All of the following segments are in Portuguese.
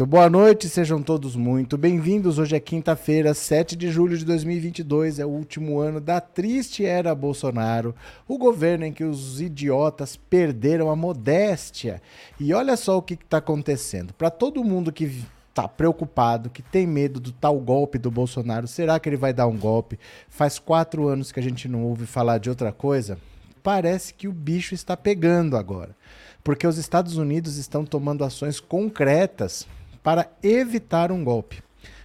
Muito boa noite, sejam todos muito bem-vindos. Hoje é quinta-feira, 7 de julho de 2022, é o último ano da triste era Bolsonaro, o governo em que os idiotas perderam a modéstia. E olha só o que está acontecendo. Para todo mundo que está preocupado, que tem medo do tal golpe do Bolsonaro, será que ele vai dar um golpe? Faz quatro anos que a gente não ouve falar de outra coisa. Parece que o bicho está pegando agora porque os Estados Unidos estão tomando ações concretas para evitar um golpe.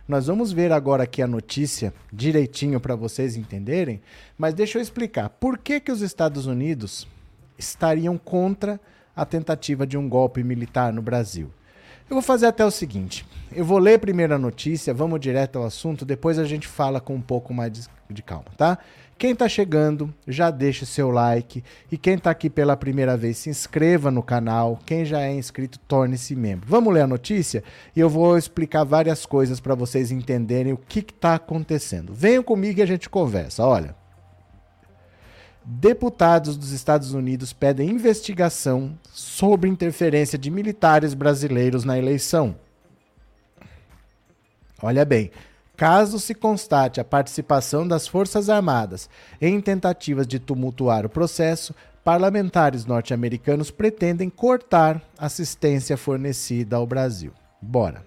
Nós vamos ver agora aqui a notícia direitinho para vocês entenderem, mas deixa eu explicar por que, que os Estados Unidos estariam contra a tentativa de um golpe militar no Brasil. Eu vou fazer até o seguinte: eu vou ler primeiro a notícia, vamos direto ao assunto, depois a gente fala com um pouco mais de, de calma, tá? Quem está chegando, já deixa seu like. E quem está aqui pela primeira vez, se inscreva no canal. Quem já é inscrito, torne-se membro. Vamos ler a notícia e eu vou explicar várias coisas para vocês entenderem o que está acontecendo. Venham comigo e a gente conversa. Olha. Deputados dos Estados Unidos pedem investigação sobre interferência de militares brasileiros na eleição. Olha bem, Caso se constate a participação das Forças Armadas em tentativas de tumultuar o processo, parlamentares norte-americanos pretendem cortar assistência fornecida ao Brasil. Bora!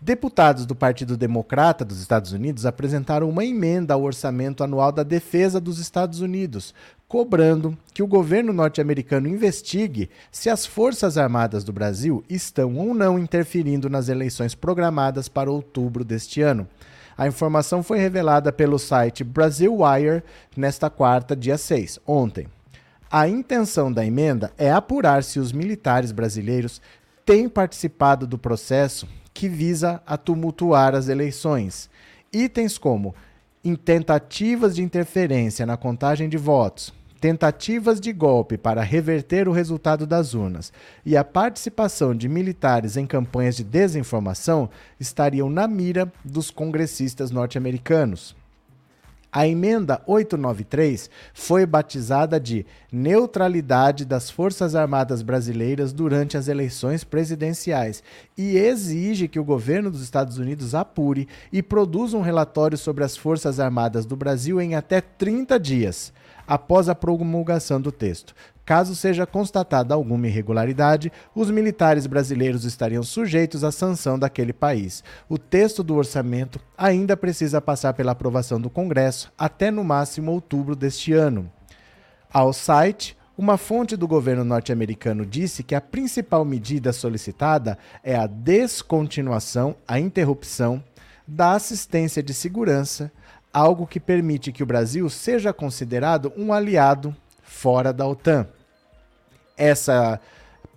Deputados do Partido Democrata dos Estados Unidos apresentaram uma emenda ao orçamento anual da defesa dos Estados Unidos, cobrando que o governo norte-americano investigue se as Forças Armadas do Brasil estão ou não interferindo nas eleições programadas para outubro deste ano. A informação foi revelada pelo site Brasil Wire nesta quarta, dia 6, ontem. A intenção da emenda é apurar se os militares brasileiros têm participado do processo que visa a tumultuar as eleições. Itens como em tentativas de interferência na contagem de votos, tentativas de golpe para reverter o resultado das urnas e a participação de militares em campanhas de desinformação estariam na mira dos congressistas norte-americanos. A emenda 893 foi batizada de Neutralidade das Forças Armadas Brasileiras durante as eleições presidenciais e exige que o governo dos Estados Unidos apure e produza um relatório sobre as Forças Armadas do Brasil em até 30 dias após a promulgação do texto. Caso seja constatada alguma irregularidade, os militares brasileiros estariam sujeitos à sanção daquele país. O texto do orçamento ainda precisa passar pela aprovação do Congresso até no máximo outubro deste ano. Ao site, uma fonte do governo norte-americano disse que a principal medida solicitada é a descontinuação, a interrupção da assistência de segurança, algo que permite que o Brasil seja considerado um aliado fora da OTAN. Essa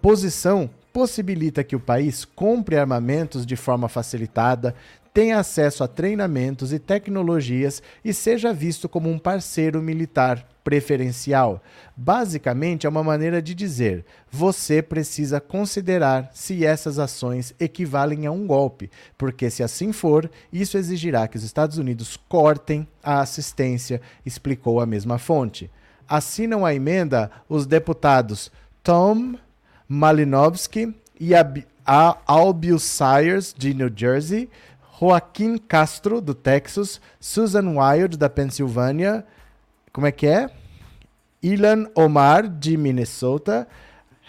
posição possibilita que o país compre armamentos de forma facilitada, tenha acesso a treinamentos e tecnologias e seja visto como um parceiro militar preferencial. Basicamente, é uma maneira de dizer: você precisa considerar se essas ações equivalem a um golpe, porque se assim for, isso exigirá que os Estados Unidos cortem a assistência, explicou a mesma fonte assinam a emenda os deputados Tom Malinowski e Albius Sayers, de New Jersey, Joaquim Castro, do Texas, Susan Wild, da Pensilvânia, como é que é? Ilan Omar, de Minnesota,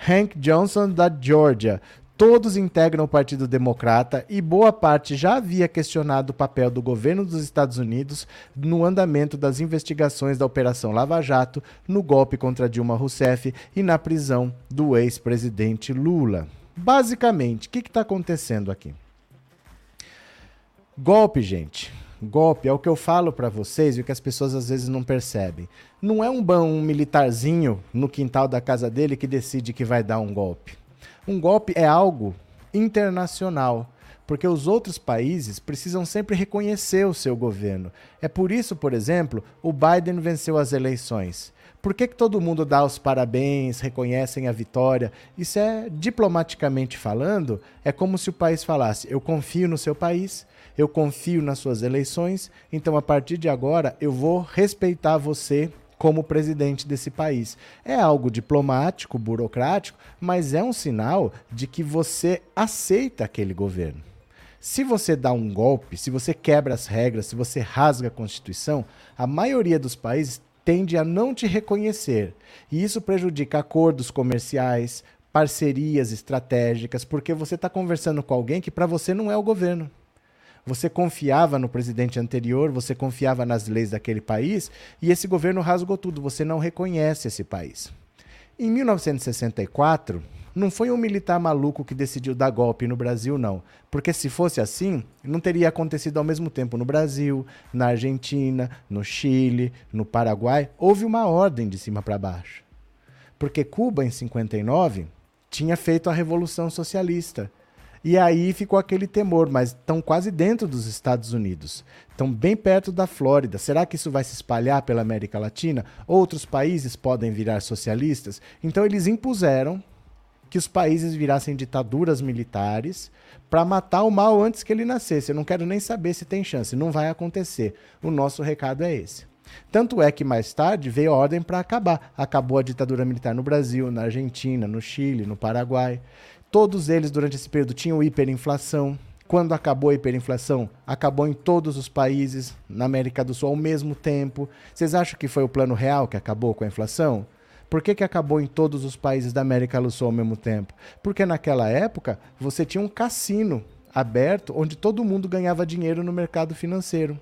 Hank Johnson, da Georgia. Todos integram o Partido Democrata e boa parte já havia questionado o papel do governo dos Estados Unidos no andamento das investigações da Operação Lava Jato, no golpe contra Dilma Rousseff e na prisão do ex-presidente Lula. Basicamente, o que está acontecendo aqui? Golpe, gente. Golpe é o que eu falo para vocês e o que as pessoas às vezes não percebem. Não é um, um militarzinho no quintal da casa dele que decide que vai dar um golpe. Um golpe é algo internacional porque os outros países precisam sempre reconhecer o seu governo. É por isso, por exemplo, o Biden venceu as eleições. Por que, que todo mundo dá os parabéns, reconhecem a vitória? Isso é, diplomaticamente falando, é como se o país falasse: eu confio no seu país, eu confio nas suas eleições, então a partir de agora eu vou respeitar você como presidente desse país. É algo diplomático, burocrático, mas é um sinal de que você aceita aquele governo. Se você dá um golpe, se você quebra as regras, se você rasga a Constituição, a maioria dos países tende a não te reconhecer. E isso prejudica acordos comerciais, parcerias estratégicas, porque você está conversando com alguém que para você não é o governo. Você confiava no presidente anterior, você confiava nas leis daquele país, e esse governo rasgou tudo, você não reconhece esse país. Em 1964, não foi um militar maluco que decidiu dar golpe no Brasil, não. Porque se fosse assim, não teria acontecido ao mesmo tempo no Brasil, na Argentina, no Chile, no Paraguai. Houve uma ordem de cima para baixo. Porque Cuba, em 59, tinha feito a Revolução Socialista. E aí ficou aquele temor, mas estão quase dentro dos Estados Unidos. Estão bem perto da Flórida. Será que isso vai se espalhar pela América Latina? Outros países podem virar socialistas? Então eles impuseram que os países virassem ditaduras militares para matar o mal antes que ele nascesse. Eu não quero nem saber se tem chance, não vai acontecer. O nosso recado é esse. Tanto é que mais tarde veio a ordem para acabar. Acabou a ditadura militar no Brasil, na Argentina, no Chile, no Paraguai. Todos eles, durante esse período, tinham hiperinflação. Quando acabou a hiperinflação, acabou em todos os países na América do Sul ao mesmo tempo. Vocês acham que foi o plano real que acabou com a inflação? Por que, que acabou em todos os países da América do Sul ao mesmo tempo? Porque naquela época você tinha um cassino aberto onde todo mundo ganhava dinheiro no mercado financeiro.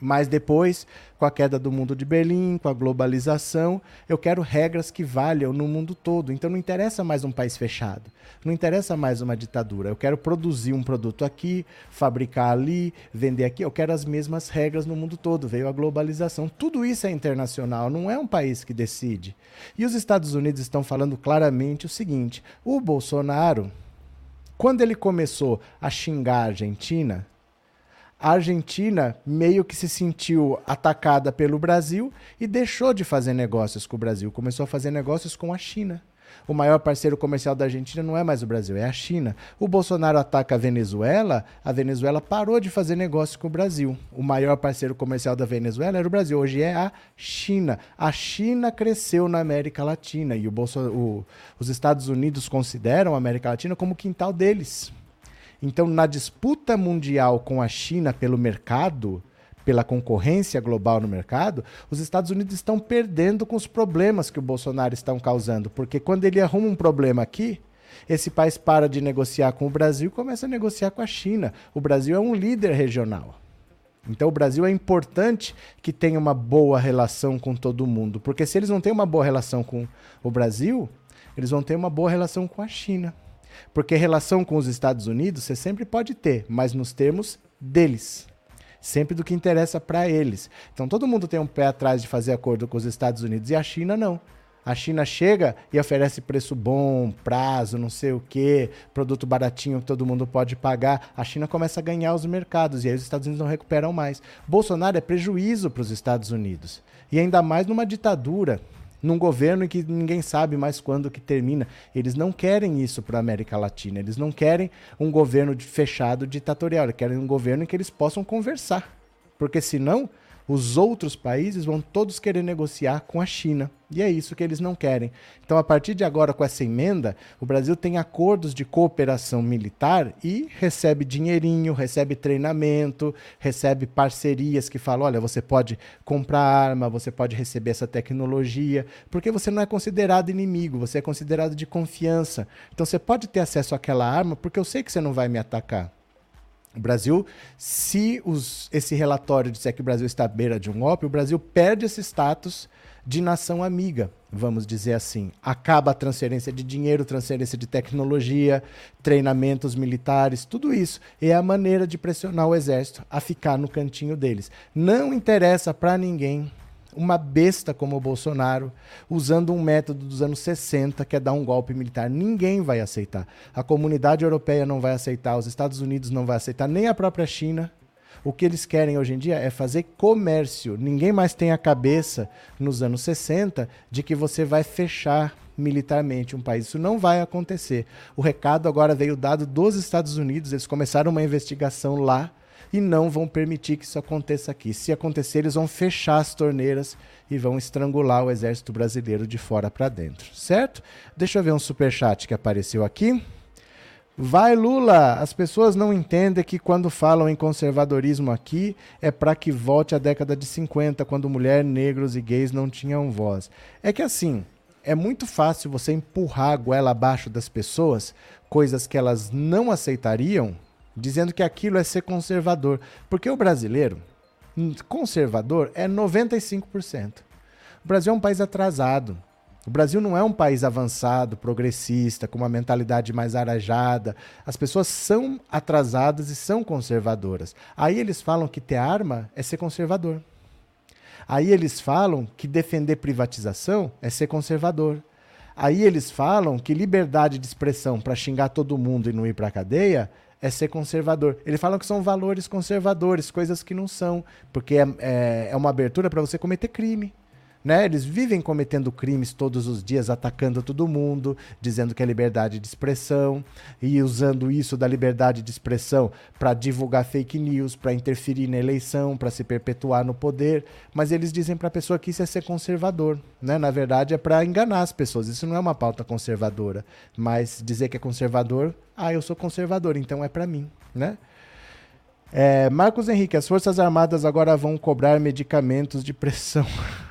Mas depois, com a queda do mundo de Berlim, com a globalização, eu quero regras que valham no mundo todo. Então não interessa mais um país fechado, não interessa mais uma ditadura. Eu quero produzir um produto aqui, fabricar ali, vender aqui. Eu quero as mesmas regras no mundo todo. Veio a globalização. Tudo isso é internacional, não é um país que decide. E os Estados Unidos estão falando claramente o seguinte: o Bolsonaro, quando ele começou a xingar a Argentina, a Argentina meio que se sentiu atacada pelo Brasil e deixou de fazer negócios com o Brasil, começou a fazer negócios com a China. O maior parceiro comercial da Argentina não é mais o Brasil, é a China. O Bolsonaro ataca a Venezuela, a Venezuela parou de fazer negócio com o Brasil. O maior parceiro comercial da Venezuela era o Brasil, hoje é a China. A China cresceu na América Latina e o Bolso... o... os Estados Unidos consideram a América Latina como o quintal deles. Então, na disputa mundial com a China pelo mercado, pela concorrência global no mercado, os Estados Unidos estão perdendo com os problemas que o Bolsonaro está causando. Porque quando ele arruma um problema aqui, esse país para de negociar com o Brasil e começa a negociar com a China. O Brasil é um líder regional. Então o Brasil é importante que tenha uma boa relação com todo mundo, porque se eles não têm uma boa relação com o Brasil, eles vão ter uma boa relação com a China. Porque relação com os Estados Unidos você sempre pode ter, mas nos termos deles. Sempre do que interessa para eles. Então todo mundo tem um pé atrás de fazer acordo com os Estados Unidos e a China não. A China chega e oferece preço bom, prazo, não sei o quê, produto baratinho que todo mundo pode pagar. A China começa a ganhar os mercados e aí os Estados Unidos não recuperam mais. Bolsonaro é prejuízo para os Estados Unidos. E ainda mais numa ditadura num governo em que ninguém sabe mais quando que termina. Eles não querem isso para a América Latina. Eles não querem um governo fechado ditatorial. Eles querem um governo em que eles possam conversar. Porque senão os outros países vão todos querer negociar com a China. E é isso que eles não querem. Então, a partir de agora, com essa emenda, o Brasil tem acordos de cooperação militar e recebe dinheirinho, recebe treinamento, recebe parcerias que falam: olha, você pode comprar arma, você pode receber essa tecnologia, porque você não é considerado inimigo, você é considerado de confiança. Então, você pode ter acesso àquela arma porque eu sei que você não vai me atacar. O Brasil, se os, esse relatório disser que o Brasil está à beira de um golpe, o Brasil perde esse status de nação amiga, vamos dizer assim. Acaba a transferência de dinheiro, transferência de tecnologia, treinamentos militares, tudo isso. é a maneira de pressionar o exército a ficar no cantinho deles. Não interessa para ninguém uma besta como o Bolsonaro, usando um método dos anos 60, que é dar um golpe militar. Ninguém vai aceitar. A comunidade europeia não vai aceitar, os Estados Unidos não vai aceitar, nem a própria China. O que eles querem hoje em dia é fazer comércio. Ninguém mais tem a cabeça, nos anos 60, de que você vai fechar militarmente um país. Isso não vai acontecer. O recado agora veio dado dos Estados Unidos, eles começaram uma investigação lá e não vão permitir que isso aconteça aqui. Se acontecer, eles vão fechar as torneiras e vão estrangular o exército brasileiro de fora para dentro, certo? Deixa eu ver um super chat que apareceu aqui. Vai Lula! As pessoas não entendem que quando falam em conservadorismo aqui é para que volte à década de 50, quando mulher, negros e gays não tinham voz. É que assim, é muito fácil você empurrar a goela abaixo das pessoas, coisas que elas não aceitariam, dizendo que aquilo é ser conservador. Porque o brasileiro, conservador, é 95%. O Brasil é um país atrasado. O Brasil não é um país avançado, progressista, com uma mentalidade mais arajada. As pessoas são atrasadas e são conservadoras. Aí eles falam que ter arma é ser conservador. Aí eles falam que defender privatização é ser conservador. Aí eles falam que liberdade de expressão para xingar todo mundo e não ir para a cadeia é ser conservador. Eles falam que são valores conservadores, coisas que não são, porque é, é, é uma abertura para você cometer crime. Né? Eles vivem cometendo crimes todos os dias, atacando todo mundo, dizendo que é liberdade de expressão e usando isso da liberdade de expressão para divulgar fake news, para interferir na eleição, para se perpetuar no poder. Mas eles dizem para a pessoa que isso é ser conservador. Né? Na verdade, é para enganar as pessoas. Isso não é uma pauta conservadora. Mas dizer que é conservador, ah, eu sou conservador, então é para mim. Né? É, Marcos Henrique, as Forças Armadas agora vão cobrar medicamentos de pressão.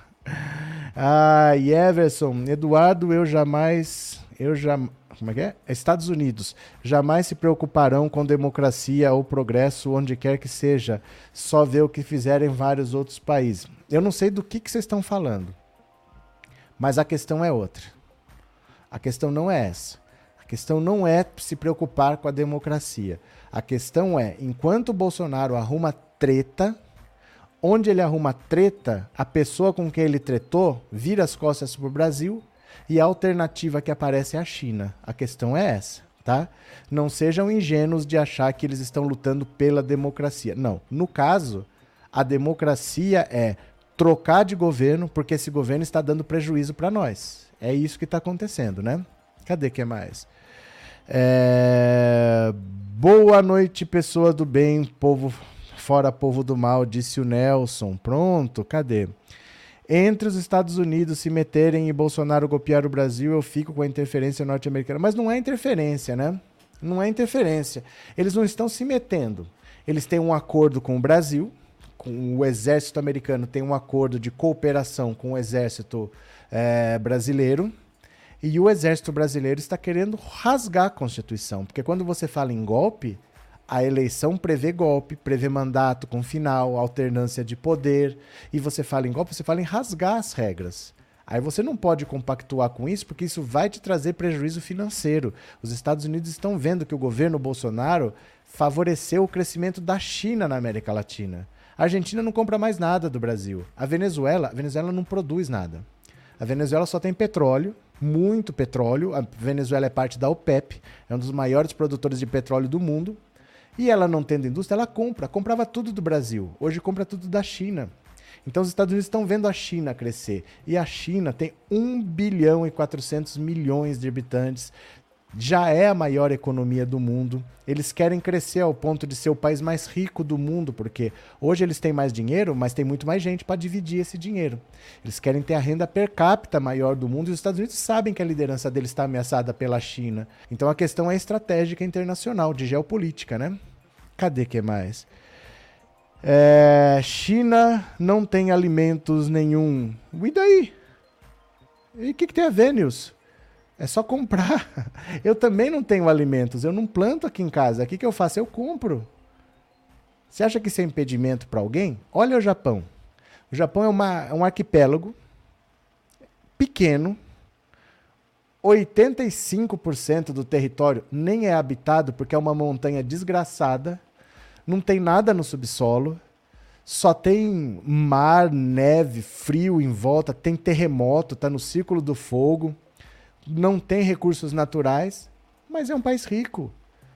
Ah, Everson, Eduardo, eu jamais, eu já, como é que é? Estados Unidos jamais se preocuparão com democracia ou progresso onde quer que seja, só ver o que fizeram em vários outros países. Eu não sei do que, que vocês estão falando, mas a questão é outra. A questão não é essa. A questão não é se preocupar com a democracia. A questão é, enquanto o Bolsonaro arruma treta onde ele arruma treta, a pessoa com quem ele tretou vira as costas para o Brasil e a alternativa que aparece é a China. A questão é essa, tá? Não sejam ingênuos de achar que eles estão lutando pela democracia. Não. No caso, a democracia é trocar de governo porque esse governo está dando prejuízo para nós. É isso que está acontecendo, né? Cadê que mais? É... Boa noite, pessoa do bem, povo Fora povo do mal, disse o Nelson. Pronto, cadê? Entre os Estados Unidos se meterem e Bolsonaro copiar o Brasil, eu fico com a interferência norte-americana. Mas não é interferência, né? Não é interferência. Eles não estão se metendo. Eles têm um acordo com o Brasil, com o exército americano tem um acordo de cooperação com o exército é, brasileiro. E o exército brasileiro está querendo rasgar a Constituição. Porque quando você fala em golpe, a eleição prevê golpe, prevê mandato com final, alternância de poder, e você fala em golpe, você fala em rasgar as regras. Aí você não pode compactuar com isso, porque isso vai te trazer prejuízo financeiro. Os Estados Unidos estão vendo que o governo Bolsonaro favoreceu o crescimento da China na América Latina. A Argentina não compra mais nada do Brasil. A Venezuela, a Venezuela não produz nada. A Venezuela só tem petróleo, muito petróleo. A Venezuela é parte da OPEP, é um dos maiores produtores de petróleo do mundo. E ela não tendo indústria, ela compra. Comprava tudo do Brasil. Hoje compra tudo da China. Então os Estados Unidos estão vendo a China crescer. E a China tem 1 bilhão e 400 milhões de habitantes, já é a maior economia do mundo. Eles querem crescer ao ponto de ser o país mais rico do mundo, porque hoje eles têm mais dinheiro, mas tem muito mais gente para dividir esse dinheiro. Eles querem ter a renda per capita maior do mundo e os Estados Unidos sabem que a liderança deles está ameaçada pela China. Então a questão é estratégica internacional, de geopolítica, né? Cadê que mais? É, China não tem alimentos nenhum. E daí? E o que, que tem a ver, Nilson? É só comprar. Eu também não tenho alimentos, eu não planto aqui em casa. O que, eu faço? Eu compro. Você acha que isso é impedimento para alguém? Olha o Japão. O Japão é uma, um arquipélago pequeno, 85% do território nem é habitado porque é uma montanha desgraçada, não tem nada no subsolo, só tem mar, neve, frio em volta, tem terremoto, está no círculo do fogo, não tem recursos naturais, mas é um país rico.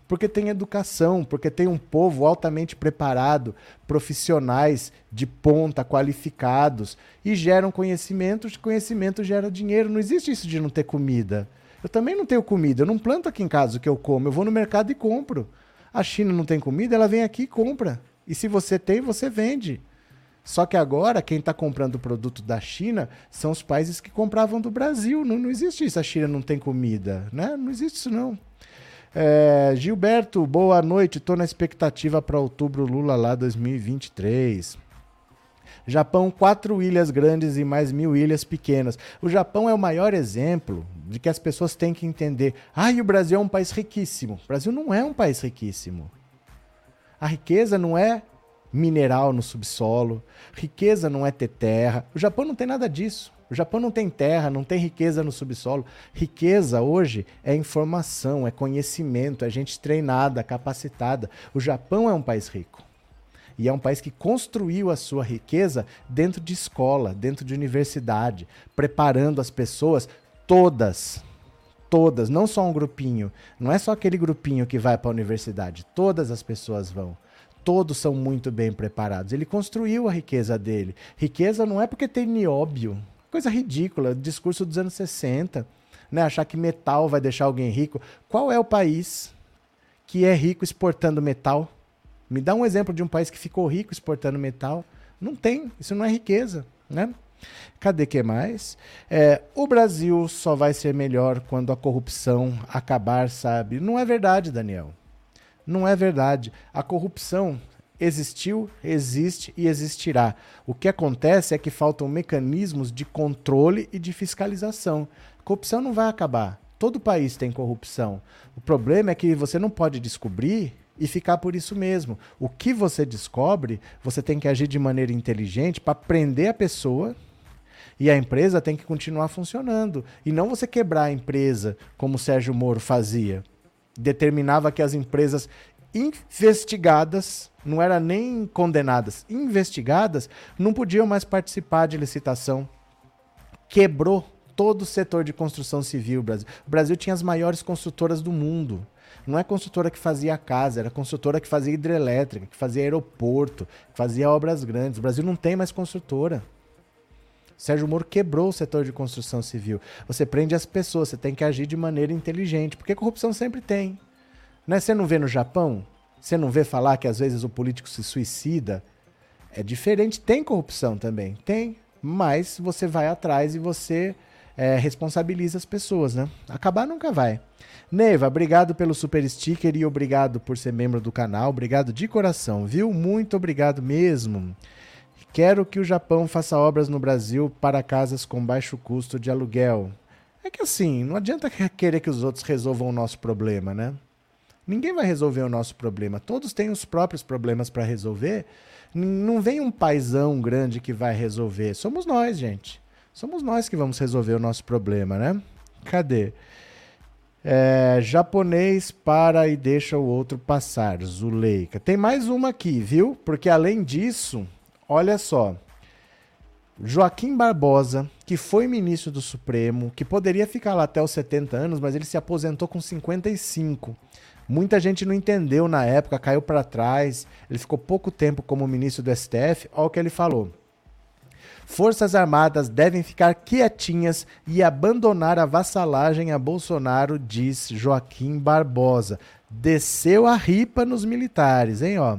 Porque tem educação, porque tem um povo altamente preparado, profissionais de ponta, qualificados, e geram conhecimento, conhecimento gera dinheiro. Não existe isso de não ter comida. Eu também não tenho comida, eu não planto aqui em casa o que eu como, eu vou no mercado e compro. A China não tem comida, ela vem aqui e compra. E se você tem, você vende. Só que agora, quem está comprando o produto da China são os países que compravam do Brasil. Não, não existe isso, a China não tem comida. Né? Não existe isso, não. É, Gilberto, boa noite. Estou na expectativa para outubro Lula lá 2023. Japão, quatro ilhas grandes e mais mil ilhas pequenas. O Japão é o maior exemplo de que as pessoas têm que entender. Ah, e o Brasil é um país riquíssimo. O Brasil não é um país riquíssimo. A riqueza não é mineral no subsolo, riqueza não é ter terra. O Japão não tem nada disso. O Japão não tem terra, não tem riqueza no subsolo. Riqueza hoje é informação, é conhecimento, é gente treinada, capacitada. O Japão é um país rico. E é um país que construiu a sua riqueza dentro de escola, dentro de universidade, preparando as pessoas todas, todas, não só um grupinho, não é só aquele grupinho que vai para a universidade, todas as pessoas vão. Todos são muito bem preparados. Ele construiu a riqueza dele. Riqueza não é porque tem nióbio. Coisa ridícula, discurso dos anos 60. Né? Achar que metal vai deixar alguém rico. Qual é o país que é rico exportando metal? Me dá um exemplo de um país que ficou rico exportando metal. Não tem, isso não é riqueza, né? Cadê que mais? É, o Brasil só vai ser melhor quando a corrupção acabar, sabe? Não é verdade, Daniel. Não é verdade. A corrupção existiu, existe e existirá. O que acontece é que faltam mecanismos de controle e de fiscalização. A corrupção não vai acabar. Todo país tem corrupção. O problema é que você não pode descobrir e ficar por isso mesmo. O que você descobre, você tem que agir de maneira inteligente para prender a pessoa e a empresa tem que continuar funcionando. E não você quebrar a empresa como o Sérgio Moro fazia. Determinava que as empresas investigadas, não era nem condenadas, investigadas, não podiam mais participar de licitação. Quebrou todo o setor de construção civil. Brasil. O Brasil tinha as maiores construtoras do mundo. Não é construtora que fazia casa, era construtora que fazia hidrelétrica, que fazia aeroporto, que fazia obras grandes. O Brasil não tem mais construtora. Sérgio Moro quebrou o setor de construção civil. Você prende as pessoas, você tem que agir de maneira inteligente, porque corrupção sempre tem. Né? Você não vê no Japão? Você não vê falar que às vezes o político se suicida? É diferente, tem corrupção também, tem, mas você vai atrás e você é, responsabiliza as pessoas, né? Acabar nunca vai. Neiva, obrigado pelo super sticker e obrigado por ser membro do canal. Obrigado de coração, viu? Muito obrigado mesmo. Quero que o Japão faça obras no Brasil para casas com baixo custo de aluguel. É que assim, não adianta querer que os outros resolvam o nosso problema, né? Ninguém vai resolver o nosso problema. Todos têm os próprios problemas para resolver. Não vem um paizão grande que vai resolver. Somos nós, gente. Somos nós que vamos resolver o nosso problema, né? Cadê? É, japonês para e deixa o outro passar, Zuleika. Tem mais uma aqui, viu? Porque além disso, olha só. Joaquim Barbosa, que foi ministro do Supremo, que poderia ficar lá até os 70 anos, mas ele se aposentou com 55. Muita gente não entendeu na época, caiu para trás. Ele ficou pouco tempo como ministro do STF. Olha o que ele falou. Forças Armadas devem ficar quietinhas e abandonar a vassalagem a Bolsonaro, diz Joaquim Barbosa. Desceu a ripa nos militares, hein, ó.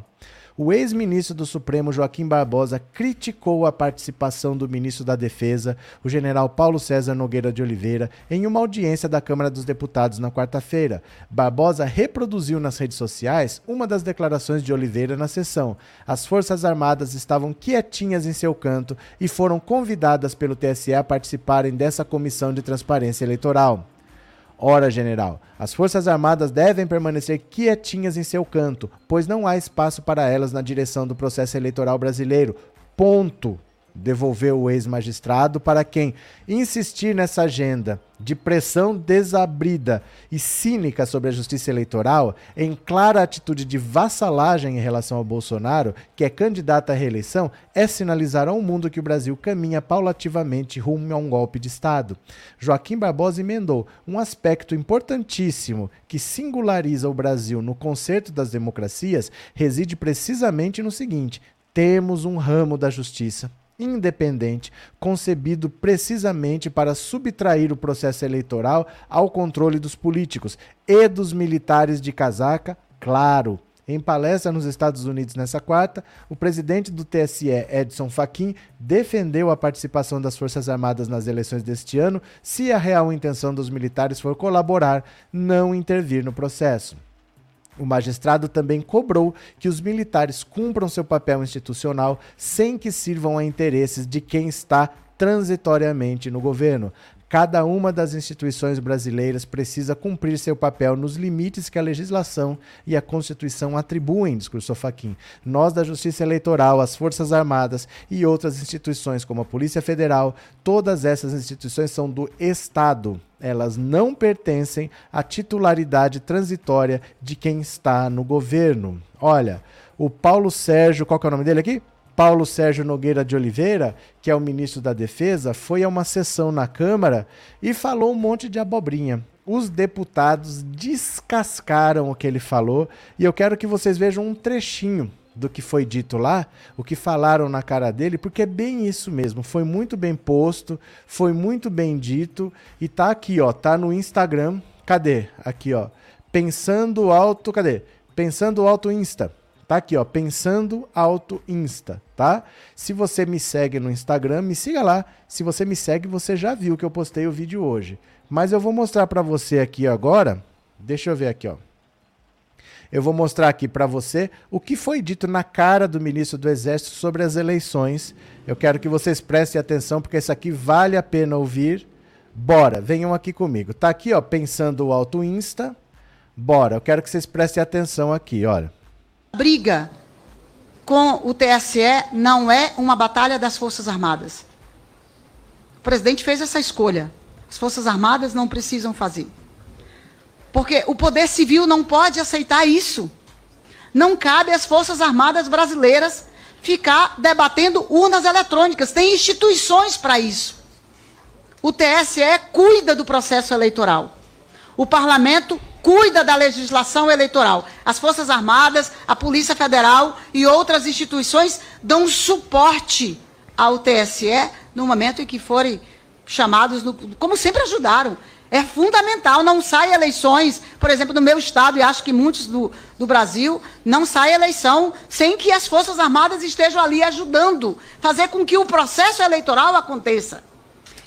O ex-ministro do Supremo Joaquim Barbosa criticou a participação do ministro da Defesa, o general Paulo César Nogueira de Oliveira, em uma audiência da Câmara dos Deputados na quarta-feira. Barbosa reproduziu nas redes sociais uma das declarações de Oliveira na sessão. As Forças Armadas estavam quietinhas em seu canto e foram convidadas pelo TSE a participarem dessa comissão de transparência eleitoral. Ora, general, as Forças Armadas devem permanecer quietinhas em seu canto, pois não há espaço para elas na direção do processo eleitoral brasileiro. Ponto devolveu o ex-magistrado para quem insistir nessa agenda de pressão desabrida e cínica sobre a justiça eleitoral, em clara atitude de vassalagem em relação ao Bolsonaro, que é candidato à reeleição, é sinalizar ao mundo que o Brasil caminha paulativamente rumo a um golpe de Estado. Joaquim Barbosa emendou um aspecto importantíssimo que singulariza o Brasil no concerto das democracias reside precisamente no seguinte: temos um ramo da justiça independente, concebido precisamente para subtrair o processo eleitoral ao controle dos políticos e dos militares de casaca, claro. Em palestra nos Estados Unidos nessa quarta, o presidente do TSE, Edson Fachin, defendeu a participação das Forças Armadas nas eleições deste ano se a real intenção dos militares for colaborar, não intervir no processo. O magistrado também cobrou que os militares cumpram seu papel institucional sem que sirvam a interesses de quem está transitoriamente no governo. Cada uma das instituições brasileiras precisa cumprir seu papel nos limites que a legislação e a Constituição atribuem, discursou Faquim. Nós da Justiça Eleitoral, as Forças Armadas e outras instituições como a Polícia Federal, todas essas instituições são do Estado. Elas não pertencem à titularidade transitória de quem está no governo. Olha, o Paulo Sérgio, qual que é o nome dele aqui? Paulo Sérgio Nogueira de Oliveira, que é o ministro da Defesa, foi a uma sessão na Câmara e falou um monte de abobrinha. Os deputados descascaram o que ele falou e eu quero que vocês vejam um trechinho do que foi dito lá, o que falaram na cara dele, porque é bem isso mesmo. Foi muito bem posto, foi muito bem dito e tá aqui, ó, tá no Instagram. Cadê? Aqui, ó. Pensando alto, cadê? Pensando alto Insta. Tá aqui, ó, Pensando Auto Insta, tá? Se você me segue no Instagram, me siga lá. Se você me segue, você já viu que eu postei o vídeo hoje. Mas eu vou mostrar para você aqui agora. Deixa eu ver aqui, ó. Eu vou mostrar aqui para você o que foi dito na cara do ministro do Exército sobre as eleições. Eu quero que vocês prestem atenção porque isso aqui vale a pena ouvir. Bora, venham aqui comigo. Tá aqui, ó, pensando o Auto Insta. Bora, eu quero que vocês prestem atenção aqui, olha briga com o TSE não é uma batalha das Forças Armadas. O presidente fez essa escolha. As Forças Armadas não precisam fazer. Porque o poder civil não pode aceitar isso. Não cabe às Forças Armadas brasileiras ficar debatendo urnas eletrônicas. Tem instituições para isso. O TSE cuida do processo eleitoral. O parlamento cuida da legislação eleitoral. As Forças Armadas, a Polícia Federal e outras instituições dão suporte ao TSE no momento em que forem chamados, no, como sempre ajudaram. É fundamental, não sai eleições, por exemplo, no meu estado, e acho que muitos do, do Brasil, não sai eleição sem que as Forças Armadas estejam ali ajudando, fazer com que o processo eleitoral aconteça.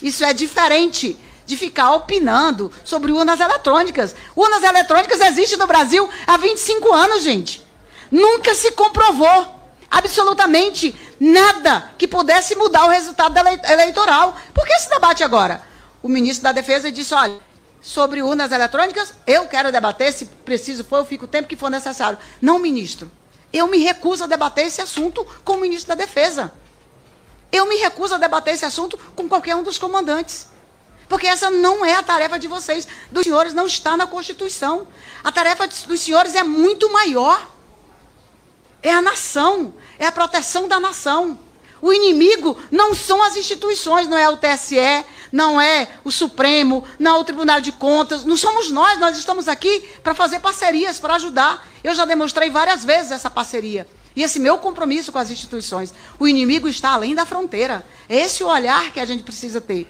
Isso é diferente de ficar opinando sobre urnas eletrônicas. Urnas eletrônicas existem no Brasil há 25 anos, gente. Nunca se comprovou absolutamente nada que pudesse mudar o resultado eleitoral. Por que esse debate agora? O ministro da Defesa disse: olha, sobre urnas eletrônicas, eu quero debater, se preciso for, eu fico o tempo que for necessário. Não, ministro. Eu me recuso a debater esse assunto com o ministro da Defesa. Eu me recuso a debater esse assunto com qualquer um dos comandantes. Porque essa não é a tarefa de vocês, dos senhores, não está na Constituição. A tarefa dos senhores é muito maior. É a nação, é a proteção da nação. O inimigo não são as instituições, não é o TSE, não é o Supremo, não é o Tribunal de Contas, não somos nós, nós estamos aqui para fazer parcerias, para ajudar. Eu já demonstrei várias vezes essa parceria. E esse meu compromisso com as instituições. O inimigo está além da fronteira. É esse o olhar que a gente precisa ter.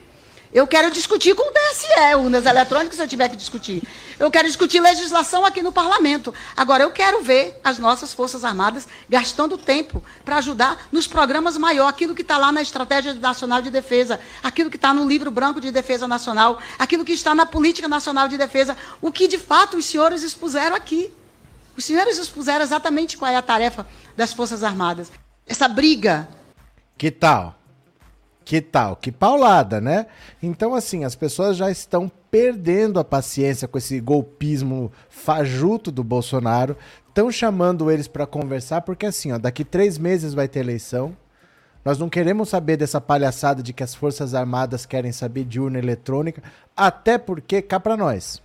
Eu quero discutir com o TSE, urnas eletrônicas, se eu tiver que discutir. Eu quero discutir legislação aqui no parlamento. Agora, eu quero ver as nossas Forças Armadas gastando tempo para ajudar nos programas maior, aquilo que está lá na Estratégia Nacional de Defesa, aquilo que está no Livro Branco de Defesa Nacional, aquilo que está na Política Nacional de Defesa, o que de fato os senhores expuseram aqui. Os senhores expuseram exatamente qual é a tarefa das Forças Armadas. Essa briga. Que tal? Que tal? Que paulada, né? Então, assim, as pessoas já estão perdendo a paciência com esse golpismo fajuto do Bolsonaro. Estão chamando eles para conversar, porque assim, ó, daqui três meses vai ter eleição. Nós não queremos saber dessa palhaçada de que as Forças Armadas querem saber de urna eletrônica, até porque, cá para nós,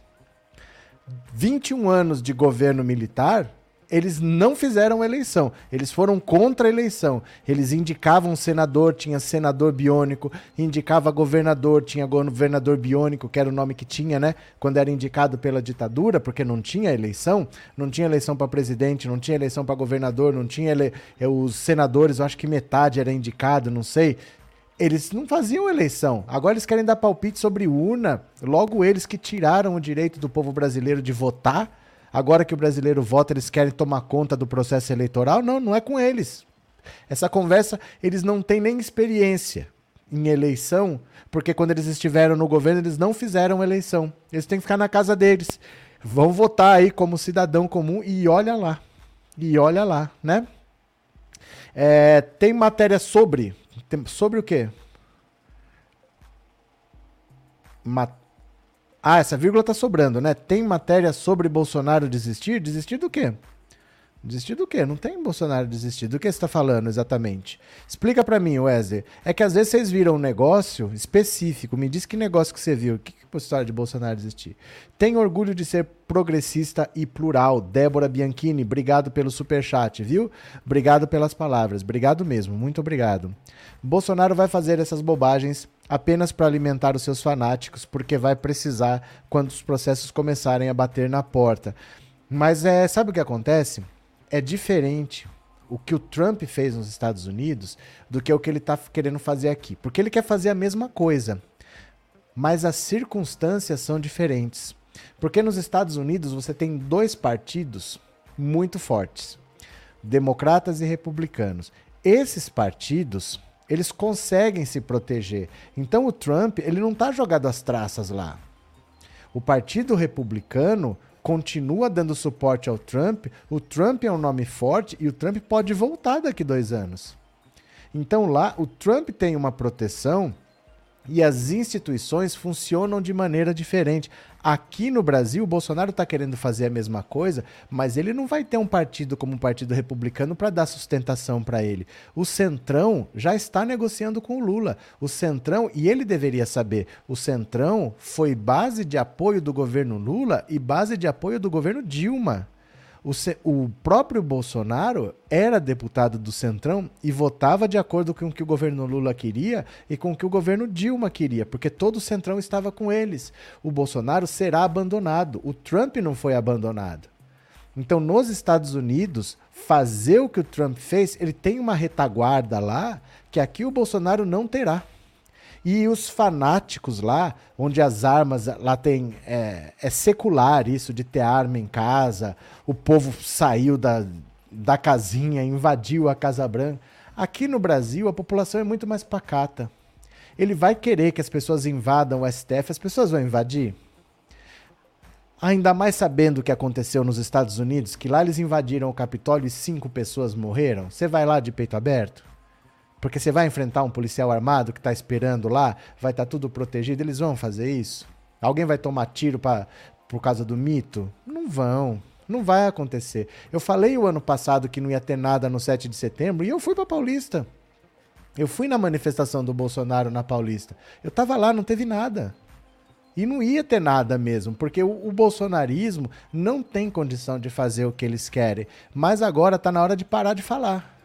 21 anos de governo militar eles não fizeram eleição. Eles foram contra a eleição. Eles indicavam senador, tinha senador biônico, indicava governador, tinha governador biônico, que era o nome que tinha, né? Quando era indicado pela ditadura, porque não tinha eleição, não tinha eleição para presidente, não tinha eleição para governador, não tinha ele... Eh, os senadores, eu acho que metade era indicado, não sei. Eles não faziam eleição. Agora eles querem dar palpite sobre urna. Logo eles que tiraram o direito do povo brasileiro de votar Agora que o brasileiro vota, eles querem tomar conta do processo eleitoral? Não, não é com eles. Essa conversa, eles não têm nem experiência em eleição, porque quando eles estiveram no governo, eles não fizeram eleição. Eles têm que ficar na casa deles. Vão votar aí como cidadão comum e olha lá. E olha lá, né? É, tem matéria sobre. Tem, sobre o quê? Matéria ah, essa vírgula tá sobrando, né? Tem matéria sobre Bolsonaro desistir? Desistir do quê? Desistir do quê? Não tem Bolsonaro desistir. Do que você está falando exatamente? Explica para mim, Wesley. É que às vezes vocês viram um negócio específico. Me diz que negócio que você viu. O que, que a história de Bolsonaro desistir? Tenho orgulho de ser progressista e plural. Débora Bianchini, obrigado pelo super chat, viu? Obrigado pelas palavras. Obrigado mesmo. Muito obrigado. Bolsonaro vai fazer essas bobagens apenas para alimentar os seus fanáticos, porque vai precisar quando os processos começarem a bater na porta. Mas é, sabe o que acontece? É diferente o que o Trump fez nos Estados Unidos do que o que ele está querendo fazer aqui. Porque ele quer fazer a mesma coisa, mas as circunstâncias são diferentes. Porque nos Estados Unidos você tem dois partidos muito fortes: democratas e republicanos. Esses partidos eles conseguem se proteger. Então o Trump, ele não está jogado às traças lá. O Partido Republicano continua dando suporte ao Trump. O Trump é um nome forte e o Trump pode voltar daqui dois anos. Então lá o Trump tem uma proteção e as instituições funcionam de maneira diferente. Aqui no Brasil, o Bolsonaro está querendo fazer a mesma coisa, mas ele não vai ter um partido como o Partido Republicano para dar sustentação para ele. O Centrão já está negociando com o Lula. O Centrão, e ele deveria saber, o Centrão foi base de apoio do governo Lula e base de apoio do governo Dilma. O, o, próprio Bolsonaro era deputado do Centrão e votava de acordo com o que o governo Lula queria e com o que o governo Dilma queria, porque todo o Centrão estava com eles. O Bolsonaro será abandonado. O Trump não foi abandonado. Então, nos Estados Unidos, fazer o que o Trump fez, ele tem uma retaguarda lá que aqui o Bolsonaro não terá. E os fanáticos lá, onde as armas lá tem. É, é secular isso de ter arma em casa, o povo saiu da, da casinha, invadiu a Casa Branca. Aqui no Brasil, a população é muito mais pacata. Ele vai querer que as pessoas invadam o STF, as pessoas vão invadir? Ainda mais sabendo o que aconteceu nos Estados Unidos, que lá eles invadiram o Capitólio e cinco pessoas morreram. Você vai lá de peito aberto? Porque você vai enfrentar um policial armado que está esperando lá, vai estar tá tudo protegido, eles vão fazer isso? Alguém vai tomar tiro pra, por causa do mito? Não vão. Não vai acontecer. Eu falei o ano passado que não ia ter nada no 7 de setembro e eu fui para Paulista. Eu fui na manifestação do Bolsonaro na Paulista. Eu tava lá, não teve nada. E não ia ter nada mesmo, porque o, o, bolsonarismo não tem condição de fazer o que eles querem. Mas agora está na hora de parar de falar.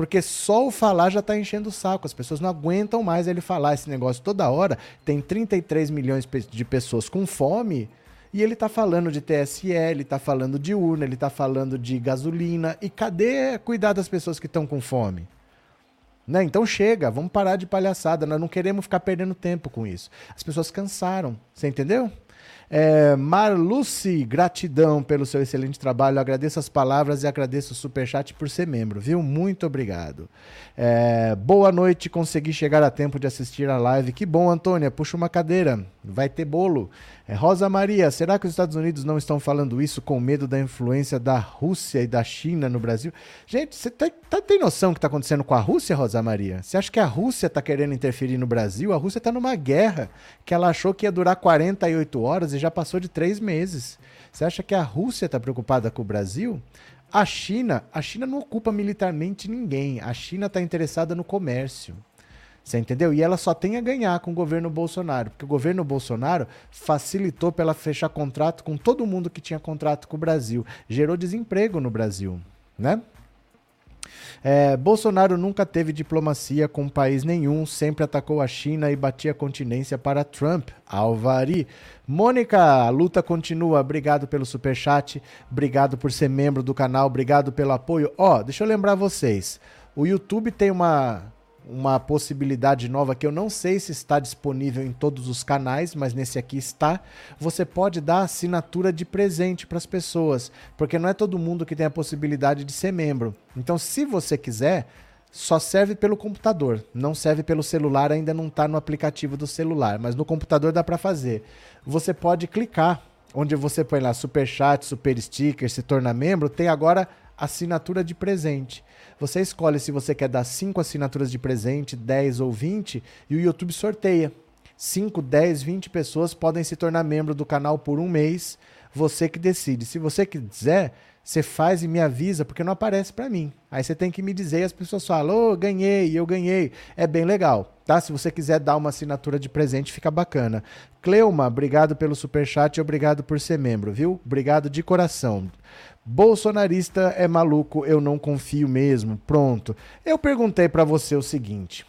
Porque só o falar já está enchendo o saco. As pessoas não aguentam mais ele falar esse negócio toda hora. Tem 33 milhões de pessoas com fome e ele está falando de TSE, ele está falando de urna, ele está falando de gasolina. E cadê cuidar das pessoas que estão com fome? Né? Então chega, vamos parar de palhaçada. Nós não queremos ficar perdendo tempo com isso. As pessoas cansaram, você entendeu? É, Marluce, gratidão pelo seu excelente trabalho. Agradeço as palavras e agradeço o superchat por ser membro, viu? Muito obrigado. É, boa noite, consegui chegar a tempo de assistir a live. Que bom, Antônia. Puxa uma cadeira, vai ter bolo. É, Rosa Maria, será que os Estados Unidos não estão falando isso com medo da influência da Rússia e da China no Brasil? Gente, você tá, tá, tem noção do que está acontecendo com a Rússia, Rosa Maria? Você acha que a Rússia está querendo interferir no Brasil? A Rússia está numa guerra que ela achou que ia durar 48 horas e já passou de três meses. Você acha que a Rússia está preocupada com o Brasil? A China, a China não ocupa militarmente ninguém. A China está interessada no comércio. Você entendeu? E ela só tem a ganhar com o governo Bolsonaro, porque o governo Bolsonaro facilitou para ela fechar contrato com todo mundo que tinha contrato com o Brasil, gerou desemprego no Brasil, né? É, Bolsonaro nunca teve diplomacia com país nenhum, sempre atacou a China e batia continência para Trump. Alvari. Mônica, a luta continua. Obrigado pelo super chat, obrigado por ser membro do canal, obrigado pelo apoio. Ó, oh, deixa eu lembrar vocês. O YouTube tem uma uma possibilidade nova que eu não sei se está disponível em todos os canais, mas nesse aqui está. Você pode dar assinatura de presente para as pessoas, porque não é todo mundo que tem a possibilidade de ser membro. Então, se você quiser, só serve pelo computador, não serve pelo celular, ainda não está no aplicativo do celular, mas no computador dá para fazer. Você pode clicar onde você põe lá super chat, super sticker, se torna membro, tem agora assinatura de presente. Você escolhe se você quer dar 5 assinaturas de presente, 10 ou 20, e o YouTube sorteia. 5, 10, 20 pessoas podem se tornar membro do canal por um mês. Você que decide. Se você quiser, você faz e me avisa, porque não aparece para mim. Aí você tem que me dizer e as pessoas falam, ô, oh, ganhei, eu ganhei. É bem legal, tá? Se você quiser dar uma assinatura de presente, fica bacana. Cleuma, obrigado pelo superchat e obrigado por ser membro, viu? Obrigado de coração. Bolsonarista é maluco, eu não confio mesmo. Pronto. Eu perguntei para você o seguinte: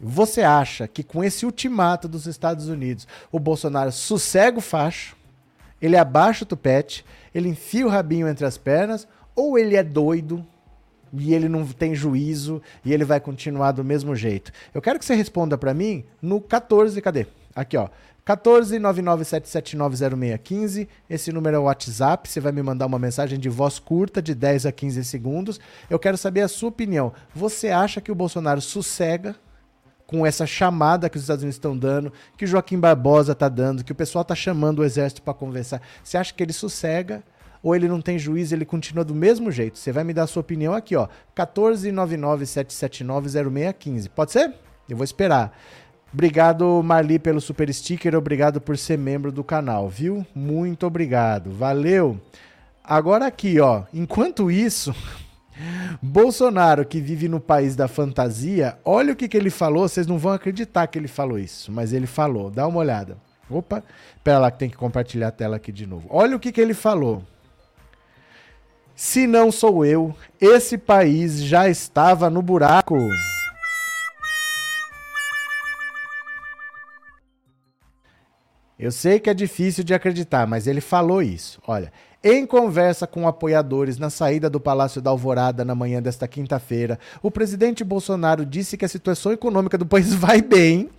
você acha que com esse ultimato dos Estados Unidos, o Bolsonaro sossega o facho, ele abaixa o tupete, ele enfia o rabinho entre as pernas, ou ele é doido e ele não tem juízo e ele vai continuar do mesmo jeito? Eu quero que você responda para mim no 14, cadê? Aqui, ó. 14997790615. Esse número é o WhatsApp. Você vai me mandar uma mensagem de voz curta, de 10 a 15 segundos. Eu quero saber a sua opinião. Você acha que o Bolsonaro sossega com essa chamada que os Estados Unidos estão dando, que o Joaquim Barbosa está dando, que o pessoal está chamando o exército para conversar? Você acha que ele sossega? Ou ele não tem juízo, ele continua do mesmo jeito? Você vai me dar a sua opinião aqui, ó. 14997790615. Pode ser? Eu vou esperar. Obrigado, Marli, pelo super sticker. Obrigado por ser membro do canal, viu? Muito obrigado. Valeu. Agora aqui, ó. Enquanto isso, Bolsonaro, que vive no país da fantasia, olha o que, que ele falou. Vocês não vão acreditar que ele falou isso, mas ele falou. Dá uma olhada. Opa, pera lá que tem que compartilhar a tela aqui de novo. Olha o que, que ele falou. Se não sou eu, esse país já estava no buraco. Eu sei que é difícil de acreditar, mas ele falou isso. Olha, em conversa com apoiadores na saída do Palácio da Alvorada na manhã desta quinta-feira, o presidente Bolsonaro disse que a situação econômica do país vai bem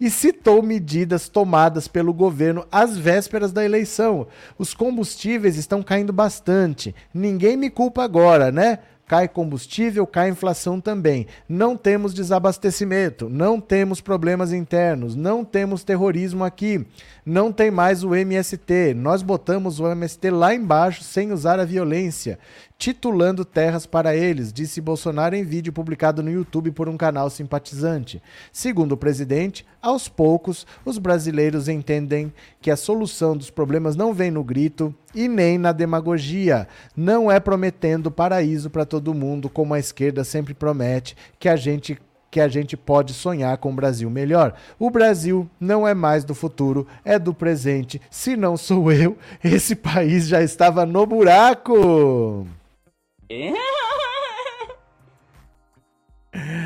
e citou medidas tomadas pelo governo às vésperas da eleição. Os combustíveis estão caindo bastante. Ninguém me culpa agora, né? Cai combustível, cai inflação também. Não temos desabastecimento, não temos problemas internos, não temos terrorismo aqui, não tem mais o MST. Nós botamos o MST lá embaixo sem usar a violência titulando terras para eles, disse Bolsonaro em vídeo publicado no YouTube por um canal simpatizante. Segundo o presidente, aos poucos, os brasileiros entendem que a solução dos problemas não vem no grito e nem na demagogia. Não é prometendo paraíso para todo mundo, como a esquerda sempre promete, que a gente que a gente pode sonhar com um Brasil melhor. O Brasil não é mais do futuro, é do presente. Se não sou eu, esse país já estava no buraco. えー。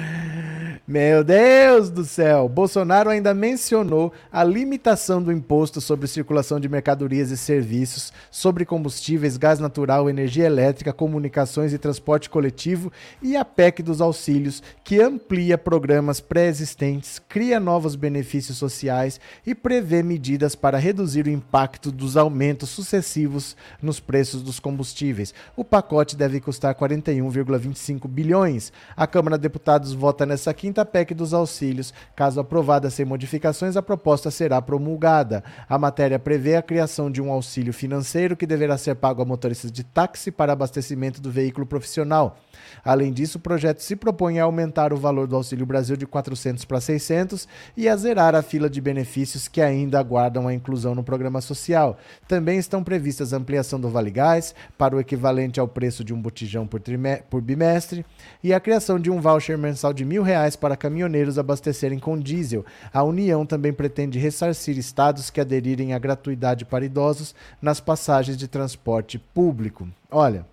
Meu Deus do céu! Bolsonaro ainda mencionou a limitação do imposto sobre circulação de mercadorias e serviços, sobre combustíveis, gás natural, energia elétrica, comunicações e transporte coletivo e a PEC dos auxílios, que amplia programas pré-existentes, cria novos benefícios sociais e prevê medidas para reduzir o impacto dos aumentos sucessivos nos preços dos combustíveis. O pacote deve custar 41,25 bilhões. A Câmara de Deputados vota nessa quinta quinta PEC dos auxílios. Caso aprovada sem modificações, a proposta será promulgada. A matéria prevê a criação de um auxílio financeiro que deverá ser pago a motoristas de táxi para abastecimento do veículo profissional. Além disso, o projeto se propõe a aumentar o valor do Auxílio Brasil de 400 para 600 e a zerar a fila de benefícios que ainda aguardam a inclusão no programa social. Também estão previstas a ampliação do Vale Gás para o equivalente ao preço de um botijão por, por bimestre e a criação de um voucher mensal de mil reais para caminhoneiros abastecerem com diesel. A União também pretende ressarcir estados que aderirem à gratuidade para idosos nas passagens de transporte público. Olha.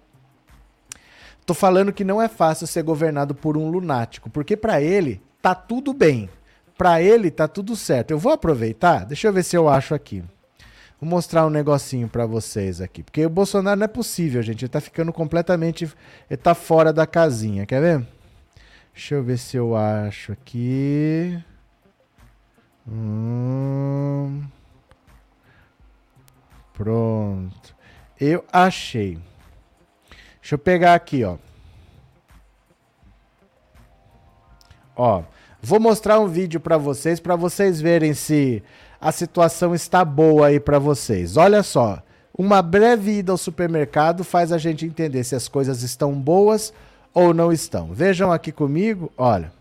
Tô falando que não é fácil ser governado por um lunático, porque para ele tá tudo bem. Para ele tá tudo certo. Eu vou aproveitar, deixa eu ver se eu acho aqui. Vou mostrar um negocinho para vocês aqui, porque o Bolsonaro não é possível, gente. Ele tá ficando completamente, ele tá fora da casinha, quer ver? Deixa eu ver se eu acho aqui. Hum. Pronto. Eu achei. Deixa eu pegar aqui, ó. Ó, vou mostrar um vídeo para vocês, para vocês verem se a situação está boa aí para vocês. Olha só, uma breve ida ao supermercado faz a gente entender se as coisas estão boas ou não estão. Vejam aqui comigo, olha.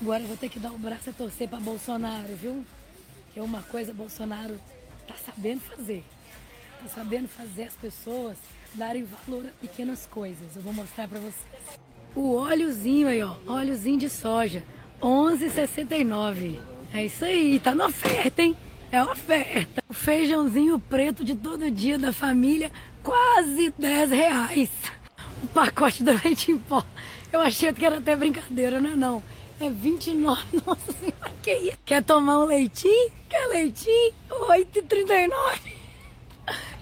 Agora eu vou ter que dar o um braço a torcer para Bolsonaro, viu? Que é uma coisa Bolsonaro tá sabendo fazer. Tá sabendo fazer as pessoas darem valor a pequenas coisas. Eu vou mostrar para vocês. O óleozinho aí, ó, óleozinho de soja, 11,69. É isso aí, tá na oferta, hein? É oferta. O feijãozinho preto de todo dia da família, quase 10 reais. O pacote do leite em pó. Eu achei que era até brincadeira, não é não. É 29, nossa senhora, que isso? Quer tomar um leitinho? Quer leitinho? 8,39.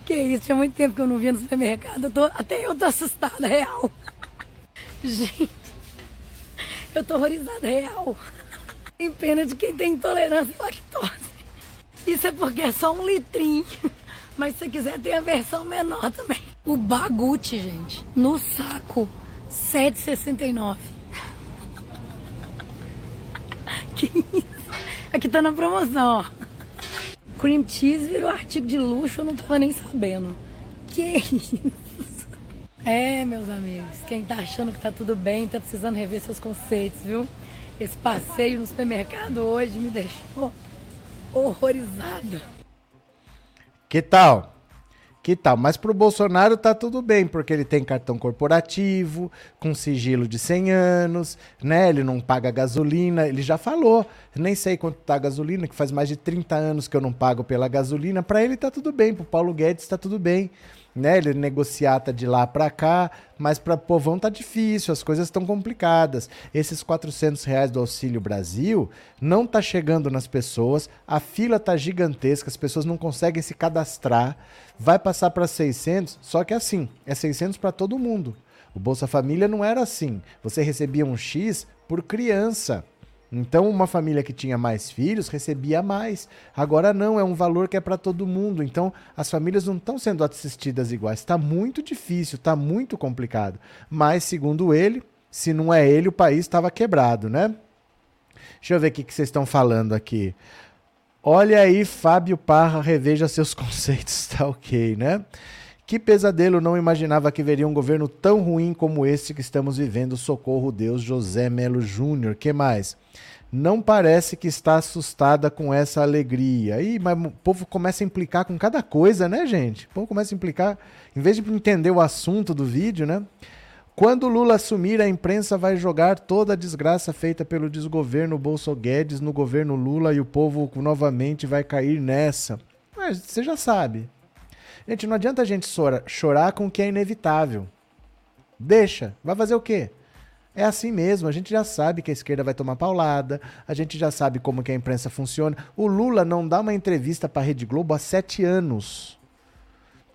Que isso, tinha muito tempo que eu não via no supermercado. Eu tô, até eu tô assustada, real. Gente, eu tô horrorizada, real. Tem pena de quem tem intolerância à lactose. Isso é porque é só um litrinho. Mas se quiser, tem a versão menor também. O bagute, gente, no saco, 7,69. Que isso? Aqui tá na promoção, ó cream cheese virou artigo de luxo, eu não tava nem sabendo. Que isso? É, meus amigos, quem tá achando que tá tudo bem, tá precisando rever seus conceitos, viu? Esse passeio no supermercado hoje me deixou horrorizado. Que tal? Que tal? Mas para o Bolsonaro tá tudo bem, porque ele tem cartão corporativo, com sigilo de 100 anos, né? Ele não paga gasolina, ele já falou. Nem sei quanto tá a gasolina, que faz mais de 30 anos que eu não pago pela gasolina. Para ele tá tudo bem, para Paulo Guedes tá tudo bem né? Ele negociata de lá para cá, mas para povão tá difícil, as coisas estão complicadas. Esses 400 reais do Auxílio Brasil não tá chegando nas pessoas, a fila tá gigantesca, as pessoas não conseguem se cadastrar. Vai passar para 600, só que é assim, é 600 para todo mundo. O Bolsa Família não era assim. Você recebia um X por criança. Então, uma família que tinha mais filhos recebia mais. Agora não, é um valor que é para todo mundo. Então, as famílias não estão sendo assistidas iguais. Está muito difícil, está muito complicado. Mas, segundo ele, se não é ele, o país estava quebrado, né? Deixa eu ver o que, vocês estão falando aqui. Olha aí, Fábio Parra, reveja seus conceitos, tá ok, né? Que pesadelo, não imaginava que veria um governo tão ruim como esse que estamos vivendo. Socorro Deus, José Melo Júnior. Que mais? Não parece que está assustada com essa alegria. Ih, mas o povo começa a implicar com cada coisa, né, gente? O povo começa a implicar, em vez de entender o assunto do vídeo, né? Quando Lula assumir, a imprensa vai jogar toda a desgraça feita pelo desgoverno Bolso Guedes no governo Lula e o povo novamente vai cair nessa. Mas você já sabe. Gente, não adianta a gente chorar com o que é inevitável. Deixa. Vai fazer o quê? É assim mesmo, a gente já sabe que a esquerda vai tomar paulada, a gente já sabe como que a imprensa funciona. O Lula não dá uma entrevista para a Rede Globo há sete anos.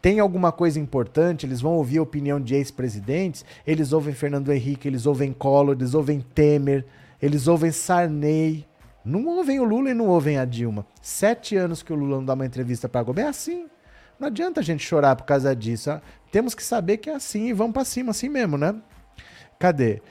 Tem alguma coisa importante, eles vão ouvir a opinião de ex-presidentes, eles ouvem Fernando Henrique, eles ouvem Collor, eles ouvem Temer, eles ouvem Sarney. Não ouvem o Lula e não ouvem a Dilma. Sete anos que o Lula não dá uma entrevista para a Globo. É assim. Não adianta a gente chorar por causa disso. Temos que saber que é assim e vamos para cima, assim mesmo, né? Cadê?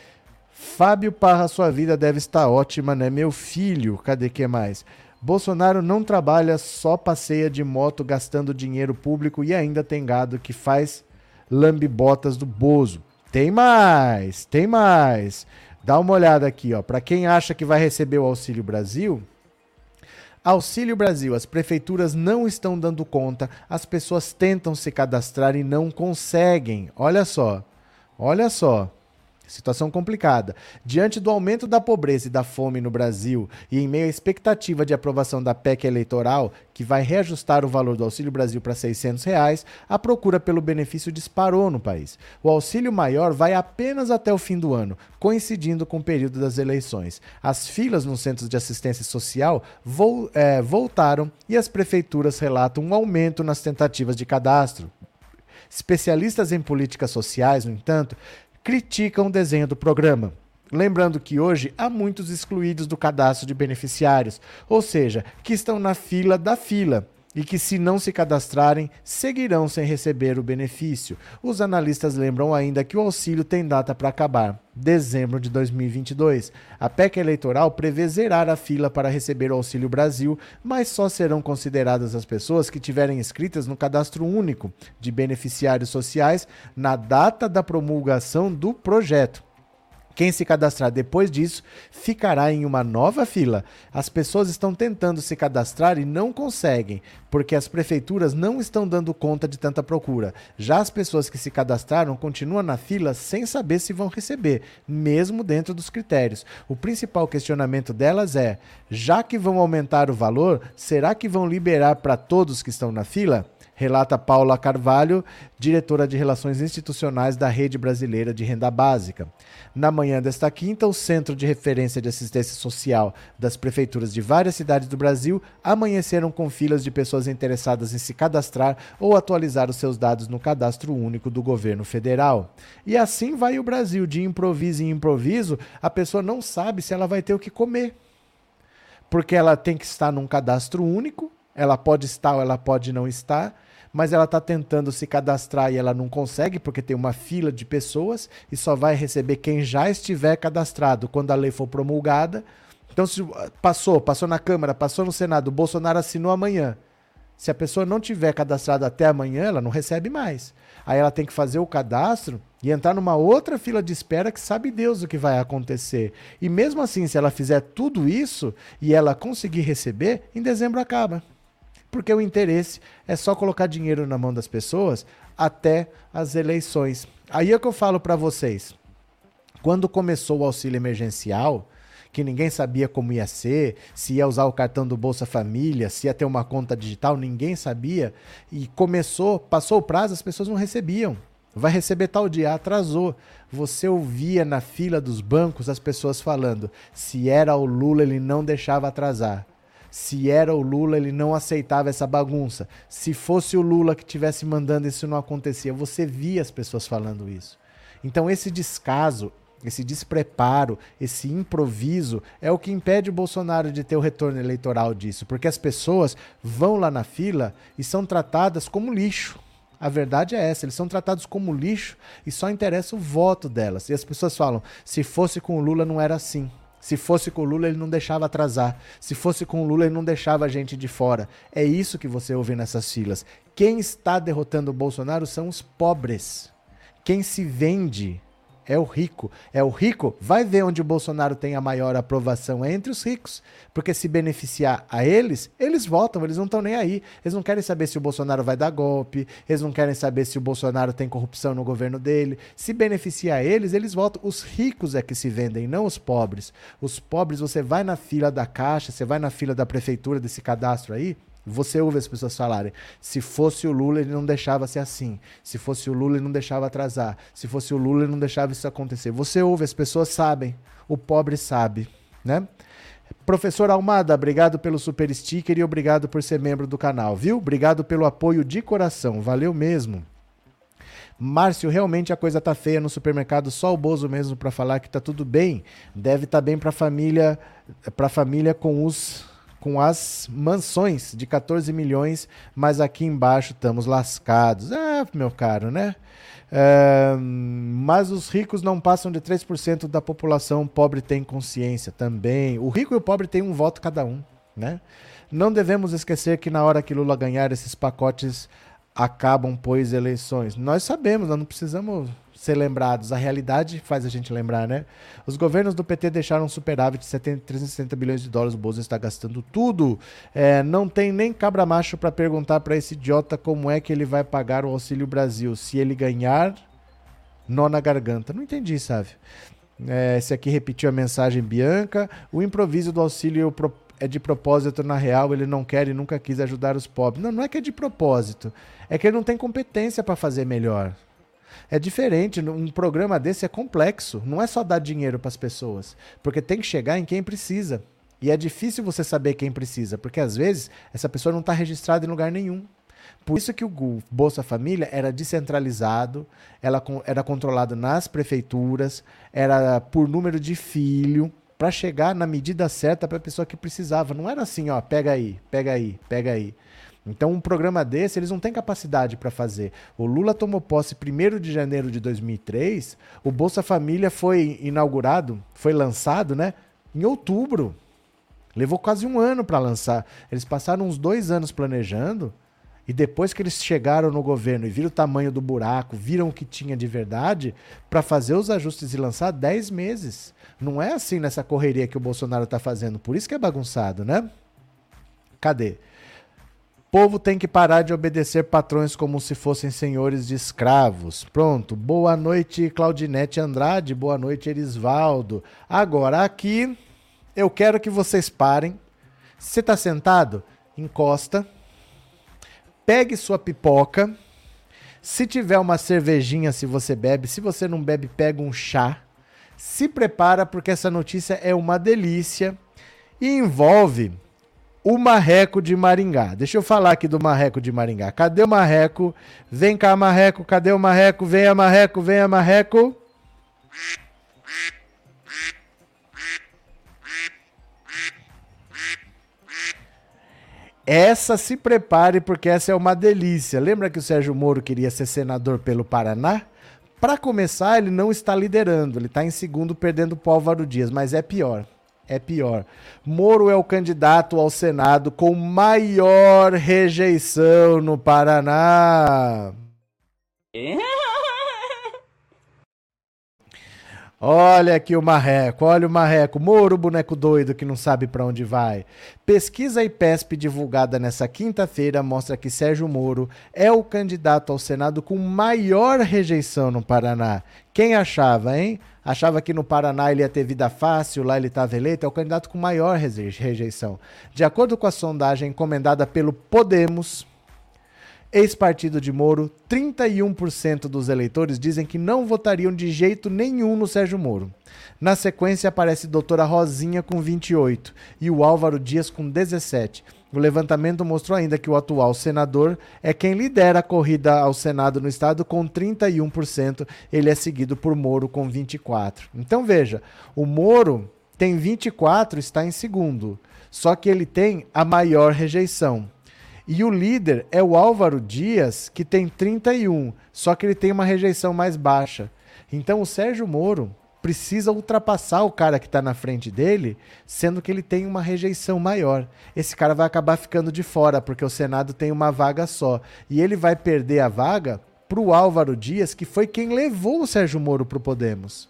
Fábio Parra, sua vida deve estar ótima, né? Meu filho, cadê que mais? Bolsonaro não trabalha, só passeia de moto gastando dinheiro público e ainda tem gado que faz lambibotas do Bozo. Tem mais, tem mais. Dá uma olhada aqui, ó. Para quem acha que vai receber o Auxílio Brasil, Auxílio Brasil, as prefeituras não estão dando conta, as pessoas tentam se cadastrar e não conseguem. Olha só, olha só. Situação complicada. Diante do aumento da pobreza e da fome no Brasil e em meio à expectativa de aprovação da PEC eleitoral, que vai reajustar o valor do Auxílio Brasil para 600 reais, a procura pelo benefício disparou no país. O auxílio maior vai apenas até o fim do ano, coincidindo com o período das eleições. As filas nos centros de assistência social vo é, voltaram e as prefeituras relatam um aumento nas tentativas de cadastro. Especialistas em políticas sociais, no entanto, criticam o desenho do programa. Lembrando que hoje há muitos excluídos do cadastro de beneficiários, ou seja, que estão na fila da fila e que, se não se cadastrarem, seguirão sem receber o benefício. Os analistas lembram ainda que o auxílio tem data para acabar, dezembro de 2022. A PEC eleitoral prevê zerar a fila para receber o Auxílio Brasil, mas só serão consideradas as pessoas que tiverem inscritas no cadastro único de beneficiários sociais na data da promulgação do projeto. Quem se cadastrar depois disso ficará em uma nova fila. As pessoas estão tentando se cadastrar e não conseguem, porque as prefeituras não estão dando conta de tanta procura. Já as pessoas que se cadastraram continuam na fila sem saber se vão receber, mesmo dentro dos critérios. O principal questionamento delas é: já que vão aumentar o valor, será que vão liberar para todos que estão na fila? Relata Paula Carvalho, diretora de Relações Institucionais da Rede Brasileira de Renda Básica. Na manhã desta quinta, o Centro de Referência de Assistência Social das prefeituras de várias cidades do Brasil amanheceram com filas de pessoas interessadas em se cadastrar ou atualizar os seus dados no cadastro único do governo federal. E assim vai o Brasil, de improviso em improviso, a pessoa não sabe se ela vai ter o que comer. Porque ela tem que estar num cadastro único, ela pode estar ou ela pode não estar mas ela está tentando se cadastrar e ela não consegue porque tem uma fila de pessoas e só vai receber quem já estiver cadastrado quando a lei for promulgada. Então, se passou, passou na Câmara, passou no Senado, o Bolsonaro assinou amanhã. Se a pessoa não tiver cadastrado até amanhã, ela não recebe mais. Aí ela tem que fazer o cadastro e entrar numa outra fila de espera que sabe Deus o que vai acontecer. E mesmo assim, se ela fizer tudo isso e ela conseguir receber, em dezembro acaba porque o interesse é só colocar dinheiro na mão das pessoas até as eleições. Aí é que eu falo para vocês. Quando começou o auxílio emergencial, que ninguém sabia como ia ser, se ia usar o cartão do Bolsa Família, se ia ter uma conta digital, ninguém sabia. E começou, passou o prazo, as pessoas não recebiam. Vai receber tal dia, atrasou. Você ouvia na fila dos bancos as pessoas falando: se era o Lula, ele não deixava atrasar. Se era o Lula, ele não aceitava essa bagunça. Se fosse o Lula que tivesse mandando, isso não acontecia. Você via as pessoas falando isso. Então, esse descaso, esse despreparo, esse improviso é o que impede o Bolsonaro de ter o retorno eleitoral disso, porque as pessoas vão lá na fila e são tratadas como lixo. A verdade é essa, eles são tratados como lixo e só interessa o voto delas. E as pessoas falam: se fosse com o Lula não era assim. Se fosse com o Lula, ele não deixava atrasar. Se fosse com o Lula, ele não deixava a gente de fora. É isso que você ouve nessas filas. Quem está derrotando o Bolsonaro são os pobres. Quem se vende é o rico. É o rico, vai ver onde o Bolsonaro tem a maior aprovação entre os ricos. Porque se beneficiar a eles, eles votam, eles não estão nem aí. Eles não querem saber se o Bolsonaro vai dar golpe, eles não querem saber se o Bolsonaro tem corrupção no governo dele. Se beneficiar eles, eles votam. Os ricos é que se vendem, não os pobres. Os pobres, você vai na fila da caixa, você vai na fila da prefeitura desse cadastro aí, Você ouve as pessoas falarem: se fosse o Lula, ele não deixava ser assim. Se fosse o Lula, ele não deixava atrasar. Se fosse o Lula, ele não deixava isso acontecer. Você ouve, as pessoas sabem. O pobre sabe, né? Professor Almada, obrigado pelo super sticker e obrigado por ser membro do canal, viu? Obrigado pelo apoio de coração, valeu mesmo. Márcio, realmente a coisa tá feia no supermercado, só o Bozo mesmo para falar que tá tudo bem. Deve estar tá bem para família, para família com os com as mansões de 14 milhões, mas aqui embaixo estamos lascados. Ah, meu caro, né? É, mas os ricos não passam de 3% da população, o pobre tem consciência também. O rico e o pobre têm um voto cada um, né? Não devemos esquecer que na hora que Lula ganhar esses pacotes acabam, pois, eleições. Nós sabemos, nós não precisamos ser lembrados. A realidade faz a gente lembrar, né? Os governos do PT deixaram um superávit de 70, 360 bilhões de dólares. O Bolsonaro está gastando tudo. É, não tem nem cabra macho para perguntar para esse idiota como é que ele vai pagar o Auxílio Brasil. Se ele ganhar, nó na garganta. Não entendi, sabe? É, esse aqui repetiu a mensagem Bianca. O improviso do auxílio é de propósito, na real, ele não quer e nunca quis ajudar os pobres. Não, não é que é de propósito. É que ele não tem competência para fazer melhor. É diferente, um programa desse é complexo, não é só dar dinheiro para as pessoas, porque tem que chegar em quem precisa. E é difícil você saber quem precisa, porque às vezes essa pessoa não está registrada em lugar nenhum. Por isso que o Bolsa Família era descentralizado, ela era controlado nas prefeituras, era por número de filho, para chegar na medida certa para a pessoa que precisava. Não era assim, ó, pega aí, pega aí, pega aí. Então, um programa desse, eles não têm capacidade para fazer. O Lula tomou posse 1 de janeiro de 2003, o Bolsa Família foi inaugurado, foi lançado, né? Em outubro. Levou quase um ano para lançar. Eles passaram uns dois anos planejando. E depois que eles chegaram no governo e viram o tamanho do buraco, viram o que tinha de verdade, para fazer os ajustes e lançar 10 meses. Não é assim nessa correria que o Bolsonaro está fazendo. Por isso que é bagunçado, né? Cadê? Povo tem que parar de obedecer patrões como se fossem senhores de escravos. Pronto. Boa noite, Claudinete Andrade. Boa noite, Erisvaldo. Agora, aqui, eu quero que vocês parem. Você está sentado? Encosta. Pegue sua pipoca. Se tiver uma cervejinha, se você bebe. Se você não bebe, pega um chá. Se prepara, porque essa notícia é uma delícia e envolve o Marreco de Maringá. Deixa eu falar aqui do Marreco de Maringá. Cadê o Marreco? Vem cá, Marreco. Cadê o Marreco? Venha, Marreco. Venha, Marreco. Essa se prepare porque essa é uma delícia. Lembra que o Sérgio Moro queria ser senador pelo Paraná? Para começar, ele não está liderando, ele está em segundo, perdendo o Álvaro Dias, mas é pior é pior. Moro é o candidato ao Senado com maior rejeição no Paraná. Olha aqui o marreco, olha o marreco, Moro, boneco doido que não sabe para onde vai. Pesquisa IPESP divulgada nessa quinta-feira mostra que Sérgio Moro é o candidato ao Senado com maior rejeição no Paraná. Quem achava, hein? Achava que no Paraná ele ia ter vida fácil, lá ele estava eleito, é o candidato com maior rejeição. De acordo com a sondagem encomendada pelo Podemos, ex-partido de Moro, 31% dos eleitores dizem que não votariam de jeito nenhum no Sérgio Moro. Na sequência aparece doutora Rosinha com 28 e o Álvaro Dias com 17. O levantamento mostrou ainda que o atual senador é quem lidera a corrida ao Senado no estado com 31%, ele é seguido por Moro com 24. Então veja, o Moro tem 24, está em segundo, só que ele tem a maior rejeição. E o líder é o Álvaro Dias, que tem 31, só que ele tem uma rejeição mais baixa. Então o Sérgio Moro precisa ultrapassar o cara que está na frente dele, sendo que ele tem uma rejeição maior. Esse cara vai acabar ficando de fora, porque o Senado tem uma vaga só. E ele vai perder a vaga para o Álvaro Dias, que foi quem levou o Sérgio Moro para o Podemos.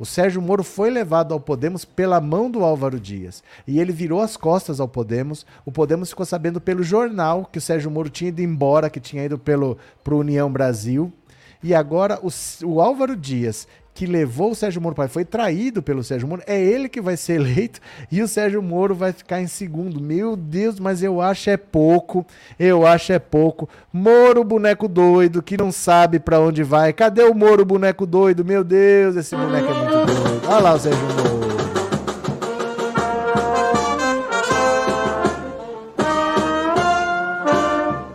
O Sérgio Moro foi levado ao Podemos pela mão do Álvaro Dias. E ele virou as costas ao Podemos. O Podemos ficou sabendo pelo jornal que o Sérgio Moro tinha ido embora, que tinha ido pelo pro União Brasil. E agora o, o Álvaro Dias, que levou o Sérgio Moro para foi traído pelo Sérgio Moro, é ele que vai ser eleito e o Sérgio Moro vai ficar em segundo. Meu Deus, mas eu acho é pouco. Eu acho é pouco. Moro, boneco doido, que não sabe para onde vai. Cadê o Moro, boneco doido? Meu Deus, esse boneco é muito doido. Olha lá o Sérgio Moro.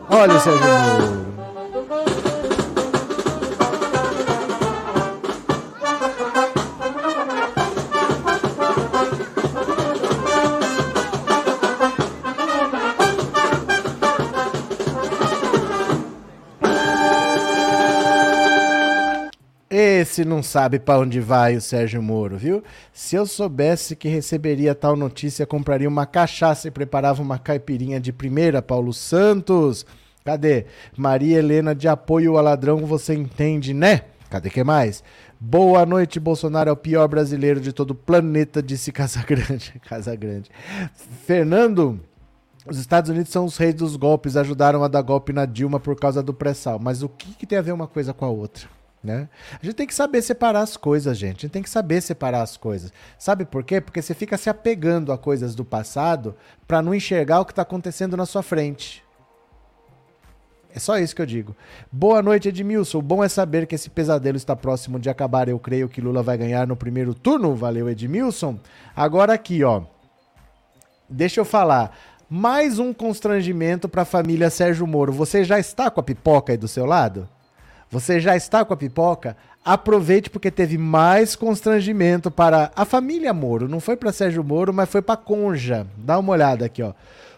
Olha o Sérgio Moro. Esse não sabe para onde vai o Sérgio Moro, viu? Se eu soubesse que receberia tal notícia, compraria uma cachaça e preparava uma caipirinha de primeira, Paulo Santos. Cadê? Maria Helena de apoio ao ladrão, você entende, né? Cadê que mais? Boa noite, Bolsonaro é o pior brasileiro de todo o planeta, disse Casagrande. Casagrande. Fernando, os Estados Unidos são os reis dos golpes, ajudaram a dar golpe na Dilma por causa do pré-sal. Mas o que, que tem a ver uma coisa com a outra? Né? A gente tem que saber separar as coisas, gente. A gente tem que saber separar as coisas. Sabe por quê? Porque você fica se apegando a coisas do passado para não enxergar o que está acontecendo na sua frente. É só isso que eu digo. Boa noite, Edmilson. Bom é saber que esse pesadelo está próximo de acabar. Eu creio que Lula vai ganhar no primeiro turno. Valeu, Edmilson. Agora aqui, ó. Deixa eu falar. Mais um constrangimento para a família Sérgio Moro. Você já está com a pipoca aí do seu lado? Você já está com a pipoca? Aproveite porque teve mais constrangimento para a família Moro. Não foi para Sérgio Moro, mas foi para Conja. Dá uma olhada aqui, ó.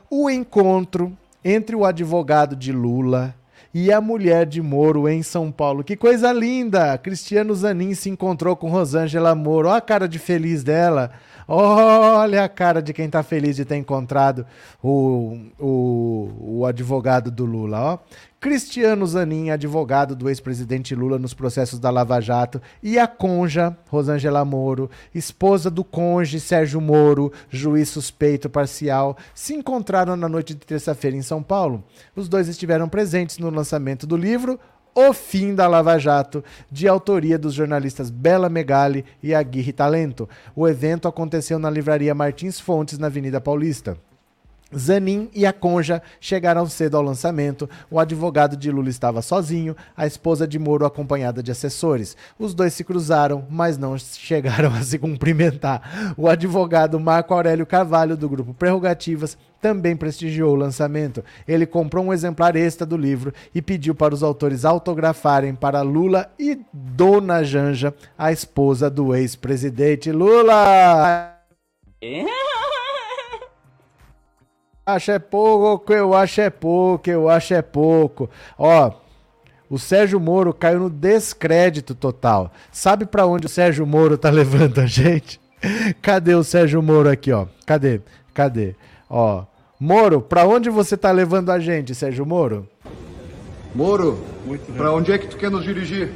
O encontro entre o advogado de Lula e a mulher de Moro em São Paulo. Que coisa linda! Cristiano Zanin se encontrou com Rosângela Moro. Olha a cara de feliz dela. Olha a cara de quem tá feliz de ter encontrado o, o, o advogado do Lula, ó. Cristiano Zanin, advogado do ex-presidente Lula nos processos da Lava Jato, e a conja, Rosângela Moro, esposa do conge Sérgio Moro, juiz suspeito parcial, se encontraram na noite de terça-feira em São Paulo. Os dois estiveram presentes no lançamento do livro o Fim da Lava Jato, de autoria dos jornalistas Bela Megali e Aguirre Talento. O evento aconteceu na livraria Martins Fontes, na Avenida Paulista. Zanin e a Conja chegaram cedo ao lançamento. O advogado de Lula estava sozinho, a esposa de Moro acompanhada de assessores. Os dois se cruzaram, mas não chegaram a se cumprimentar. O advogado Marco Aurélio Carvalho, do grupo Prerrogativas, também prestigiou o lançamento. Ele comprou um exemplar extra do livro e pediu para os autores autografarem para Lula e Dona Janja, a esposa do ex-presidente Lula. É? Acho é pouco, eu acho é pouco, eu acho é pouco. Ó, o Sérgio Moro caiu no descrédito total. Sabe para onde o Sérgio Moro tá levando a gente? Cadê o Sérgio Moro aqui, ó? Cadê? Cadê? Ó, Moro, para onde você tá levando a gente, Sérgio Moro? Moro, para onde é que tu quer nos dirigir?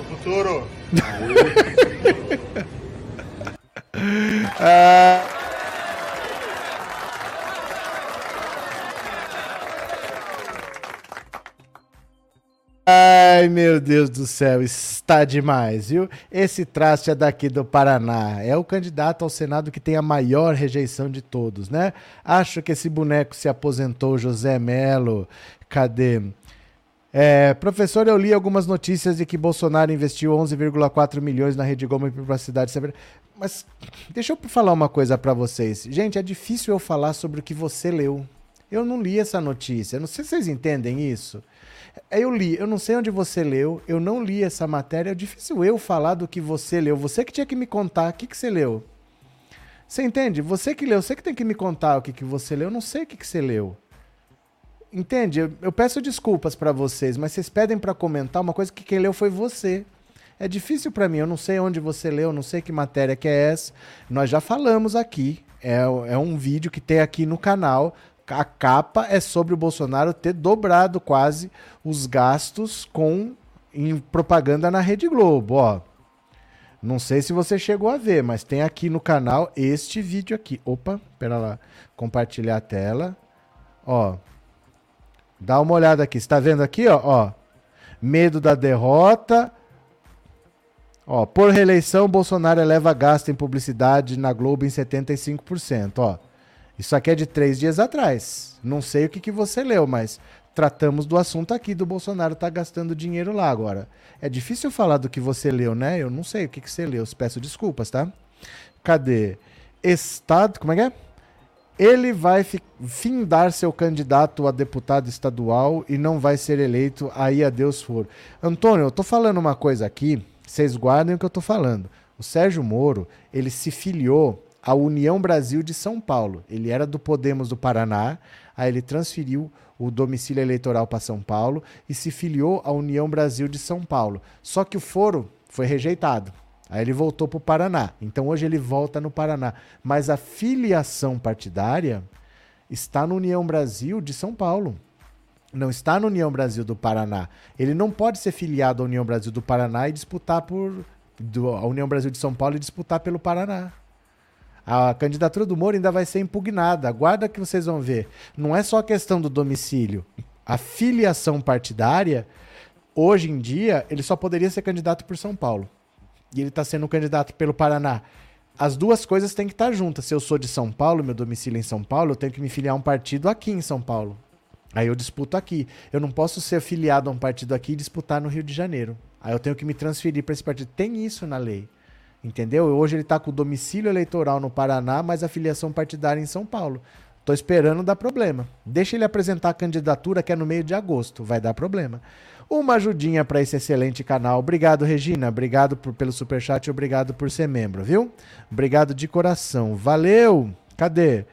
O futuro. ah... Ai, meu Deus do céu, está demais, viu? Esse traste é daqui do Paraná. É o candidato ao Senado que tem a maior rejeição de todos, né? Acho que esse boneco se aposentou, José Melo. Cadê? É, professor, eu li algumas notícias de que Bolsonaro investiu 11,4 milhões na Rede Globo em privacidade. Mas deixa eu falar uma coisa para vocês. Gente, é difícil eu falar sobre o que você leu. Eu não li essa notícia. Não sei se vocês entendem isso. Eu li, eu não sei onde você leu, eu não li essa matéria, é difícil eu falar do que você leu. Você que tinha que me contar o que, que você leu. Você entende? Você que leu, você que tem que me contar o que, que você leu, eu não sei o que, que você leu. Entende? Eu, eu peço desculpas para vocês, mas vocês pedem para comentar uma coisa que quem leu foi você. É difícil para mim, eu não sei onde você leu, não sei que matéria que é essa. Nós já falamos aqui, é, é um vídeo que tem aqui no canal a capa é sobre o Bolsonaro ter dobrado quase os gastos com em propaganda na Rede Globo, ó. Não sei se você chegou a ver, mas tem aqui no canal este vídeo aqui. Opa, pera lá. Compartilhar a tela. Ó. Dá uma olhada aqui. Está vendo aqui, ó, ó. Medo da derrota. Ó, por reeleição, Bolsonaro eleva gasto em publicidade na Globo em 75%. Ó, isso aqui é de três dias atrás. Não sei o que, que você leu, mas tratamos do assunto aqui do Bolsonaro tá gastando dinheiro lá agora. É difícil falar do que você leu, né? Eu não sei o que, que você leu. Peço desculpas, tá? Cadê? Estado. Como é que é? Ele vai findar seu candidato a deputado estadual e não vai ser eleito, aí a Deus for. Antônio, eu tô falando uma coisa aqui vocês guardem o que eu estou falando. O Sérgio Moro, ele se filiou à União Brasil de São Paulo. Ele era do Podemos do Paraná, aí ele transferiu o domicílio eleitoral para São Paulo e se filiou à União Brasil de São Paulo. Só que o foro foi rejeitado. Aí ele voltou para o Paraná. Então hoje ele volta no Paraná. Mas a filiação partidária está na União Brasil de São Paulo não está na União Brasil do Paraná. Ele não pode ser filiado à União Brasil do Paraná e disputar por. Do, a União Brasil de São Paulo e disputar pelo Paraná. A candidatura do Moro ainda vai ser impugnada. Aguarda que vocês vão ver. Não é só a questão do domicílio. A filiação partidária, hoje em dia, ele só poderia ser candidato por São Paulo. E ele está sendo candidato pelo Paraná. As duas coisas têm que estar juntas. Se eu sou de São Paulo, meu domicílio é em São Paulo, eu tenho que me filiar a um partido aqui em São Paulo. Aí eu disputo aqui. Eu não posso ser afiliado a um partido aqui e disputar no Rio de Janeiro. Aí eu tenho que me transferir para esse partido. Tem isso na lei. Entendeu? Hoje ele está com o domicílio eleitoral no Paraná, mas a filiação partidária em São Paulo. Tô esperando dar problema. Deixa ele apresentar a candidatura que é no meio de agosto. Vai dar problema. Uma ajudinha para esse excelente canal. Obrigado, Regina. Obrigado por, pelo superchat obrigado por ser membro, viu? Obrigado de coração. Valeu! Cadê?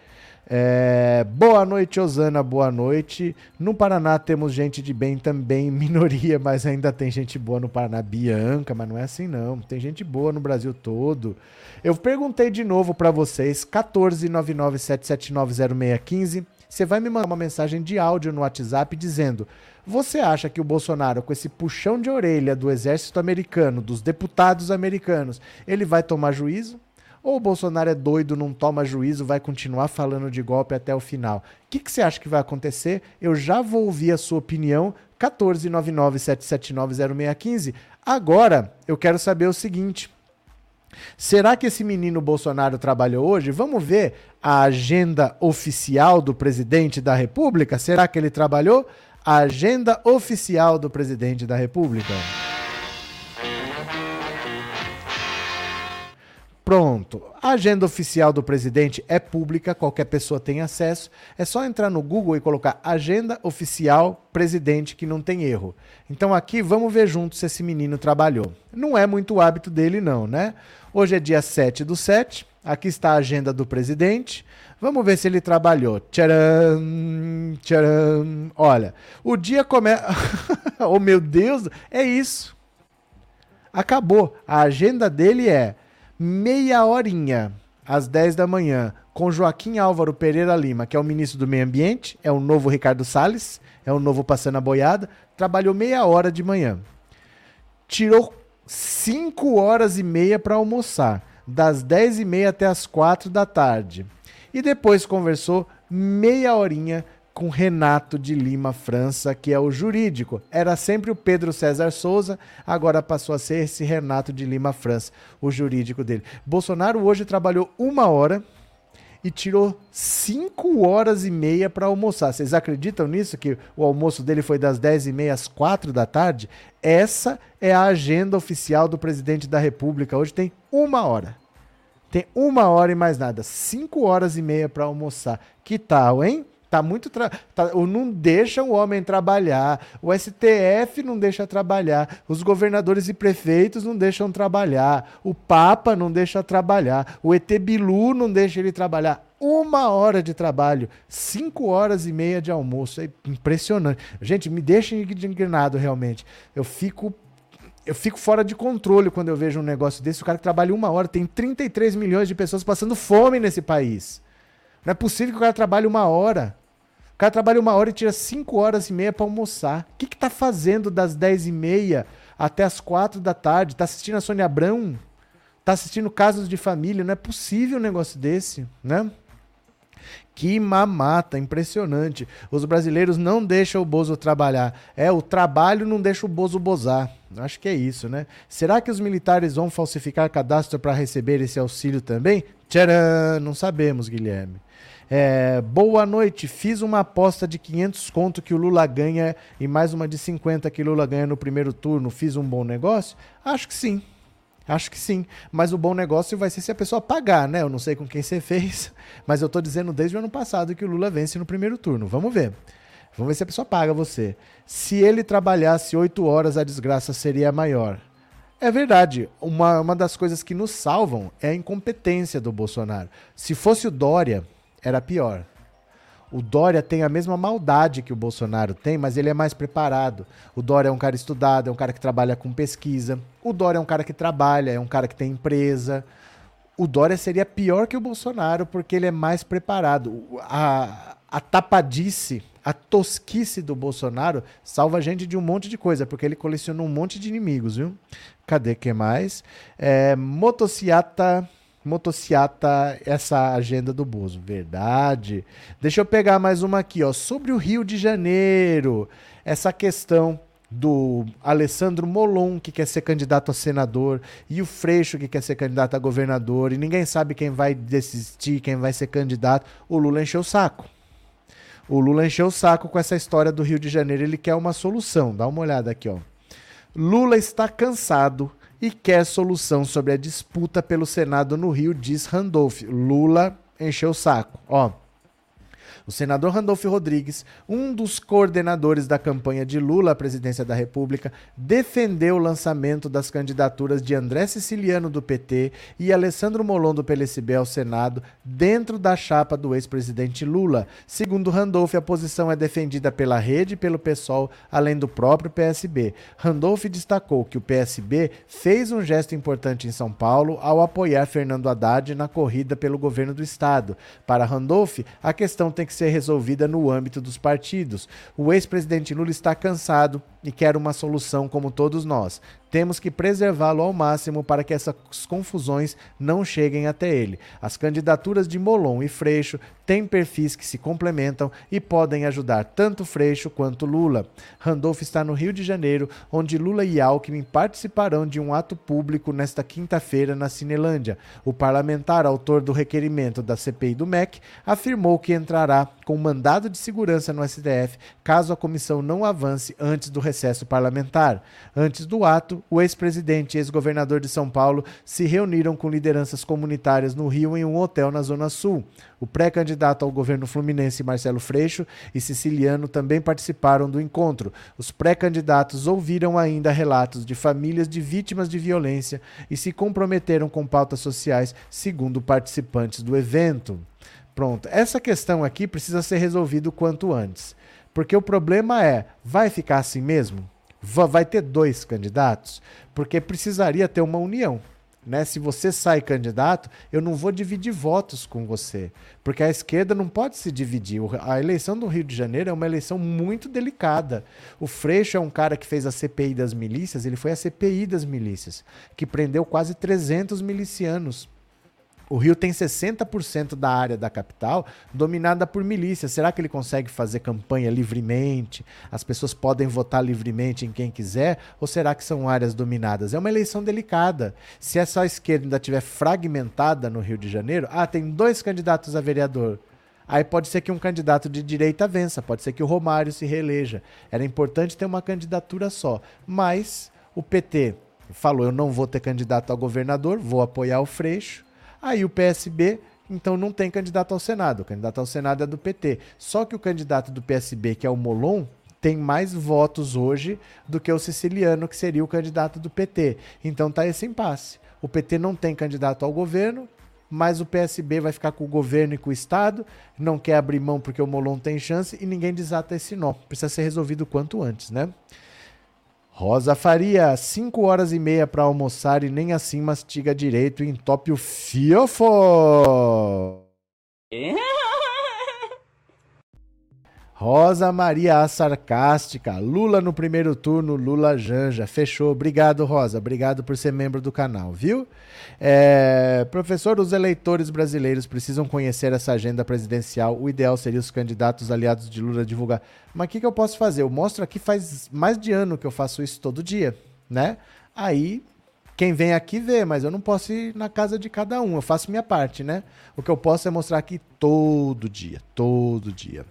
É, boa noite, Osana, boa noite. No Paraná temos gente de bem também, minoria, mas ainda tem gente boa no Paraná. Bianca, mas não é assim não. Tem gente boa no Brasil todo. Eu perguntei de novo para vocês, 14997790615. Você vai me mandar uma mensagem de áudio no WhatsApp dizendo: Você acha que o Bolsonaro, com esse puxão de orelha do exército americano, dos deputados americanos, ele vai tomar juízo? Ou o Bolsonaro é doido, não toma juízo, vai continuar falando de golpe até o final? O que, que você acha que vai acontecer? Eu já vou ouvir a sua opinião. 14997790615. Agora, eu quero saber o seguinte. Será que esse menino Bolsonaro trabalhou hoje? Vamos ver a agenda oficial do presidente da República? Será que ele trabalhou? A agenda oficial do presidente da República. Pronto. A agenda oficial do presidente é pública, qualquer pessoa tem acesso. É só entrar no Google e colocar Agenda Oficial Presidente, que não tem erro. Então aqui vamos ver juntos se esse menino trabalhou. Não é muito hábito dele, não, né? Hoje é dia 7 do 7. Aqui está a agenda do presidente. Vamos ver se ele trabalhou. Tcharam, tcharam. Olha, o dia começa. oh, meu Deus, é isso. Acabou. A agenda dele é meia horinha, às 10 da manhã, com Joaquim Álvaro Pereira Lima, que é o ministro do Meio Ambiente, é o novo Ricardo Salles, é o novo Passando a Boiada, trabalhou meia hora de manhã. Tirou 5 horas e meia para almoçar, das 10 e meia até as 4 da tarde. E depois conversou meia horinha com Renato de Lima França, que é o jurídico. Era sempre o Pedro César Souza, agora passou a ser esse Renato de Lima França, o jurídico dele. Bolsonaro hoje trabalhou uma hora e tirou cinco horas e meia para almoçar. Vocês acreditam nisso? Que o almoço dele foi das 10 e meia às 4 da tarde? Essa é a agenda oficial do presidente da República. Hoje tem uma hora. Tem uma hora e mais nada. Cinco horas e meia para almoçar. Que tal, hein? Tá muito. Tra... Tá... Não deixa o homem trabalhar. O STF não deixa trabalhar. Os governadores e prefeitos não deixam trabalhar. O Papa não deixa trabalhar. O ET Bilu não deixa ele trabalhar. Uma hora de trabalho, cinco horas e meia de almoço. É impressionante. Gente, me deixa indignado realmente. Eu fico eu fico fora de controle quando eu vejo um negócio desse. O cara que trabalha uma hora, tem 33 milhões de pessoas passando fome nesse país. Não é possível que o cara trabalhe uma hora. O cara trabalha uma hora e tira cinco horas e meia para almoçar. O que que tá fazendo das dez e meia até as quatro da tarde? Tá assistindo a Sônia Abrão? Tá assistindo Casos de Família? Não é possível um negócio desse, né? Que mamata, impressionante. Os brasileiros não deixam o Bozo trabalhar. É, o trabalho não deixa o Bozo bozar. Acho que é isso, né? Será que os militares vão falsificar cadastro para receber esse auxílio também? Tcharam! Não sabemos, Guilherme. É, boa noite. Fiz uma aposta de 500 conto que o Lula ganha e mais uma de 50 que o Lula ganha no primeiro turno. Fiz um bom negócio? Acho que sim. Acho que sim. Mas o bom negócio vai ser se a pessoa pagar, né? Eu não sei com quem você fez, mas eu tô dizendo desde o ano passado que o Lula vence no primeiro turno. Vamos ver. Vamos ver se a pessoa paga você. Se ele trabalhasse oito horas, a desgraça seria maior. É verdade. Uma, uma das coisas que nos salvam é a incompetência do Bolsonaro. Se fosse o Dória, era pior. O Dória tem a mesma maldade que o Bolsonaro tem, mas ele é mais preparado. O Dória é um cara estudado, é um cara que trabalha com pesquisa. O Dória é um cara que trabalha, é um cara que tem empresa. O Dória seria pior que o Bolsonaro porque ele é mais preparado. A, a tapadice, a tosquice do Bolsonaro salva a gente de um monte de coisa, porque ele colecionou um monte de inimigos, viu? Cadê que mais? É, motociata motociata essa agenda do Bozo. Verdade. Deixa eu pegar mais uma aqui, ó, sobre o Rio de Janeiro. Essa questão do Alessandro Molon, que quer ser candidato a senador, e o Freixo, que quer ser candidato a governador, e ninguém sabe quem vai desistir, quem vai ser candidato. O Lula encheu o saco. O Lula encheu o saco com essa história do Rio de Janeiro. Ele quer uma solução. Dá uma olhada aqui, ó. Lula está cansado e quer solução sobre a disputa pelo Senado no Rio, diz Randolph. Lula encheu o saco. Ó. O senador Randolfo Rodrigues, um dos coordenadores da campanha de Lula à presidência da República, defendeu o lançamento das candidaturas de André Siciliano do PT e Alessandro Molon do PLSB ao Senado dentro da chapa do ex-presidente Lula. Segundo Randolph, a posição é defendida pela rede e pelo PSOL, além do próprio PSB. Randolph destacou que o PSB fez um gesto importante em São Paulo ao apoiar Fernando Haddad na corrida pelo governo do estado. Para Randolph, a questão tem que ser resolvida no âmbito dos partidos. O ex-presidente Lula está cansado e quer uma solução como todos nós. Temos que preservá-lo ao máximo para que essas confusões não cheguem até ele. As candidaturas de Molon e Freixo têm perfis que se complementam e podem ajudar tanto Freixo quanto Lula. Randolph está no Rio de Janeiro, onde Lula e Alckmin participarão de um ato público nesta quinta-feira na Cinelândia. O parlamentar, autor do requerimento da CPI do MEC, afirmou que entrará com mandado de segurança no STF caso a comissão não avance antes do recesso parlamentar. Antes do ato, o ex-presidente e ex-governador de São Paulo se reuniram com lideranças comunitárias no Rio em um hotel na Zona Sul. O pré-candidato ao governo fluminense Marcelo Freixo e Siciliano também participaram do encontro. Os pré-candidatos ouviram ainda relatos de famílias de vítimas de violência e se comprometeram com pautas sociais, segundo participantes do evento. Pronto, essa questão aqui precisa ser resolvida o quanto antes. Porque o problema é, vai ficar assim mesmo? Vai ter dois candidatos? Porque precisaria ter uma união. Né? Se você sai candidato, eu não vou dividir votos com você, porque a esquerda não pode se dividir. A eleição do Rio de Janeiro é uma eleição muito delicada. O Freixo é um cara que fez a CPI das milícias, ele foi a CPI das milícias, que prendeu quase 300 milicianos. O Rio tem 60% da área da capital dominada por milícias. Será que ele consegue fazer campanha livremente? As pessoas podem votar livremente em quem quiser? Ou será que são áreas dominadas? É uma eleição delicada. Se essa esquerda ainda estiver fragmentada no Rio de Janeiro, ah, tem dois candidatos a vereador. Aí pode ser que um candidato de direita vença, pode ser que o Romário se reeleja. Era importante ter uma candidatura só. Mas o PT falou: eu não vou ter candidato a governador, vou apoiar o Freixo Aí o PSB, então, não tem candidato ao Senado. O candidato ao Senado é do PT. Só que o candidato do PSB, que é o Molon, tem mais votos hoje do que o siciliano, que seria o candidato do PT. Então tá esse impasse. O PT não tem candidato ao governo, mas o PSB vai ficar com o governo e com o Estado, não quer abrir mão porque o Molon tem chance e ninguém desata esse nó. Precisa ser resolvido quanto antes, né? Rosa Faria, 5 horas e meia para almoçar e nem assim mastiga direito e entope o fiofo. Rosa Maria a sarcástica. Lula no primeiro turno, Lula Janja. Fechou. Obrigado, Rosa. Obrigado por ser membro do canal, viu? É... Professor, os eleitores brasileiros precisam conhecer essa agenda presidencial. O ideal seria os candidatos aliados de Lula divulgar. Mas o que, que eu posso fazer? Eu mostro aqui faz mais de ano que eu faço isso todo dia. né? Aí quem vem aqui vê, mas eu não posso ir na casa de cada um. Eu faço minha parte, né? O que eu posso é mostrar aqui todo dia, todo dia.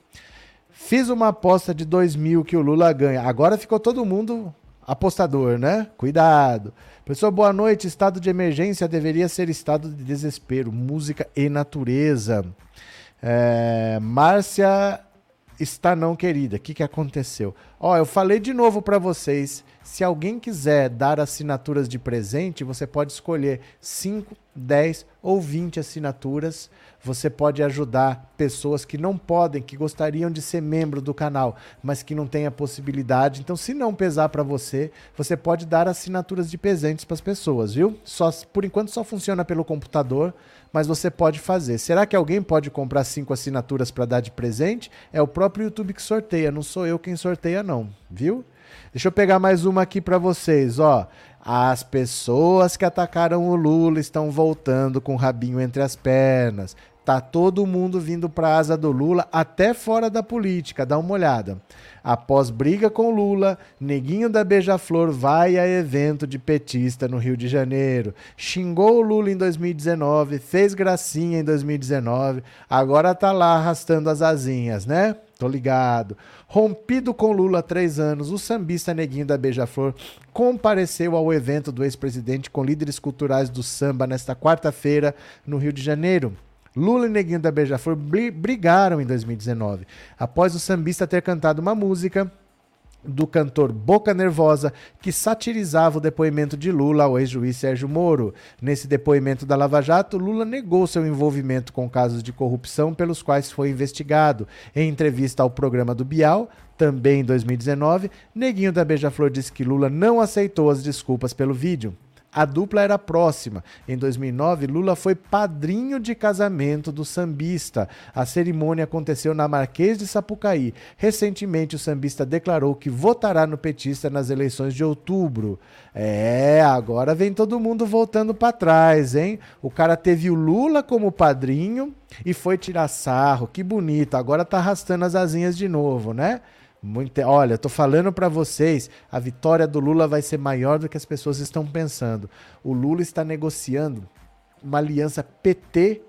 Fiz uma aposta de 2 mil que o Lula ganha. Agora ficou todo mundo apostador, né? Cuidado. Pessoal, boa noite. Estado de emergência deveria ser estado de desespero. Música e natureza. É, Márcia está não querida. O que, que aconteceu? Ó, eu falei de novo para vocês se alguém quiser dar assinaturas de presente, você pode escolher 5, 10 ou 20 assinaturas. Você pode ajudar pessoas que não podem, que gostariam de ser membro do canal, mas que não têm a possibilidade. Então, se não pesar para você, você pode dar assinaturas de presentes para as pessoas, viu? Só por enquanto só funciona pelo computador, mas você pode fazer. Será que alguém pode comprar cinco assinaturas para dar de presente? É o próprio YouTube que sorteia, não sou eu quem sorteia não, viu? Deixa eu pegar mais uma aqui para vocês, ó. As pessoas que atacaram o Lula estão voltando com o rabinho entre as pernas. Tá todo mundo vindo para asa do Lula, até fora da política. Dá uma olhada. Após briga com Lula, Neguinho da Beija-Flor vai a evento de petista no Rio de Janeiro. Xingou o Lula em 2019, fez gracinha em 2019, agora tá lá arrastando as asinhas, né? Tô ligado. Rompido com Lula há três anos, o sambista Neguinho da Beija-Flor compareceu ao evento do ex-presidente com líderes culturais do samba nesta quarta-feira no Rio de Janeiro. Lula e Neguinho da Beija-Flor brigaram em 2019, após o sambista ter cantado uma música do cantor Boca Nervosa, que satirizava o depoimento de Lula ao ex-juiz Sérgio Moro. Nesse depoimento da Lava Jato, Lula negou seu envolvimento com casos de corrupção pelos quais foi investigado. Em entrevista ao programa do Bial, também em 2019, Neguinho da Beija-Flor disse que Lula não aceitou as desculpas pelo vídeo. A dupla era próxima. Em 2009, Lula foi padrinho de casamento do sambista. A cerimônia aconteceu na Marquês de Sapucaí. Recentemente, o sambista declarou que votará no petista nas eleições de outubro. É, agora vem todo mundo voltando para trás, hein? O cara teve o Lula como padrinho e foi tirar sarro. Que bonito. Agora tá arrastando as asinhas de novo, né? Muito, olha, tô falando para vocês, a vitória do Lula vai ser maior do que as pessoas estão pensando. O Lula está negociando uma aliança PT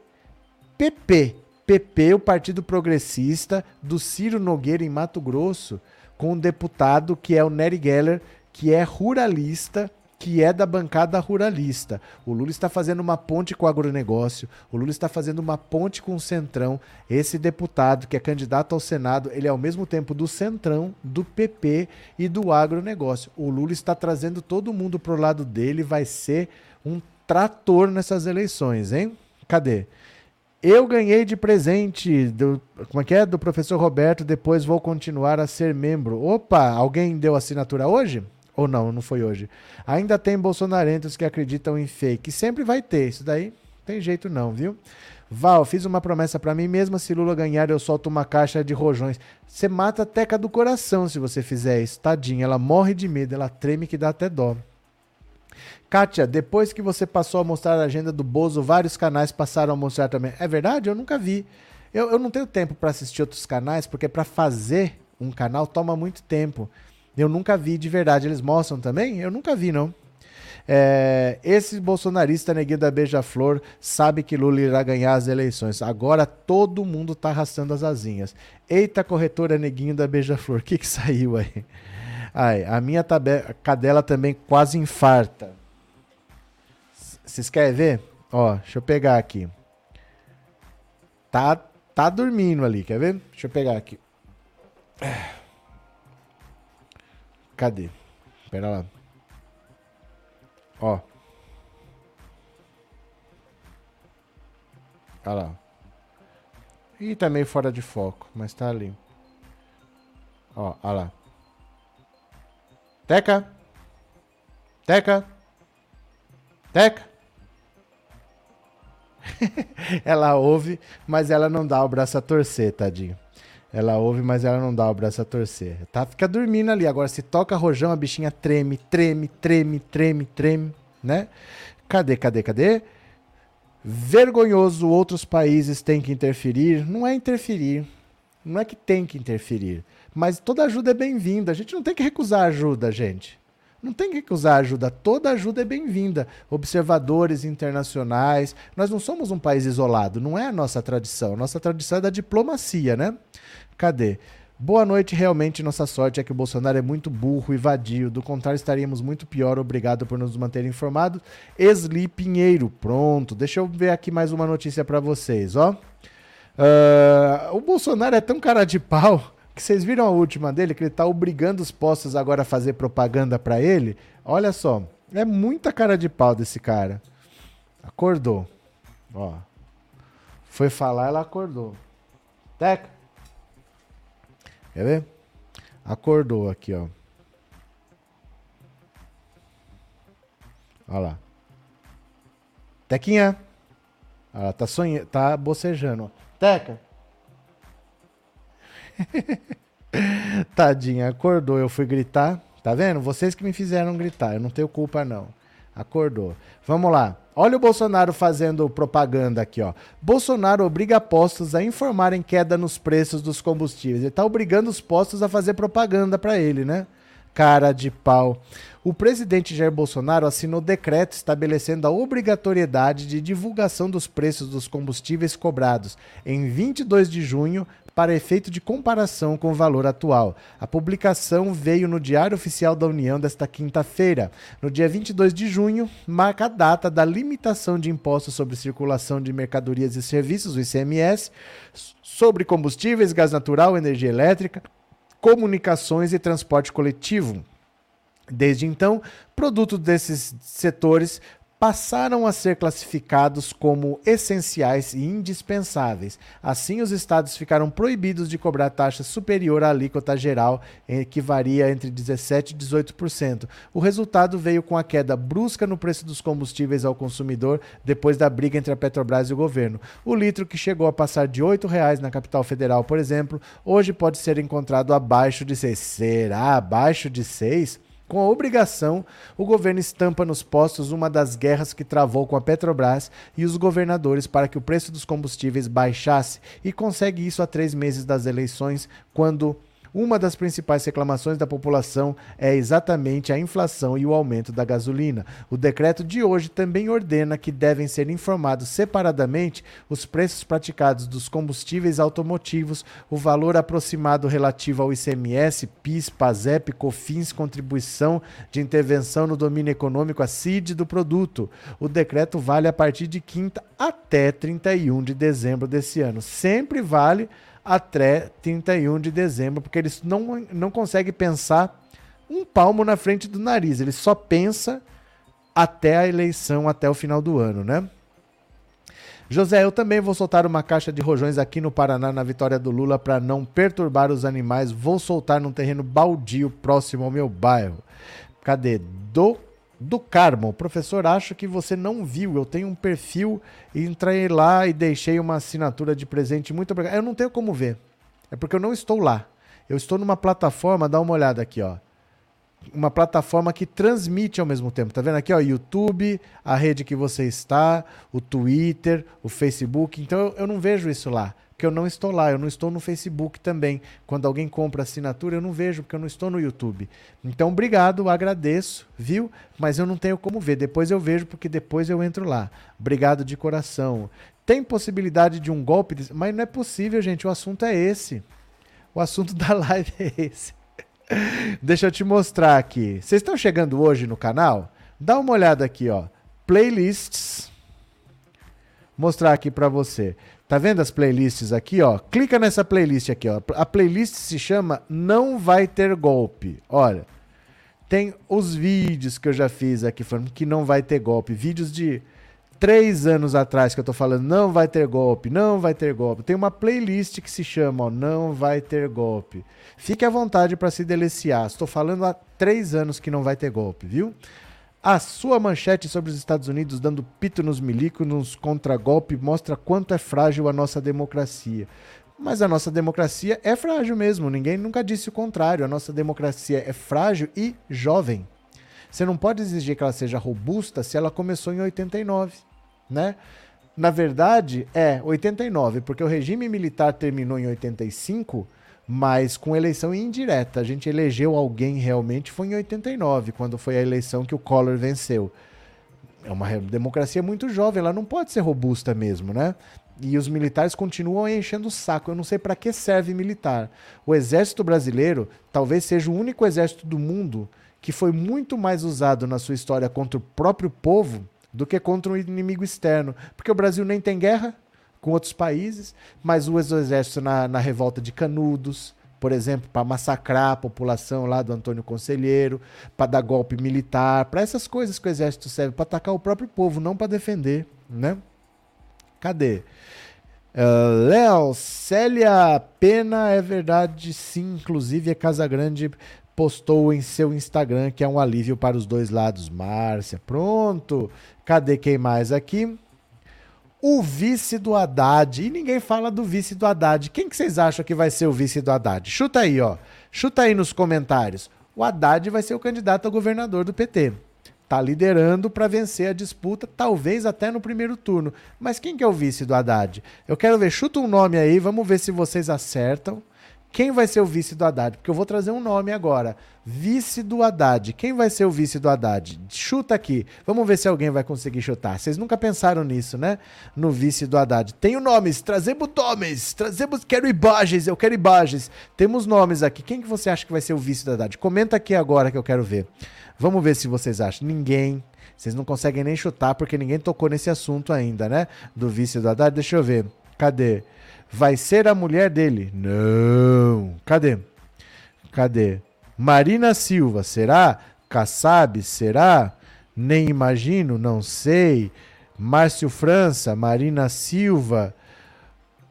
PP, PP, o Partido Progressista do Ciro Nogueira em Mato Grosso, com um deputado que é o Nery Geller, que é ruralista que é da bancada ruralista. O Lula está fazendo uma ponte com o agronegócio, o Lula está fazendo uma ponte com o Centrão. Esse deputado que é candidato ao Senado, ele é ao mesmo tempo do Centrão, do PP e do agronegócio. O Lula está trazendo todo mundo pro lado dele, vai ser um trator nessas eleições, hein? Cadê? Eu ganhei de presente do, como é que é? Do professor Roberto, depois vou continuar a ser membro. Opa, alguém deu assinatura hoje? Ou não, não foi hoje. Ainda tem bolsonarentos que acreditam em fake. Sempre vai ter. Isso daí tem jeito não, viu? Val, fiz uma promessa para mim mesma. Se Lula ganhar, eu solto uma caixa de rojões. Você mata a Teca do coração se você fizer isso. Tadinha, ela morre de medo, ela treme que dá até dó. Kátia, depois que você passou a mostrar a agenda do Bozo, vários canais passaram a mostrar também. É verdade? Eu nunca vi. Eu, eu não tenho tempo para assistir outros canais, porque para fazer um canal toma muito tempo. Eu nunca vi de verdade. Eles mostram também? Eu nunca vi, não. É, esse bolsonarista neguinho da Beija-Flor sabe que Lula irá ganhar as eleições. Agora todo mundo está arrastando as asinhas. Eita, corretora neguinho da Beija-Flor, o que, que saiu aí? Ai, a minha cadela também quase infarta. Vocês querem ver? Ó, deixa eu pegar aqui. Tá, tá dormindo ali, quer ver? Deixa eu pegar aqui. Cadê? Pera lá. Ó. Olha lá. Ih, tá meio fora de foco, mas tá ali. Ó, olha lá. Teca. Teca. Teca. ela ouve, mas ela não dá o braço a torcer, tadinho. Ela ouve, mas ela não dá o braço a torcer. Tá, fica dormindo ali. Agora, se toca rojão, a bichinha treme, treme, treme, treme, treme, né? Cadê, cadê, cadê? Vergonhoso, outros países têm que interferir. Não é interferir. Não é que tem que interferir. Mas toda ajuda é bem-vinda. A gente não tem que recusar ajuda, gente. Não tem que recusar ajuda, toda ajuda é bem-vinda. Observadores internacionais, nós não somos um país isolado, não é a nossa tradição. Nossa tradição é da diplomacia, né? Cadê? Boa noite, realmente nossa sorte é que o Bolsonaro é muito burro e vadio, do contrário estaríamos muito pior, obrigado por nos manter informados. Esli Pinheiro, pronto, deixa eu ver aqui mais uma notícia para vocês, ó. Uh, o Bolsonaro é tão cara de pau que vocês viram a última dele, que ele tá obrigando os postos agora a fazer propaganda para ele. Olha só, é muita cara de pau desse cara. Acordou, ó. Foi falar, ela acordou. Teca. Quer ver? Acordou aqui, ó. Olha lá. Tequinha. Ela tá sonhando, tá bocejando. Teca. Tadinha, acordou. Eu fui gritar. Tá vendo? Vocês que me fizeram gritar. Eu não tenho culpa, não. Acordou. Vamos lá. Olha o Bolsonaro fazendo propaganda aqui, ó. Bolsonaro obriga postos a informarem queda nos preços dos combustíveis. Ele tá obrigando os postos a fazer propaganda para ele, né? Cara de pau. O presidente Jair Bolsonaro assinou decreto estabelecendo a obrigatoriedade de divulgação dos preços dos combustíveis cobrados em 22 de junho para efeito de comparação com o valor atual. A publicação veio no Diário Oficial da União desta quinta-feira. No dia 22 de junho, marca a data da limitação de impostos sobre circulação de mercadorias e serviços, o ICMS, sobre combustíveis, gás natural, energia elétrica, comunicações e transporte coletivo. Desde então, produtos desses setores passaram a ser classificados como essenciais e indispensáveis. Assim, os estados ficaram proibidos de cobrar taxa superior à alíquota geral, que varia entre 17% e 18%. O resultado veio com a queda brusca no preço dos combustíveis ao consumidor depois da briga entre a Petrobras e o governo. O litro, que chegou a passar de R$ 8,00 na capital federal, por exemplo, hoje pode ser encontrado abaixo de 6. Será abaixo de 6? Com a obrigação, o governo estampa nos postos uma das guerras que travou com a Petrobras e os governadores para que o preço dos combustíveis baixasse e consegue isso a três meses das eleições, quando uma das principais reclamações da população é exatamente a inflação e o aumento da gasolina. O decreto de hoje também ordena que devem ser informados separadamente os preços praticados dos combustíveis automotivos, o valor aproximado relativo ao ICMS, PIS, PASEP, COFINS, contribuição de intervenção no domínio econômico, a CID do produto. O decreto vale a partir de quinta até 31 de dezembro desse ano. Sempre vale até 31 de dezembro, porque eles não, não conseguem pensar um palmo na frente do nariz, ele só pensa até a eleição, até o final do ano, né? José, eu também vou soltar uma caixa de rojões aqui no Paraná na vitória do Lula para não perturbar os animais. Vou soltar num terreno baldio próximo ao meu bairro. Cadê? Do do Carmo. Professor, acho que você não viu. Eu tenho um perfil, entrei lá e deixei uma assinatura de presente. Muito obrigado. Eu não tenho como ver. É porque eu não estou lá. Eu estou numa plataforma, dá uma olhada aqui, ó. Uma plataforma que transmite ao mesmo tempo. Tá vendo aqui, ó? YouTube, a rede que você está, o Twitter, o Facebook. Então eu, eu não vejo isso lá porque eu não estou lá, eu não estou no Facebook também. Quando alguém compra assinatura, eu não vejo, porque eu não estou no YouTube. Então, obrigado, agradeço, viu? Mas eu não tenho como ver. Depois eu vejo, porque depois eu entro lá. Obrigado de coração. Tem possibilidade de um golpe? Mas não é possível, gente. O assunto é esse. O assunto da live é esse. Deixa eu te mostrar aqui. Vocês estão chegando hoje no canal? Dá uma olhada aqui, ó. Playlists. Mostrar aqui para você. Tá vendo as playlists aqui, ó? Clica nessa playlist aqui, ó. A playlist se chama Não Vai Ter Golpe. Olha, tem os vídeos que eu já fiz aqui falando que não vai ter golpe. Vídeos de três anos atrás que eu tô falando não vai ter golpe, não vai ter golpe. Tem uma playlist que se chama ó, Não Vai Ter Golpe. Fique à vontade para se deliciar. Estou falando há três anos que não vai ter golpe, viu? A sua manchete sobre os Estados Unidos dando pito nos milicos, nos contragolpe, mostra quanto é frágil a nossa democracia. Mas a nossa democracia é frágil mesmo, ninguém nunca disse o contrário. A nossa democracia é frágil e jovem. Você não pode exigir que ela seja robusta se ela começou em 89, né? Na verdade, é 89, porque o regime militar terminou em 85, mas com eleição indireta. A gente elegeu alguém realmente foi em 89, quando foi a eleição que o Collor venceu. É uma democracia muito jovem, ela não pode ser robusta mesmo, né? E os militares continuam enchendo o saco. Eu não sei para que serve militar. O exército brasileiro talvez seja o único exército do mundo que foi muito mais usado na sua história contra o próprio povo do que contra um inimigo externo. Porque o Brasil nem tem guerra, com outros países, mas o exército na, na revolta de Canudos, por exemplo, para massacrar a população lá do Antônio Conselheiro, para dar golpe militar, para essas coisas que o exército serve, para atacar o próprio povo, não para defender, né? Cadê? Uh, Léo, Célia Pena, é verdade, sim. Inclusive, a Casa Grande postou em seu Instagram que é um alívio para os dois lados. Márcia, pronto. Cadê quem mais aqui? O vice do Haddad. E ninguém fala do vice do Haddad. Quem que vocês acham que vai ser o vice do Haddad? Chuta aí, ó. Chuta aí nos comentários. O Haddad vai ser o candidato a governador do PT. Tá liderando para vencer a disputa, talvez até no primeiro turno. Mas quem que é o vice do Haddad? Eu quero ver, chuta um nome aí, vamos ver se vocês acertam. Quem vai ser o vice do Haddad? Porque eu vou trazer um nome agora. Vice do Haddad. Quem vai ser o vice do Haddad? Chuta aqui. Vamos ver se alguém vai conseguir chutar. Vocês nunca pensaram nisso, né? No vice do Haddad. Tenho nomes. Trazemos nomes. Trazemos. Quero imagens. Eu quero imagens. Temos nomes aqui. Quem que você acha que vai ser o vice do Haddad? Comenta aqui agora que eu quero ver. Vamos ver se vocês acham. Ninguém. Vocês não conseguem nem chutar porque ninguém tocou nesse assunto ainda, né? Do vice do Haddad. Deixa eu ver. Cadê? Vai ser a mulher dele. Não. Cadê? Cadê? Marina Silva, será? Kassab, será? Nem imagino, não sei. Márcio França, Marina Silva.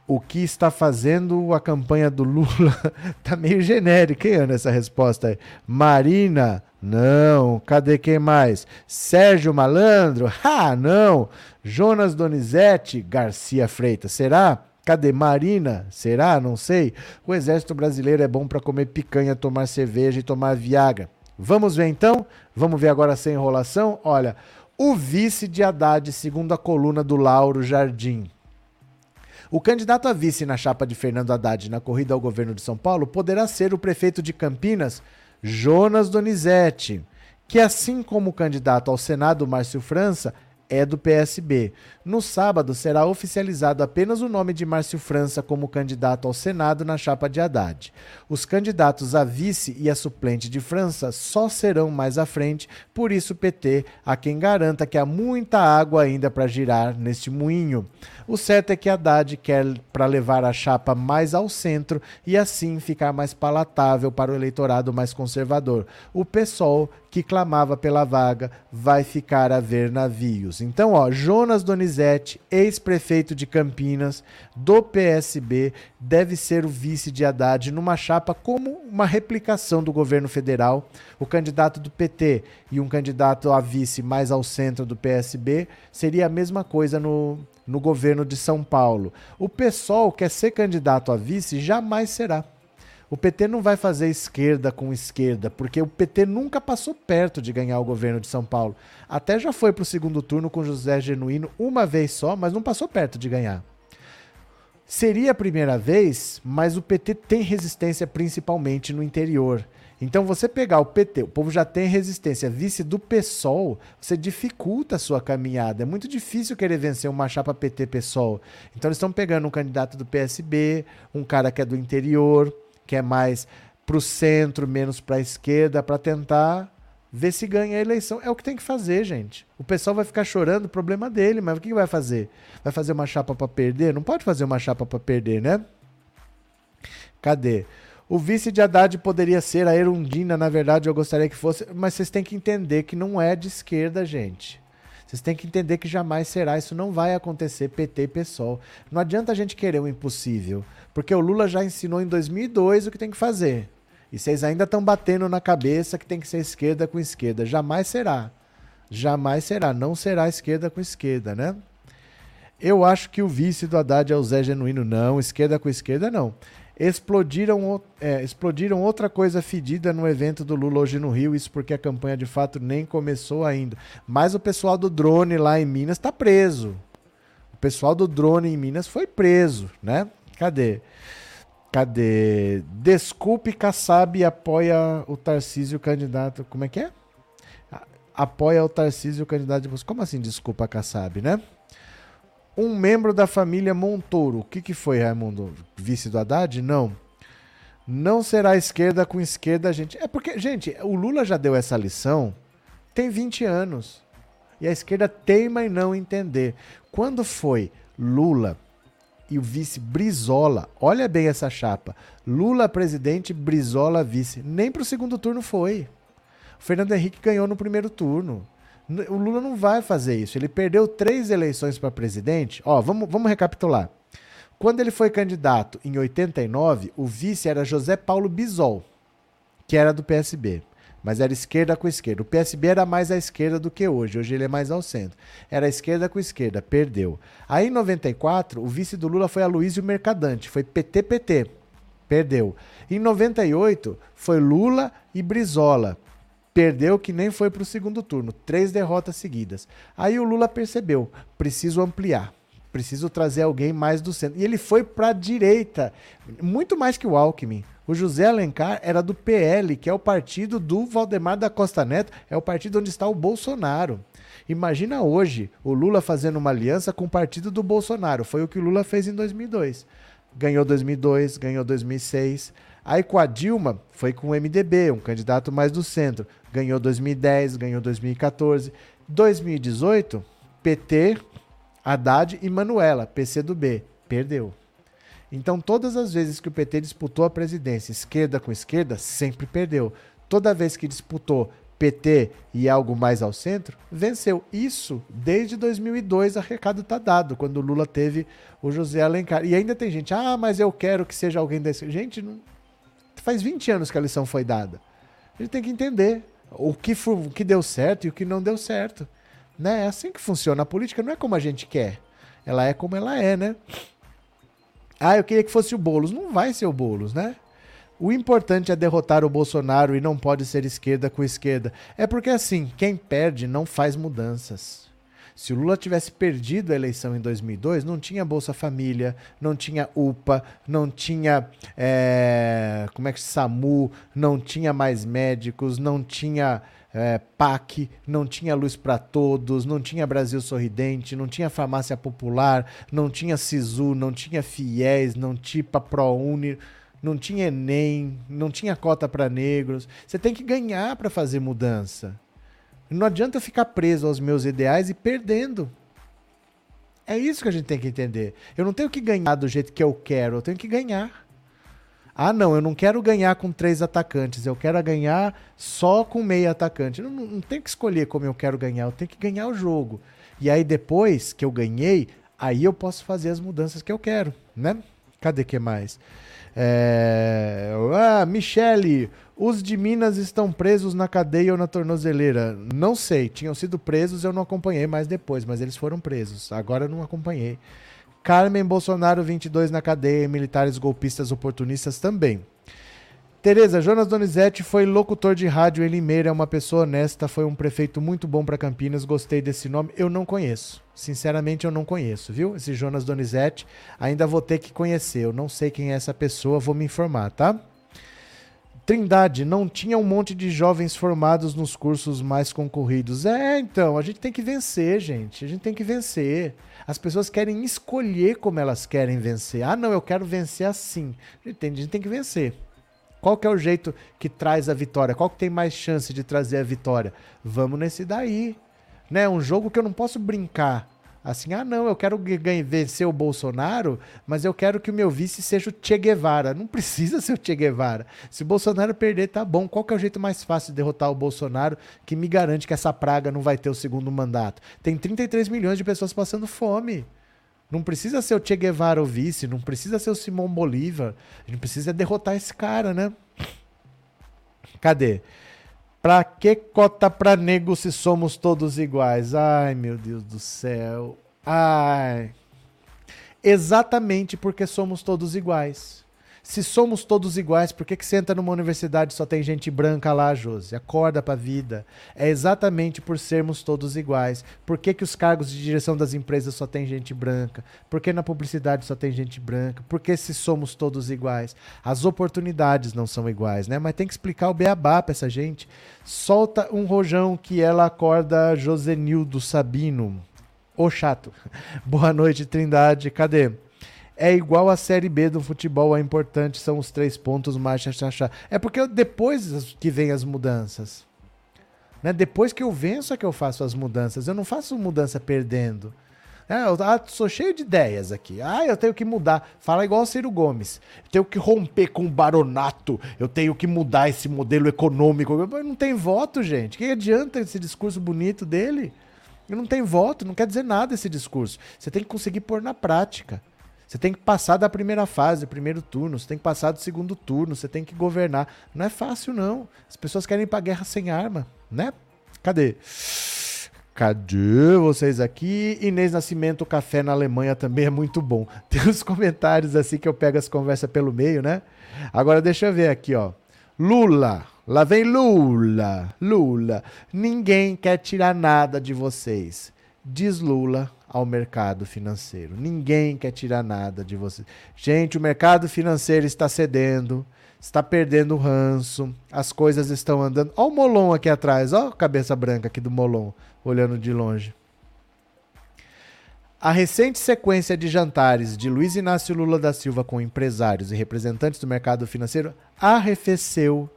O que está fazendo a campanha do Lula? tá meio genérica, hein, Ana, essa resposta aí. Marina, não. Cadê quem mais? Sérgio Malandro? Ah, não. Jonas Donizete, Garcia Freitas, será? Cadê Marina? Será? Não sei. O exército brasileiro é bom para comer picanha, tomar cerveja e tomar viagra. Vamos ver então? Vamos ver agora sem enrolação? Olha, o vice de Haddad, segundo a coluna do Lauro Jardim. O candidato a vice na chapa de Fernando Haddad na corrida ao governo de São Paulo poderá ser o prefeito de Campinas, Jonas Donizete, que assim como o candidato ao Senado, Márcio França, é do PSB. No sábado, será oficializado apenas o nome de Márcio França como candidato ao Senado na chapa de Haddad. Os candidatos a vice e a suplente de França só serão mais à frente, por isso PT há quem garanta que há muita água ainda para girar neste moinho. O certo é que Haddad quer para levar a chapa mais ao centro e assim ficar mais palatável para o eleitorado mais conservador. O PSOL, que clamava pela vaga, vai ficar a ver navios. Então, ó, Jonas Donizete, ex-prefeito de Campinas, do PSB, deve ser o vice de Haddad numa chapa como uma replicação do governo federal. O candidato do PT e um candidato a vice mais ao centro do PSB seria a mesma coisa no no governo de São Paulo. O PSOL quer ser candidato a vice, jamais será. O PT não vai fazer esquerda com esquerda, porque o PT nunca passou perto de ganhar o governo de São Paulo. Até já foi para o segundo turno com José Genuíno uma vez só, mas não passou perto de ganhar. Seria a primeira vez, mas o PT tem resistência principalmente no interior. Então, você pegar o PT, o povo já tem resistência, vice do PSOL, você dificulta a sua caminhada. É muito difícil querer vencer uma chapa PT-PSOL. Então, eles estão pegando um candidato do PSB, um cara que é do interior, que é mais para o centro, menos para a esquerda, para tentar ver se ganha a eleição. É o que tem que fazer, gente. O pessoal vai ficar chorando, problema dele, mas o que vai fazer? Vai fazer uma chapa para perder? Não pode fazer uma chapa para perder, né? Cadê? O vice de Haddad poderia ser a Erundina, na verdade eu gostaria que fosse, mas vocês têm que entender que não é de esquerda, gente. Vocês têm que entender que jamais será, isso não vai acontecer PT e PSOL. Não adianta a gente querer o impossível, porque o Lula já ensinou em 2002 o que tem que fazer. E vocês ainda estão batendo na cabeça que tem que ser esquerda com esquerda. Jamais será. Jamais será. Não será esquerda com esquerda, né? Eu acho que o vice do Haddad é o Zé Genuíno. Não, esquerda com esquerda, não explodiram, é, explodiram outra coisa fedida no evento do Lula hoje no Rio, isso porque a campanha de fato nem começou ainda. Mas o pessoal do drone lá em Minas está preso. O pessoal do drone em Minas foi preso, né? Cadê? Cadê? Desculpe, Kassab apoia o Tarcísio candidato. Como é que é? Apoia o Tarcísio candidato de Como assim, desculpa, Kassab, né? Um membro da família Montoro. O que, que foi, Raimundo? Vice do Haddad? Não. Não será esquerda com esquerda, gente. É porque, gente, o Lula já deu essa lição tem 20 anos. E a esquerda teima em não entender. Quando foi Lula e o vice Brizola. Olha bem essa chapa. Lula presidente, Brizola vice. Nem para o segundo turno foi. O Fernando Henrique ganhou no primeiro turno. O Lula não vai fazer isso. Ele perdeu três eleições para presidente. Ó, vamos, vamos recapitular. Quando ele foi candidato em 89, o vice era José Paulo Bisol, que era do PSB mas era esquerda com esquerda. O PSB era mais à esquerda do que hoje, hoje ele é mais ao centro. Era esquerda com esquerda, perdeu. Aí em 94, o vice do Lula foi Aloysio Mercadante, foi PT-PT, perdeu. Em 98, foi Lula e Brizola, perdeu que nem foi para o segundo turno, três derrotas seguidas. Aí o Lula percebeu, preciso ampliar. Preciso trazer alguém mais do centro. E ele foi para a direita, muito mais que o Alckmin. O José Alencar era do PL, que é o partido do Valdemar da Costa Neto, é o partido onde está o Bolsonaro. Imagina hoje o Lula fazendo uma aliança com o partido do Bolsonaro. Foi o que o Lula fez em 2002. Ganhou 2002, ganhou 2006. Aí com a Dilma foi com o MDB, um candidato mais do centro. Ganhou 2010, ganhou 2014. 2018, PT, Haddad e Manuela, PCdoB. Perdeu. Então, todas as vezes que o PT disputou a presidência, esquerda com esquerda, sempre perdeu. Toda vez que disputou PT e algo mais ao centro, venceu. Isso desde 2002, a recado está dado, quando Lula teve o José Alencar. E ainda tem gente, ah, mas eu quero que seja alguém desse. Gente, não... faz 20 anos que a lição foi dada. A gente tem que entender o que, for, o que deu certo e o que não deu certo. Né? É assim que funciona. A política não é como a gente quer, ela é como ela é, né? Ah, eu queria que fosse o Boulos. Não vai ser o Boulos, né? O importante é derrotar o Bolsonaro e não pode ser esquerda com esquerda. É porque assim, quem perde não faz mudanças. Se o Lula tivesse perdido a eleição em 2002, não tinha Bolsa Família, não tinha UPA, não tinha é, como é que SAMU, não tinha mais médicos, não tinha é, PAC, não tinha luz para todos, não tinha Brasil Sorridente, não tinha farmácia popular, não tinha SISU, não tinha FIES, não tinha ProUni, não tinha Enem, não tinha cota para negros. Você tem que ganhar para fazer mudança. Não adianta eu ficar preso aos meus ideais e perdendo. É isso que a gente tem que entender. Eu não tenho que ganhar do jeito que eu quero, eu tenho que ganhar. Ah, não, eu não quero ganhar com três atacantes, eu quero ganhar só com meio atacante. Não, não, não tem que escolher como eu quero ganhar, eu tenho que ganhar o jogo. E aí depois que eu ganhei, aí eu posso fazer as mudanças que eu quero, né? Cadê que mais? É... Ah, Michele, os de Minas estão presos na cadeia ou na tornozeleira? Não sei, tinham sido presos, eu não acompanhei mais depois, mas eles foram presos. Agora eu não acompanhei. Carmen Bolsonaro, 22 na cadeia, e militares golpistas oportunistas também. Tereza, Jonas Donizete foi locutor de rádio em Limeira, é uma pessoa honesta, foi um prefeito muito bom para Campinas, gostei desse nome. Eu não conheço, sinceramente eu não conheço, viu? Esse Jonas Donizete, ainda vou ter que conhecer, eu não sei quem é essa pessoa, vou me informar, tá? Trindade, não tinha um monte de jovens formados nos cursos mais concorridos. É, então, a gente tem que vencer, gente, a gente tem que vencer. As pessoas querem escolher como elas querem vencer. Ah, não, eu quero vencer assim. A gente tem, a gente tem que vencer. Qual que é o jeito que traz a vitória? Qual que tem mais chance de trazer a vitória? Vamos nesse daí. Né? Um jogo que eu não posso brincar. Assim, ah, não, eu quero vencer o Bolsonaro, mas eu quero que o meu vice seja o Che Guevara. Não precisa ser o Che Guevara. Se o Bolsonaro perder, tá bom. Qual que é o jeito mais fácil de derrotar o Bolsonaro que me garante que essa praga não vai ter o segundo mandato? Tem 33 milhões de pessoas passando fome. Não precisa ser o Che Guevara o vice, não precisa ser o Simão Bolívar. A gente precisa derrotar esse cara, né? Cadê? Pra que cota pra nego se somos todos iguais? Ai, meu Deus do céu. Ai. Exatamente porque somos todos iguais. Se somos todos iguais, por que, que você entra numa universidade e só tem gente branca lá, Josi? Acorda pra vida. É exatamente por sermos todos iguais. Por que, que os cargos de direção das empresas só tem gente branca? Por que na publicidade só tem gente branca? Por que se somos todos iguais? As oportunidades não são iguais, né? Mas tem que explicar o beabá pra essa gente. Solta um rojão que ela acorda Josenildo Sabino. Ô chato. Boa noite, Trindade. Cadê? É igual a Série B do futebol, é importante, são os três pontos mais chachachá. É porque depois que vem as mudanças. Né? Depois que eu venço é que eu faço as mudanças. Eu não faço mudança perdendo. É, eu ah, sou cheio de ideias aqui. Ah, eu tenho que mudar. Fala igual o Ciro Gomes. Eu tenho que romper com o baronato. Eu tenho que mudar esse modelo econômico. Não tem voto, gente. Que adianta esse discurso bonito dele? Não tem voto, não quer dizer nada esse discurso. Você tem que conseguir pôr na prática. Você tem que passar da primeira fase, primeiro turno, você tem que passar do segundo turno, você tem que governar. Não é fácil, não. As pessoas querem ir pra guerra sem arma, né? Cadê? Cadê vocês aqui? Inês Nascimento, café na Alemanha também é muito bom. Tem uns comentários assim que eu pego as conversas pelo meio, né? Agora deixa eu ver aqui, ó. Lula, lá vem Lula, Lula. Ninguém quer tirar nada de vocês. Diz Lula ao mercado financeiro. Ninguém quer tirar nada de você. Gente, o mercado financeiro está cedendo, está perdendo o ranço, as coisas estão andando. Olha o Molon aqui atrás, olha a cabeça branca aqui do Molon, olhando de longe. A recente sequência de jantares de Luiz Inácio Lula da Silva com empresários e representantes do mercado financeiro arrefeceu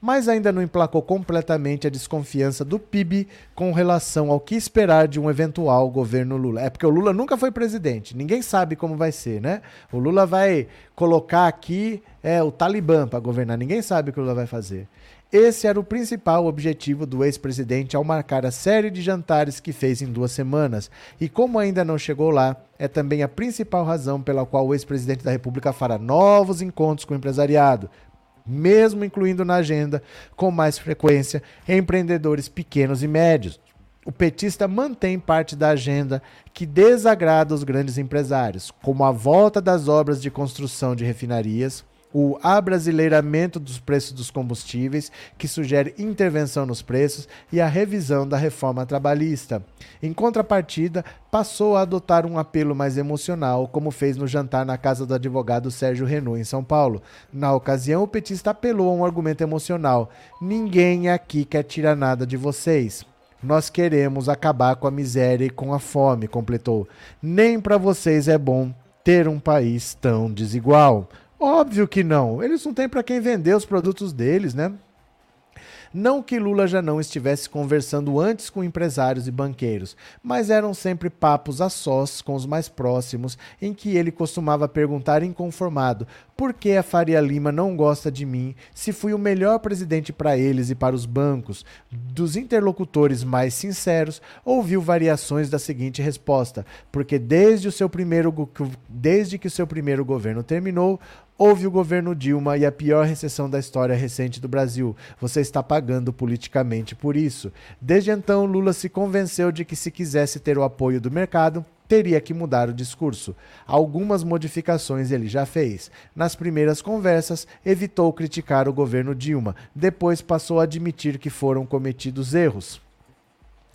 mas ainda não emplacou completamente a desconfiança do PIB com relação ao que esperar de um eventual governo Lula. É porque o Lula nunca foi presidente, ninguém sabe como vai ser, né? O Lula vai colocar aqui é, o Talibã para governar, ninguém sabe o que o Lula vai fazer. Esse era o principal objetivo do ex-presidente ao marcar a série de jantares que fez em duas semanas. E como ainda não chegou lá, é também a principal razão pela qual o ex-presidente da República fará novos encontros com o empresariado, mesmo incluindo na agenda com mais frequência empreendedores pequenos e médios. O petista mantém parte da agenda que desagrada os grandes empresários, como a volta das obras de construção de refinarias, o abrasileiramento dos preços dos combustíveis, que sugere intervenção nos preços, e a revisão da reforma trabalhista. Em contrapartida, passou a adotar um apelo mais emocional, como fez no jantar na casa do advogado Sérgio Renault, em São Paulo. Na ocasião, o petista apelou a um argumento emocional: Ninguém aqui quer tirar nada de vocês. Nós queremos acabar com a miséria e com a fome, completou. Nem para vocês é bom ter um país tão desigual. Óbvio que não. Eles não têm para quem vender os produtos deles, né? Não que Lula já não estivesse conversando antes com empresários e banqueiros, mas eram sempre papos a sós com os mais próximos, em que ele costumava perguntar inconformado por que a Faria Lima não gosta de mim se fui o melhor presidente para eles e para os bancos. Dos interlocutores mais sinceros, ouviu variações da seguinte resposta: porque desde, o seu primeiro, desde que o seu primeiro governo terminou, Houve o governo Dilma e a pior recessão da história recente do Brasil. Você está pagando politicamente por isso. Desde então, Lula se convenceu de que, se quisesse ter o apoio do mercado, teria que mudar o discurso. Algumas modificações ele já fez. Nas primeiras conversas, evitou criticar o governo Dilma, depois passou a admitir que foram cometidos erros.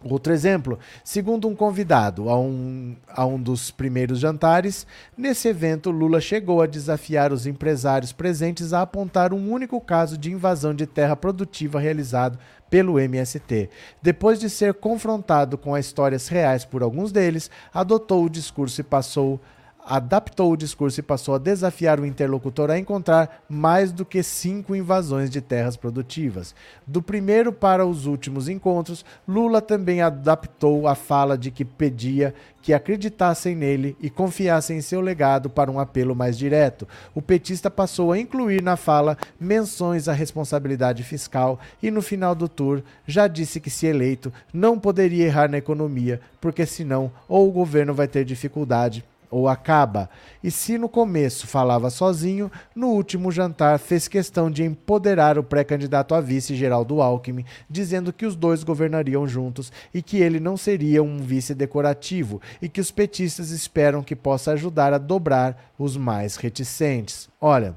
Outro exemplo, segundo um convidado a um, a um dos primeiros jantares, nesse evento Lula chegou a desafiar os empresários presentes a apontar um único caso de invasão de terra produtiva realizado pelo MST. Depois de ser confrontado com as histórias reais por alguns deles, adotou o discurso e passou adaptou o discurso e passou a desafiar o interlocutor a encontrar mais do que cinco invasões de terras produtivas. Do primeiro para os últimos encontros, Lula também adaptou a fala de que pedia que acreditassem nele e confiassem em seu legado para um apelo mais direto. O petista passou a incluir na fala menções à responsabilidade fiscal e, no final do tour, já disse que, se eleito, não poderia errar na economia, porque senão ou o governo vai ter dificuldade ou acaba. E se no começo falava sozinho, no último jantar fez questão de empoderar o pré-candidato a vice Geraldo Alckmin, dizendo que os dois governariam juntos e que ele não seria um vice decorativo e que os petistas esperam que possa ajudar a dobrar os mais reticentes. Olha,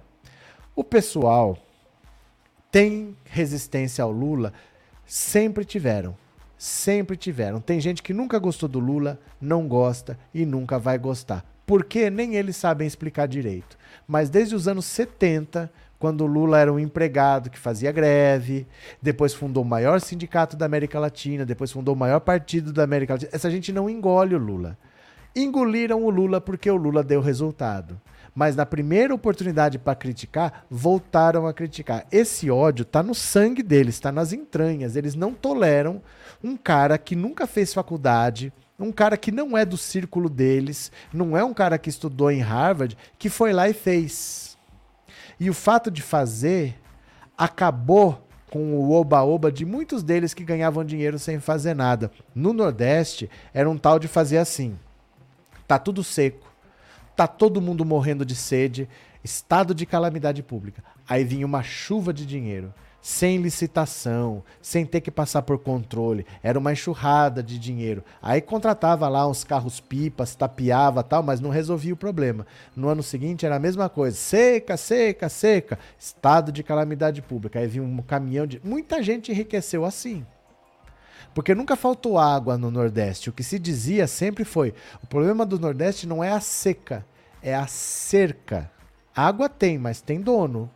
O pessoal tem resistência ao Lula, sempre tiveram. Sempre tiveram. Tem gente que nunca gostou do Lula, não gosta e nunca vai gostar. Por quê? Nem eles sabem explicar direito. Mas desde os anos 70, quando o Lula era um empregado que fazia greve, depois fundou o maior sindicato da América Latina, depois fundou o maior partido da América Latina. Essa gente não engole o Lula. Engoliram o Lula porque o Lula deu resultado mas na primeira oportunidade para criticar, voltaram a criticar. Esse ódio está no sangue deles, está nas entranhas. Eles não toleram um cara que nunca fez faculdade, um cara que não é do círculo deles, não é um cara que estudou em Harvard, que foi lá e fez. E o fato de fazer acabou com o oba-oba de muitos deles que ganhavam dinheiro sem fazer nada. No Nordeste, era um tal de fazer assim: tá tudo seco tá todo mundo morrendo de sede, estado de calamidade pública. Aí vinha uma chuva de dinheiro, sem licitação, sem ter que passar por controle, era uma enxurrada de dinheiro. Aí contratava lá uns carros pipas, tapeava tal, mas não resolvia o problema. No ano seguinte era a mesma coisa, seca, seca, seca, estado de calamidade pública. Aí vinha um caminhão de. Muita gente enriqueceu assim. Porque nunca faltou água no Nordeste. O que se dizia sempre foi: o problema do Nordeste não é a seca, é a cerca. Água tem, mas tem dono.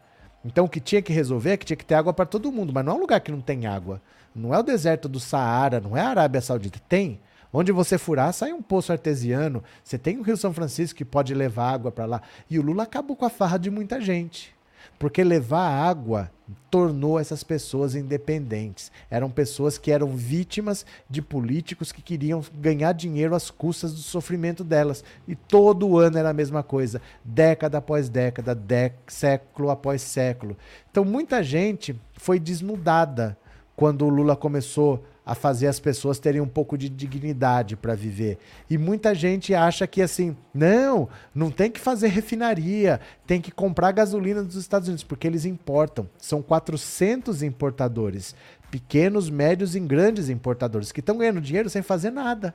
Então o que tinha que resolver é que tinha que ter água para todo mundo, mas não é um lugar que não tem água. Não é o deserto do Saara, não é a Arábia Saudita. Tem. Onde você furar, sai um poço artesiano. Você tem o Rio São Francisco que pode levar água para lá. E o Lula acabou com a farra de muita gente. Porque levar água tornou essas pessoas independentes. Eram pessoas que eram vítimas de políticos que queriam ganhar dinheiro às custas do sofrimento delas. E todo ano era a mesma coisa, década após década, século após século. Então muita gente foi desnudada quando o Lula começou a fazer as pessoas terem um pouco de dignidade para viver. E muita gente acha que assim, não, não tem que fazer refinaria, tem que comprar gasolina dos Estados Unidos, porque eles importam. São 400 importadores, pequenos, médios e grandes importadores, que estão ganhando dinheiro sem fazer nada.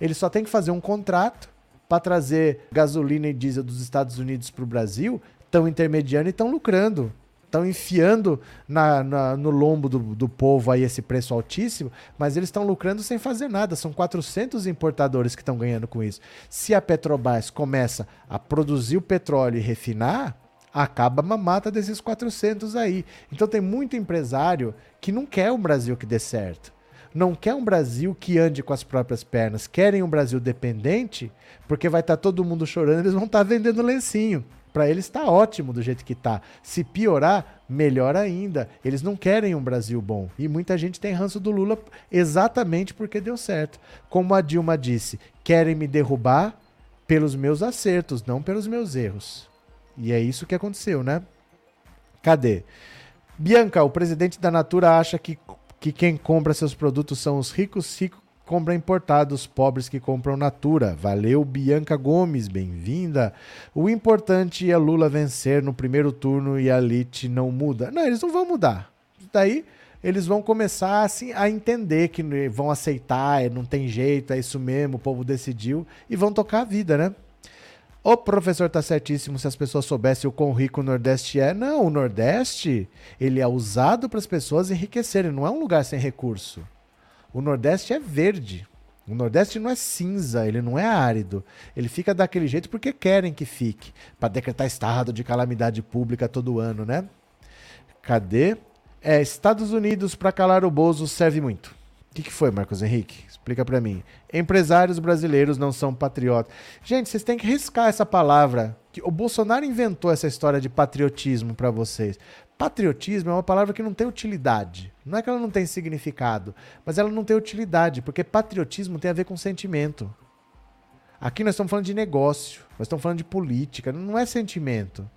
Eles só têm que fazer um contrato para trazer gasolina e diesel dos Estados Unidos para o Brasil, estão intermediando e estão lucrando estão enfiando na, na, no lombo do, do povo aí esse preço altíssimo, mas eles estão lucrando sem fazer nada. São 400 importadores que estão ganhando com isso. Se a Petrobras começa a produzir o petróleo e refinar, acaba a mamata desses 400 aí. Então tem muito empresário que não quer um Brasil que dê certo. Não quer um Brasil que ande com as próprias pernas. Querem um Brasil dependente, porque vai estar tá todo mundo chorando, eles vão estar tá vendendo lencinho. Para eles está ótimo do jeito que está. Se piorar, melhor ainda. Eles não querem um Brasil bom. E muita gente tem ranço do Lula exatamente porque deu certo. Como a Dilma disse, querem me derrubar pelos meus acertos, não pelos meus erros. E é isso que aconteceu, né? Cadê? Bianca, o presidente da Natura acha que, que quem compra seus produtos são os ricos, ricos compra importado, os pobres que compram Natura. Valeu, Bianca Gomes, bem-vinda. O importante é Lula vencer no primeiro turno e a elite não muda. Não, eles não vão mudar. Daí eles vão começar assim, a entender que vão aceitar, não tem jeito, é isso mesmo, o povo decidiu e vão tocar a vida, né? O professor tá certíssimo se as pessoas soubessem o quão rico o Nordeste é. Não, o Nordeste, ele é usado para as pessoas enriquecerem, não é um lugar sem recurso. O Nordeste é verde. O Nordeste não é cinza, ele não é árido. Ele fica daquele jeito porque querem que fique, para decretar estado de calamidade pública todo ano, né? Cadê? É, Estados Unidos para calar o Bozo serve muito. O que, que foi, Marcos Henrique? Explica para mim. Empresários brasileiros não são patriotas. Gente, vocês têm que riscar essa palavra. O Bolsonaro inventou essa história de patriotismo para vocês. Patriotismo é uma palavra que não tem utilidade. Não é que ela não tem significado, mas ela não tem utilidade, porque patriotismo tem a ver com sentimento. Aqui nós estamos falando de negócio, nós estamos falando de política, não é sentimento.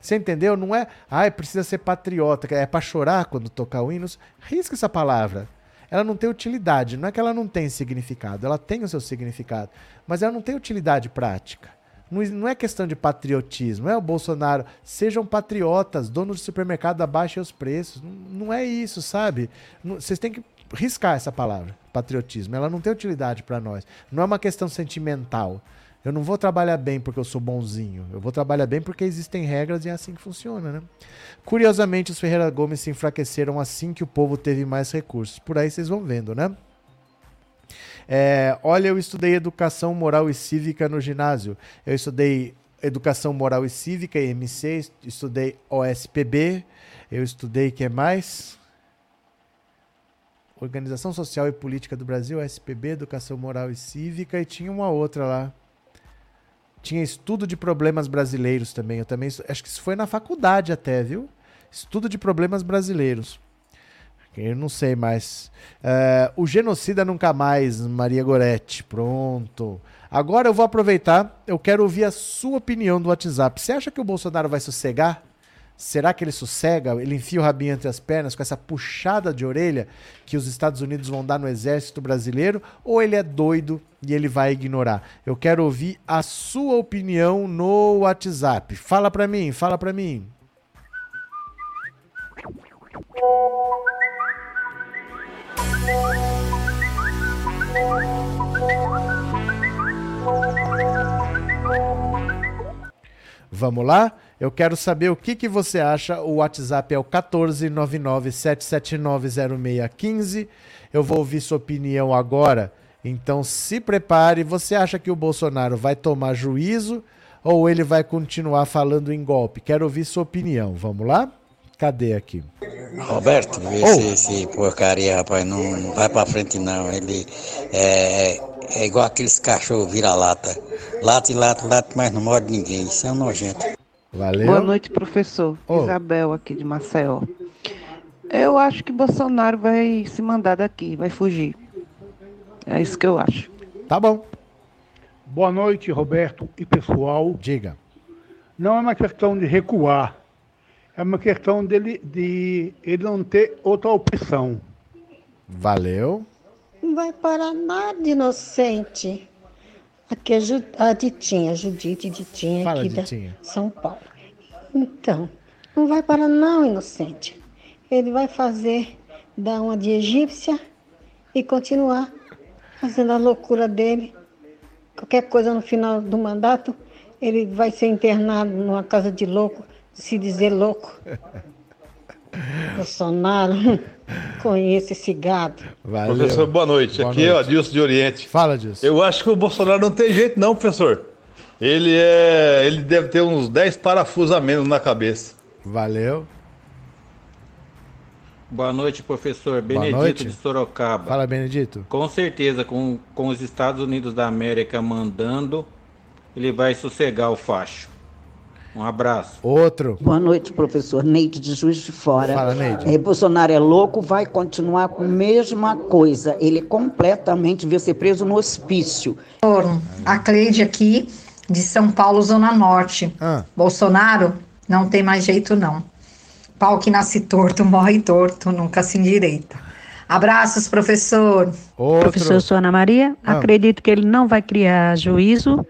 Você entendeu? Não é, ah, precisa ser patriota, é para chorar quando tocar o hino. Risca essa palavra. Ela não tem utilidade, não é que ela não tem significado, ela tem o seu significado, mas ela não tem utilidade prática. Não é questão de patriotismo, é o Bolsonaro. Sejam patriotas, donos de supermercado, abaixem os preços. Não é isso, sabe? Vocês têm que riscar essa palavra, patriotismo. Ela não tem utilidade para nós. Não é uma questão sentimental. Eu não vou trabalhar bem porque eu sou bonzinho. Eu vou trabalhar bem porque existem regras e é assim que funciona, né? Curiosamente, os Ferreira Gomes se enfraqueceram assim que o povo teve mais recursos. Por aí vocês vão vendo, né? É, olha, eu estudei educação moral e cívica no ginásio. Eu estudei educação moral e cívica, IMC, estudei OSPB, eu estudei que é mais? Organização Social e Política do Brasil, SPB, Educação Moral e Cívica, e tinha uma outra lá. Tinha estudo de problemas brasileiros também. Eu também acho que isso foi na faculdade até, viu? Estudo de problemas brasileiros. Eu não sei mais. Uh, o genocida nunca mais, Maria Goretti. Pronto. Agora eu vou aproveitar. Eu quero ouvir a sua opinião do WhatsApp. Você acha que o Bolsonaro vai sossegar? Será que ele sossega? Ele enfia o rabinho entre as pernas com essa puxada de orelha que os Estados Unidos vão dar no exército brasileiro? Ou ele é doido e ele vai ignorar? Eu quero ouvir a sua opinião no WhatsApp. Fala para mim, fala para mim. Vamos lá? Eu quero saber o que, que você acha. O WhatsApp é o 14997790615. Eu vou ouvir sua opinião agora. Então se prepare. Você acha que o Bolsonaro vai tomar juízo ou ele vai continuar falando em golpe? Quero ouvir sua opinião. Vamos lá? Cadê aqui? Roberto, esse, esse porcaria, rapaz, não vai pra frente não. Ele é, é igual aqueles cachorros vira-lata. Lata e lata, lata, mas não morde ninguém. Isso é um nojento. Valeu. Boa noite, professor. Oh. Isabel, aqui de Maceió. Eu acho que Bolsonaro vai se mandar daqui, vai fugir. É isso que eu acho. Tá bom. Boa noite, Roberto e pessoal. Diga. Não é uma questão de recuar é uma questão dele de ele não ter outra opção. Valeu. Não vai parar nada inocente. Aqui é a Ditinha, Judite Ditinha, Fala, aqui Ditinha. da São Paulo. Então, não vai parar não, inocente. Ele vai fazer, dar uma de egípcia e continuar fazendo a loucura dele. Qualquer coisa no final do mandato, ele vai ser internado numa casa de louco se dizer louco. Bolsonaro, conheço esse gado. Valeu. Professor, boa noite. Boa Aqui noite. é o Adilson de Oriente. Fala disso. Eu acho que o Bolsonaro não tem jeito, não, professor. Ele é. Ele deve ter uns 10 parafusos a menos na cabeça. Valeu. Boa noite, professor. Benedito noite. de Sorocaba. Fala, Benedito. Com certeza, com, com os Estados Unidos da América mandando, ele vai sossegar o facho. Um abraço. Outro. Boa noite, professor Neide de Juiz de Fora. Fala, Neide. É, Bolsonaro é louco, vai continuar com a mesma coisa. Ele completamente vai ser preso no hospício. A Cleide aqui, de São Paulo, Zona Norte. Ah. Bolsonaro não tem mais jeito, não. Pau que nasce torto, morre torto, nunca se endireita. Abraços, professor. Outro. Professor Sônia Maria, ah. acredito que ele não vai criar juízo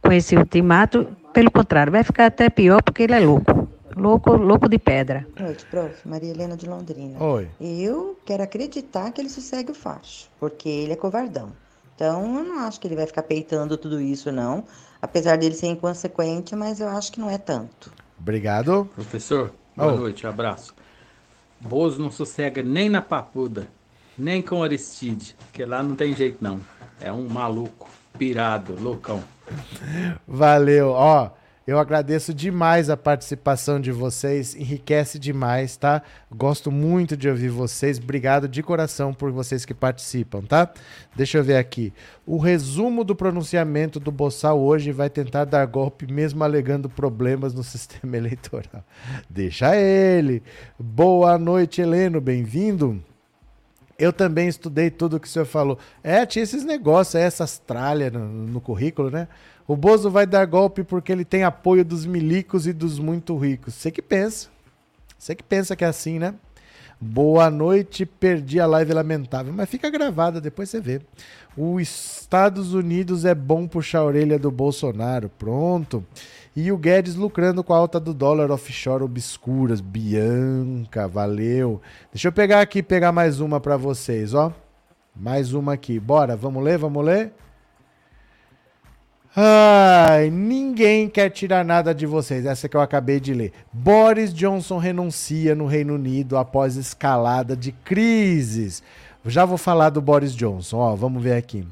com esse ultimato pelo contrário, vai ficar até pior porque ele é louco. Louco, louco de pedra. Boa noite, prof. Maria Helena de Londrina. Oi. Eu quero acreditar que ele sossegue o facho, porque ele é covardão. Então, eu não acho que ele vai ficar peitando tudo isso, não. Apesar dele ser inconsequente, mas eu acho que não é tanto. Obrigado. Professor, boa oh. noite, abraço. Bozo não sossega nem na papuda, nem com Aristide, que lá não tem jeito, não. É um maluco, pirado, loucão. Valeu. Ó, eu agradeço demais a participação de vocês, enriquece demais, tá? Gosto muito de ouvir vocês. Obrigado de coração por vocês que participam, tá? Deixa eu ver aqui. O resumo do pronunciamento do Boçal hoje vai tentar dar golpe mesmo alegando problemas no sistema eleitoral. Deixa ele. Boa noite, Heleno, bem-vindo. Eu também estudei tudo que o senhor falou. É, tinha esses negócios, essas tralhas no, no currículo, né? O Bozo vai dar golpe porque ele tem apoio dos milicos e dos muito ricos. Você que pensa. Você que pensa que é assim, né? Boa noite, perdi a live lamentável. Mas fica gravada, depois você vê. Os Estados Unidos é bom puxar a orelha do Bolsonaro. Pronto. E o Guedes lucrando com a alta do dólar offshore obscuras. Bianca, valeu. Deixa eu pegar aqui, pegar mais uma para vocês, ó. Mais uma aqui. Bora, vamos ler, vamos ler? Ai, ninguém quer tirar nada de vocês. Essa que eu acabei de ler. Boris Johnson renuncia no Reino Unido após escalada de crises. Já vou falar do Boris Johnson, ó, vamos ver aqui.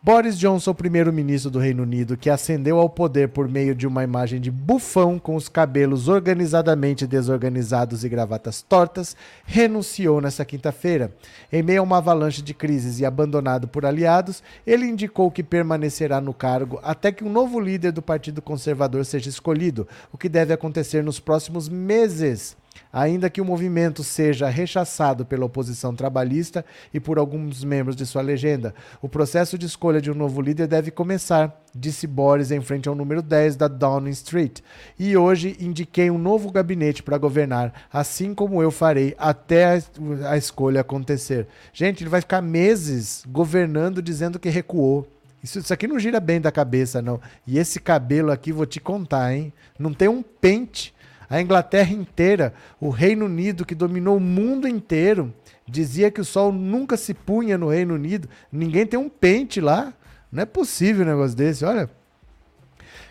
Boris Johnson, primeiro-ministro do Reino Unido, que ascendeu ao poder por meio de uma imagem de bufão com os cabelos organizadamente desorganizados e gravatas tortas, renunciou nesta quinta-feira. Em meio a uma avalanche de crises e abandonado por aliados, ele indicou que permanecerá no cargo até que um novo líder do Partido Conservador seja escolhido, o que deve acontecer nos próximos meses ainda que o movimento seja rechaçado pela oposição trabalhista e por alguns membros de sua legenda. O processo de escolha de um novo líder deve começar, disse Boris em frente ao número 10 da Downing Street. E hoje indiquei um novo gabinete para governar, assim como eu farei até a, escolha acontecer. Gente, ele vai ficar meses governando dizendo que recuou. Isso, isso aqui não gira bem da cabeça, não. E esse cabelo aqui, vou te contar, hein? Não tem um pente a Inglaterra inteira, o Reino Unido, que dominou o mundo inteiro, dizia que o sol nunca se punha no Reino Unido. Ninguém tem um pente lá. Não é possível um negócio desse, olha.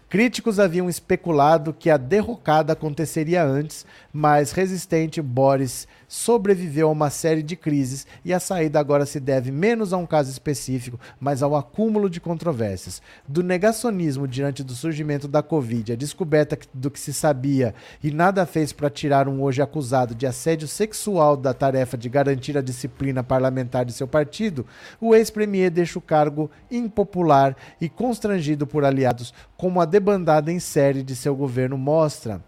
Críticos haviam especulado que a derrocada aconteceria antes, mas resistente Boris sobreviveu a uma série de crises e a saída agora se deve menos a um caso específico, mas ao acúmulo de controvérsias. Do negacionismo diante do surgimento da Covid, a descoberta do que se sabia e nada fez para tirar um hoje acusado de assédio sexual da tarefa de garantir a disciplina parlamentar de seu partido, o ex-premier deixa o cargo impopular e constrangido por aliados, como a debandada em série de seu governo mostra.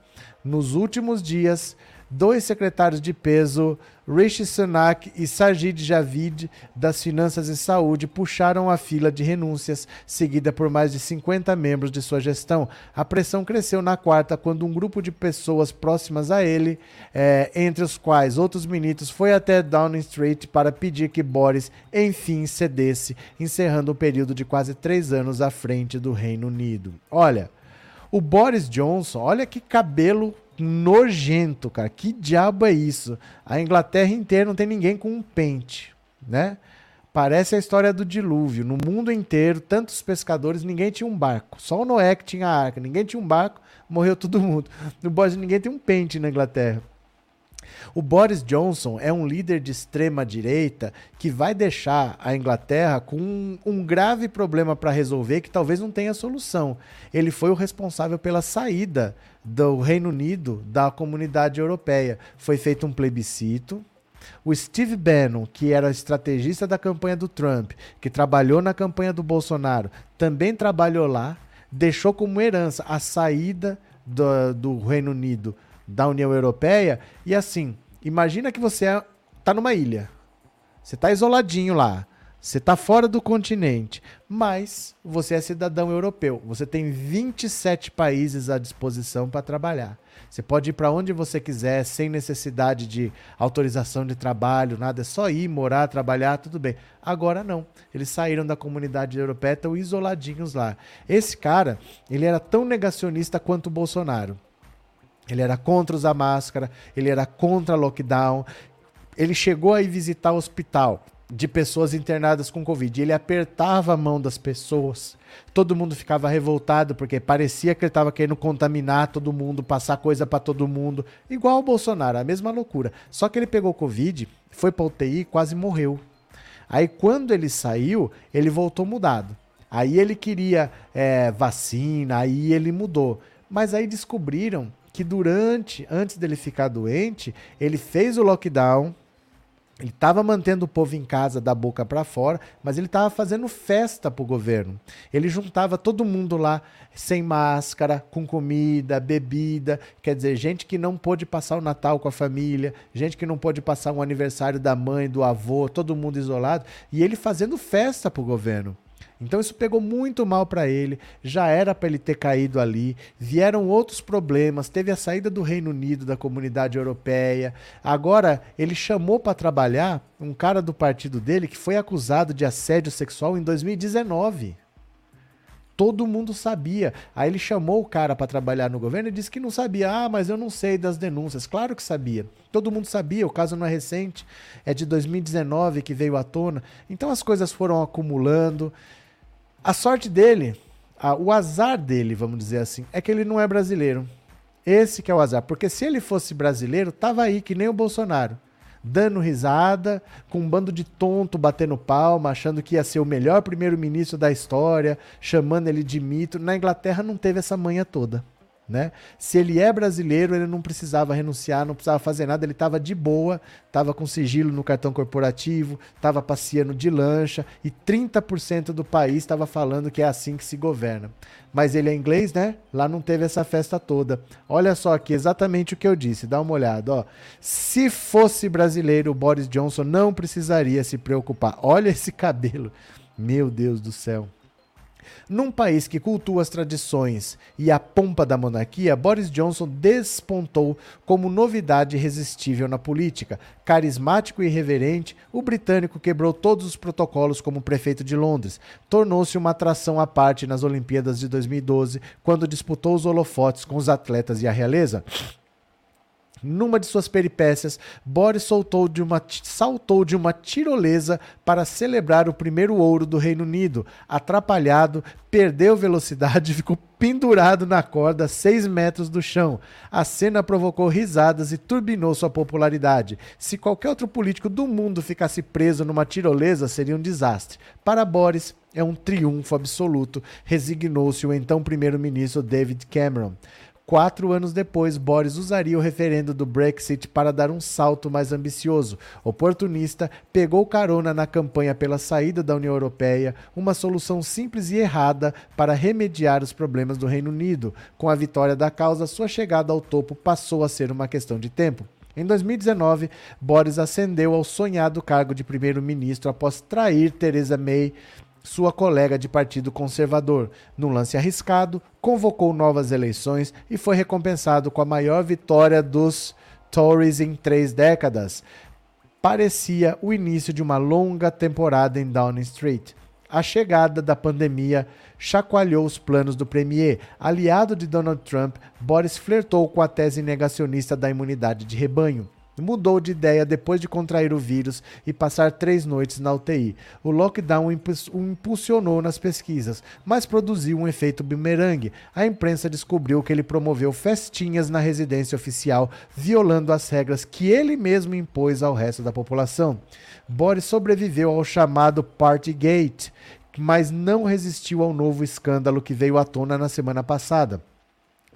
Nos últimos dias, dois secretários de peso, Rishi Sunak e Sajid Javid, das Finanças e Saúde, puxaram a fila de renúncias, seguida por mais de 50 membros de sua gestão. A pressão cresceu na quarta, quando um grupo de pessoas próximas a ele, é, entre os quais outros ministros, foi até Downing Street para pedir que Boris, enfim, cedesse, encerrando um período de quase três anos à frente do Reino Unido. Olha, o Boris Johnson, olha que cabelo nojento, cara. Que diabo é isso? A Inglaterra inteira não tem ninguém com um pente, né? Parece a história do dilúvio. No mundo inteiro, tantos pescadores, ninguém tinha um barco. Só o Noé que tinha a arca. Ninguém tinha um barco, morreu todo mundo. No Boris, ninguém tem um pente na Inglaterra. O Boris Johnson é um líder de extrema direita que vai deixar a Inglaterra com um, um grave problema para resolver que talvez não tenha solução. Ele foi o responsável pela saída do Reino Unido da comunidade europeia. Foi feito um plebiscito. O Steve Bannon, que era estrategista da campanha do Trump, que trabalhou na campanha do Bolsonaro, também trabalhou lá, deixou como herança a saída do, do Reino Unido da União Europeia. E assim, imagina que você está numa ilha. Você está isoladinho lá. Você está fora do continente, mas você é cidadão europeu. Você tem 27 países à disposição para trabalhar. Você pode ir para onde você quiser, sem necessidade de autorização de trabalho, nada. É só ir, morar, trabalhar, tudo bem. Agora não. Eles saíram da comunidade europeia, estão isoladinhos lá. Esse cara, ele era tão negacionista quanto o Bolsonaro. Ele era contra usar máscara, ele era contra lockdown. Ele chegou a ir visitar o hospital de pessoas internadas com Covid. Ele apertava a mão das pessoas. Todo mundo ficava revoltado porque parecia que ele estava querendo contaminar todo mundo, passar coisa para todo mundo. Igual o Bolsonaro, a mesma loucura. Só que ele pegou Covid, foi para UTI e quase morreu. Aí quando ele saiu, ele voltou mudado. Aí ele queria é, vacina, aí ele mudou. Mas aí descobriram que durante, antes dele ficar doente, ele fez o lockdown, ele estava mantendo o povo em casa da boca para fora, mas ele estava fazendo festa para o governo. Ele juntava todo mundo lá sem máscara, com comida, bebida, quer dizer, gente que não pôde passar o Natal com a família, gente que não pôde passar o aniversário da mãe, do avô, todo mundo isolado, e ele fazendo festa para o governo. Então isso pegou muito mal para ele, já era para ele ter caído ali. Vieram outros problemas, teve a saída do Reino Unido da comunidade europeia. Agora ele chamou para trabalhar um cara do partido dele que foi acusado de assédio sexual em 2019. Todo mundo sabia. Aí ele chamou o cara para trabalhar no governo e disse que não sabia. Ah, mas eu não sei das denúncias. Claro que sabia. Todo mundo sabia. O caso não é recente. É de 2019 que veio à tona. Então as coisas foram acumulando. A sorte dele, a, o azar dele, vamos dizer assim, é que ele não é brasileiro. Esse que é o azar. Porque se ele fosse brasileiro, tava aí, que nem o Bolsonaro. Dando risada, com um bando de tonto batendo palma, achando que ia ser o melhor primeiro-ministro da história, chamando ele de mito. Na Inglaterra não teve essa manha toda. Né? Se ele é brasileiro, ele não precisava renunciar, não precisava fazer nada, ele estava de boa, estava com sigilo no cartão corporativo, estava passeando de lancha e 30% do país estava falando que é assim que se governa. Mas ele é inglês, né? Lá não teve essa festa toda. Olha só aqui exatamente o que eu disse, dá uma olhada, ó. Se fosse brasileiro, o Boris Johnson não precisaria se preocupar. Olha esse cabelo. Meu Deus do céu. Num país que cultua as tradições e a pompa da monarquia, Boris Johnson despontou como novidade irresistível na política. Carismático e irreverente, o britânico quebrou todos os protocolos como prefeito de Londres. Tornou-se uma atração à parte nas Olimpíadas de 2012, quando disputou os holofotes com os atletas e a realeza. Numa de suas peripécias, Boris soltou de uma, saltou de uma tirolesa para celebrar o primeiro ouro do Reino Unido. Atrapalhado, perdeu velocidade e ficou pendurado na corda a 6 metros do chão. A cena provocou risadas e turbinou sua popularidade. Se qualquer outro político do mundo ficasse preso numa tirolesa, seria um desastre. Para Boris, é um triunfo absoluto, resignou-se o então primeiro-ministro David Cameron. Quatro anos depois, Boris usaria o referendo do Brexit para dar um salto mais ambicioso. Oportunista, pegou carona na campanha pela saída da União Europeia, uma solução simples e errada para remediar os problemas do Reino Unido. Com a vitória da causa, sua chegada ao topo passou a ser uma questão de tempo. Em 2019, Boris ascendeu ao sonhado cargo de primeiro-ministro após trair Theresa May sua colega de partido conservador. Num lance arriscado, convocou novas eleições e foi recompensado com a maior vitória dos Tories em três décadas. Parecia o início de uma longa temporada em Downing Street. A chegada da pandemia chacoalhou os planos do premier. Aliado de Donald Trump, Boris flertou com a tese negacionista da imunidade de rebanho mudou de ideia depois de contrair o vírus e passar três noites na UTI. O lockdown o impulsionou nas pesquisas, mas produziu um efeito bumerangue. A imprensa descobriu que ele promoveu festinhas na residência oficial, violando as regras que ele mesmo impôs ao resto da população. Boris sobreviveu ao chamado Partygate, mas não resistiu ao novo escândalo que veio à tona na semana passada.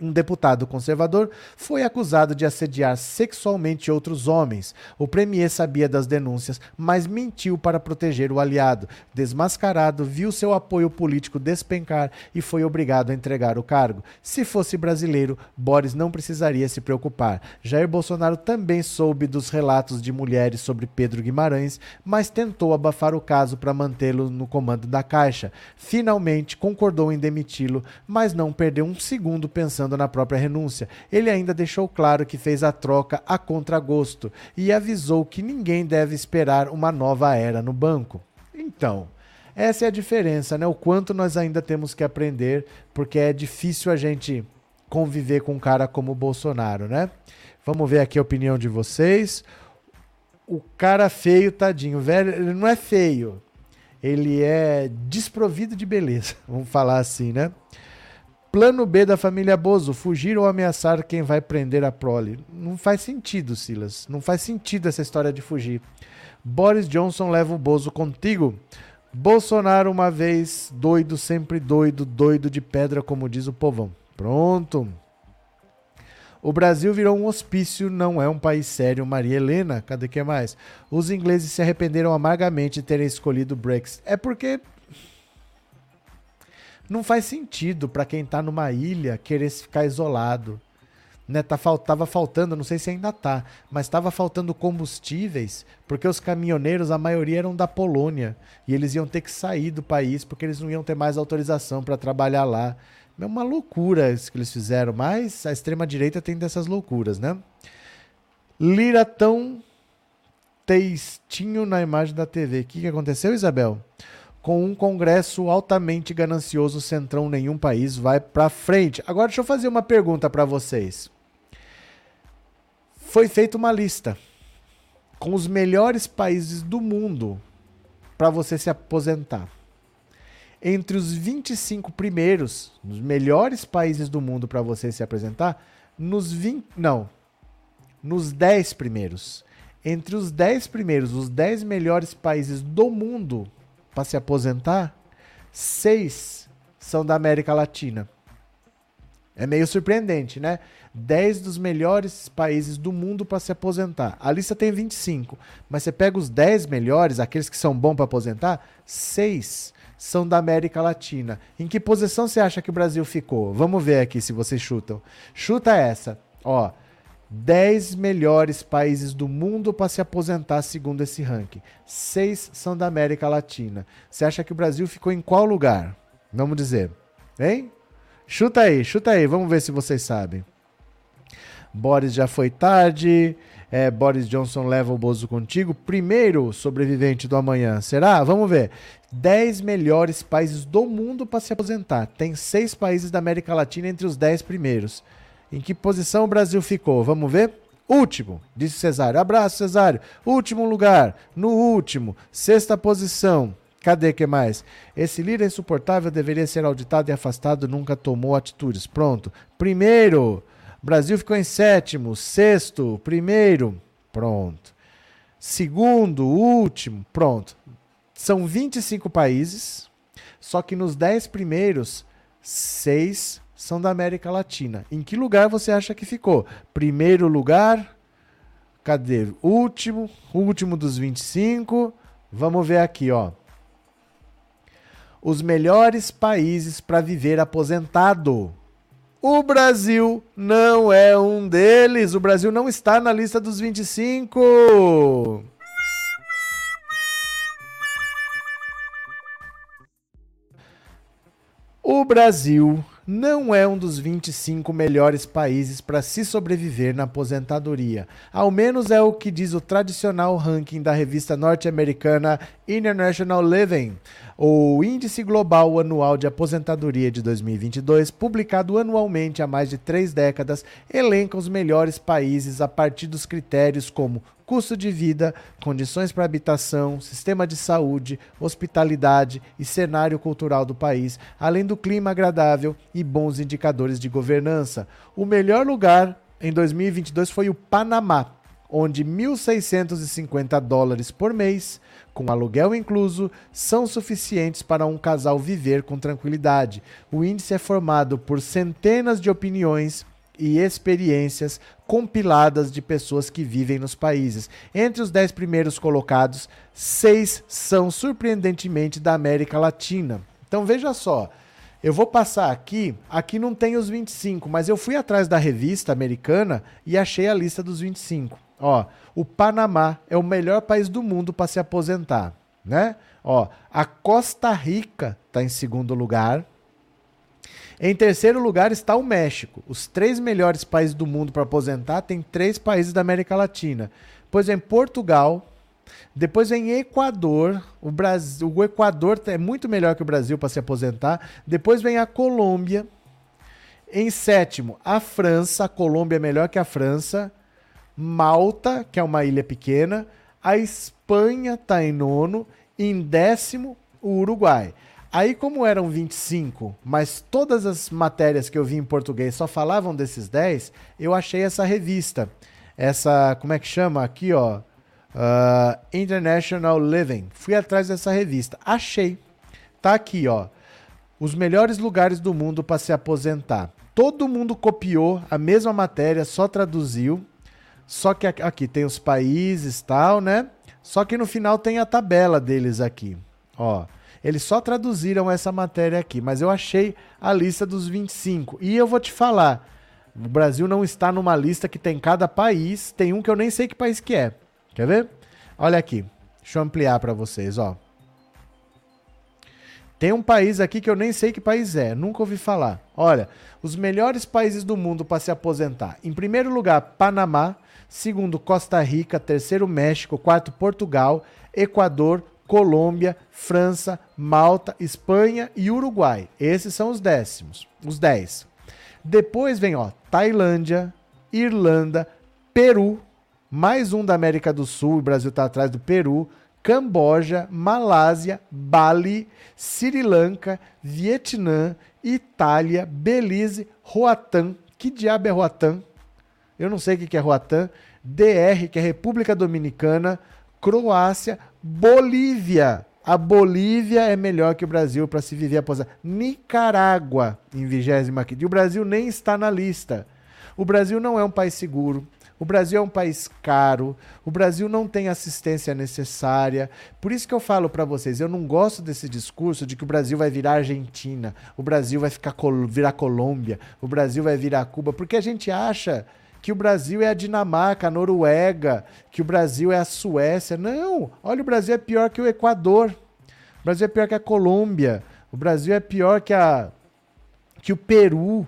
Um deputado conservador foi acusado de assediar sexualmente outros homens. O premier sabia das denúncias, mas mentiu para proteger o aliado. Desmascarado, viu seu apoio político despencar e foi obrigado a entregar o cargo. Se fosse brasileiro, Boris não precisaria se preocupar. Jair Bolsonaro também soube dos relatos de mulheres sobre Pedro Guimarães, mas tentou abafar o caso para mantê-lo no comando da Caixa. Finalmente concordou em demiti-lo, mas não perdeu um segundo pensando pensando na própria renúncia. Ele ainda deixou claro que fez a troca a contragosto e avisou que ninguém deve esperar uma nova era no banco. Então, essa é a diferença, né? O quanto nós ainda temos que aprender, porque é difícil a gente conviver com um cara como o Bolsonaro, né? Vamos ver aqui a opinião de vocês. O cara feio, tadinho, velho, ele não é feio. Ele é desprovido de beleza, vamos falar assim, né? Plano B da família Bozo: fugir ou ameaçar quem vai prender a prole. Não faz sentido, Silas. Não faz sentido essa história de fugir. Boris Johnson leva o Bozo contigo. Bolsonaro, uma vez doido, sempre doido, doido de pedra, como diz o povão. Pronto. O Brasil virou um hospício, não é um país sério. Maria Helena, cadê que mais? Os ingleses se arrependeram amargamente de terem escolhido o Brexit. É porque não faz sentido para quem está numa ilha querer ficar isolado. Né, tá, tava faltando, não sei se ainda tá, mas estava faltando combustíveis, porque os caminhoneiros, a maioria eram da Polônia, e eles iam ter que sair do país porque eles não iam ter mais autorização para trabalhar lá. É uma loucura isso que eles fizeram, mas a extrema-direita tem dessas loucuras, né? Lira tão textinho na imagem da TV. O que, que aconteceu, Isabel? Com um Congresso altamente ganancioso, Centrão nenhum país vai para frente. Agora deixa eu fazer uma pergunta para vocês. Foi feita uma lista com os melhores países do mundo para você se aposentar. entre os 25 primeiros, os melhores países do mundo para você se apresentar, nos 20, não, nos 10 primeiros. Entre os 10 primeiros, os 10 melhores países do mundo para se aposentar, seis são da América Latina. É meio surpreendente, né? 10 dos melhores países do mundo para se aposentar. A lista tem 25, mas você pega os 10 melhores, aqueles que são bons para aposentar, seis são da América Latina. Em que posição você acha que o Brasil ficou? Vamos ver aqui se vocês chutam. Chuta essa. Ó, 10 melhores países do mundo para se aposentar segundo esse ranking. Seis são da América Latina. Você acha que o Brasil ficou em qual lugar? Vamos dizer. Hein? Chuta aí, chuta aí, vamos ver se vocês sabem. Boris já foi tarde. É, Boris Johnson leva o Bozo contigo. Primeiro sobrevivente do amanhã. Será? Vamos ver. 10 melhores países do mundo para se aposentar. Tem seis países da América Latina entre os 10 primeiros. Em que posição o Brasil ficou? Vamos ver? Último, disse Cesário. Abraço, Cesário. Último lugar. No último. Sexta posição. Cadê que mais? Esse líder insuportável deveria ser auditado e afastado, nunca tomou atitudes. Pronto. Primeiro, Brasil ficou em sétimo. Sexto, primeiro. Pronto. Segundo, último. Pronto. São 25 países, só que nos 10 primeiros, seis são da América Latina. Em que lugar você acha que ficou? Primeiro lugar? Cadê? Último, último dos 25. Vamos ver aqui, ó os melhores países para viver aposentado. O Brasil não é um deles. O Brasil não está na lista dos 25. O Brasil não é um dos 25 melhores países para se sobreviver na aposentadoria. Ao menos é o que diz o tradicional ranking da revista norte-americana International Living. O Índice Global Anual de Aposentadoria de 2022, publicado anualmente há mais de três décadas, elenca os melhores países a partir dos critérios como custo de vida, condições para habitação, sistema de saúde, hospitalidade e cenário cultural do país, além do clima agradável e bons indicadores de governança. O melhor lugar em 2022 foi o Panamá, onde 1.650 dólares por mês, com aluguel incluso, são suficientes para um casal viver com tranquilidade. O índice é formado por centenas de opiniões e experiências compiladas de pessoas que vivem nos países. Entre os dez primeiros colocados, seis são surpreendentemente da América Latina. Então veja só, eu vou passar aqui, aqui não tem os 25, mas eu fui atrás da revista americana e achei a lista dos 25. Ó, o Panamá é o melhor país do mundo para se aposentar, né? Ó, a Costa Rica está em segundo lugar. Em terceiro lugar está o México. Os três melhores países do mundo para aposentar tem três países da América Latina. Depois vem Portugal. Depois vem Equador. O, Brasil, o Equador é muito melhor que o Brasil para se aposentar. Depois vem a Colômbia. Em sétimo, a França. A Colômbia é melhor que a França. Malta, que é uma ilha pequena. A Espanha está em nono. Em décimo, o Uruguai. Aí, como eram 25, mas todas as matérias que eu vi em português só falavam desses 10, eu achei essa revista. Essa, como é que chama aqui, ó? Uh, International Living. Fui atrás dessa revista. Achei. Tá aqui, ó. Os melhores lugares do mundo para se aposentar. Todo mundo copiou a mesma matéria, só traduziu. Só que aqui tem os países tal, né? Só que no final tem a tabela deles aqui. Ó. Eles só traduziram essa matéria aqui, mas eu achei a lista dos 25. E eu vou te falar, o Brasil não está numa lista que tem cada país, tem um que eu nem sei que país que é. Quer ver? Olha aqui. Deixa eu ampliar para vocês, ó. Tem um país aqui que eu nem sei que país é, nunca ouvi falar. Olha, os melhores países do mundo para se aposentar. Em primeiro lugar, Panamá. Segundo, Costa Rica. Terceiro, México. Quarto, Portugal. Equador. Colômbia, França, Malta, Espanha e Uruguai. Esses são os décimos, os 10. Depois vem, ó, Tailândia, Irlanda, Peru, mais um da América do Sul, o Brasil está atrás do Peru, Camboja, Malásia, Bali, Sri Lanka, Vietnã, Itália, Belize, Roatan. Que diabo é Roatan? Eu não sei o que é Roatan. DR, que é República Dominicana, Croácia, Bolívia. A Bolívia é melhor que o Brasil para se viver após Nicarágua em 25 E o Brasil nem está na lista. O Brasil não é um país seguro. O Brasil é um país caro, o Brasil não tem assistência necessária. Por isso que eu falo para vocês, eu não gosto desse discurso de que o Brasil vai virar Argentina, o Brasil vai ficar virar Colômbia, o Brasil vai virar Cuba, porque a gente acha que o Brasil é a Dinamarca, a Noruega, que o Brasil é a Suécia. Não, olha, o Brasil é pior que o Equador. O Brasil é pior que a Colômbia. O Brasil é pior que a que o Peru.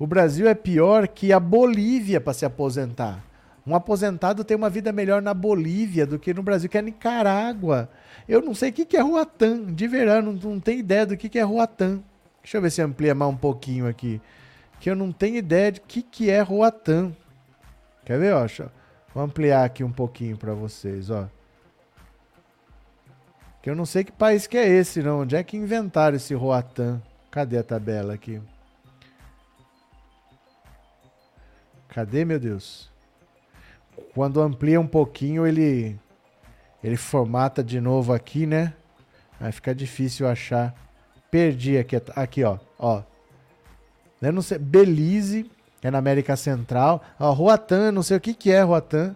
O Brasil é pior que a Bolívia para se aposentar. Um aposentado tem uma vida melhor na Bolívia do que no Brasil, que é Nicarágua. Eu não sei o que é Ruatã, de verão, não, não tenho ideia do que é Ruatã. Deixa eu ver se amplia mais um pouquinho aqui. Que eu não tenho ideia de que, que é Ruatã. Quer ver, ó? Vou ampliar aqui um pouquinho para vocês, ó. Que eu não sei que país que é esse, não. Onde é que inventaram esse Roatan? Cadê a tabela aqui? Cadê, meu Deus? Quando amplia um pouquinho, ele ele formata de novo aqui, né? Aí fica difícil achar. Perdi aqui, aqui, ó, ó. Eu não sei, Belize, é na América Central. Ó, Roatan, não sei o que, que é Roatan.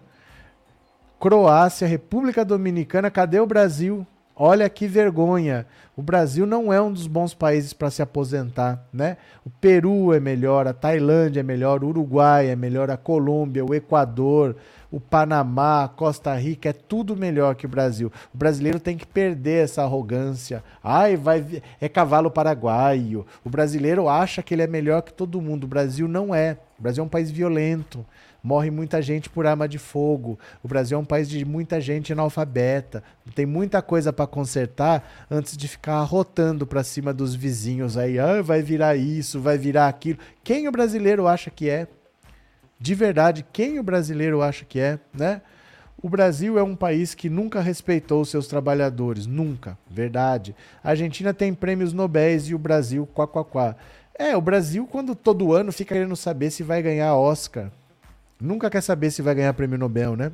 Croácia, República Dominicana, cadê o Brasil? Olha que vergonha. O Brasil não é um dos bons países para se aposentar, né? O Peru é melhor, a Tailândia é melhor, o Uruguai é melhor, a Colômbia, o Equador, o Panamá, Costa Rica, é tudo melhor que o Brasil. O brasileiro tem que perder essa arrogância. Ai, vai é cavalo paraguaio. O brasileiro acha que ele é melhor que todo mundo. O Brasil não é. O Brasil é um país violento. Morre muita gente por arma de fogo. O Brasil é um país de muita gente analfabeta. Tem muita coisa para consertar antes de ficar arrotando para cima dos vizinhos aí. Ah, vai virar isso, vai virar aquilo. Quem o brasileiro acha que é? De verdade quem o brasileiro acha que é, né? O Brasil é um país que nunca respeitou seus trabalhadores, nunca, verdade. A Argentina tem prêmios Nobéis e o Brasil, quá, quá, quá. É, o Brasil, quando todo ano fica querendo saber se vai ganhar Oscar. Nunca quer saber se vai ganhar prêmio Nobel, né?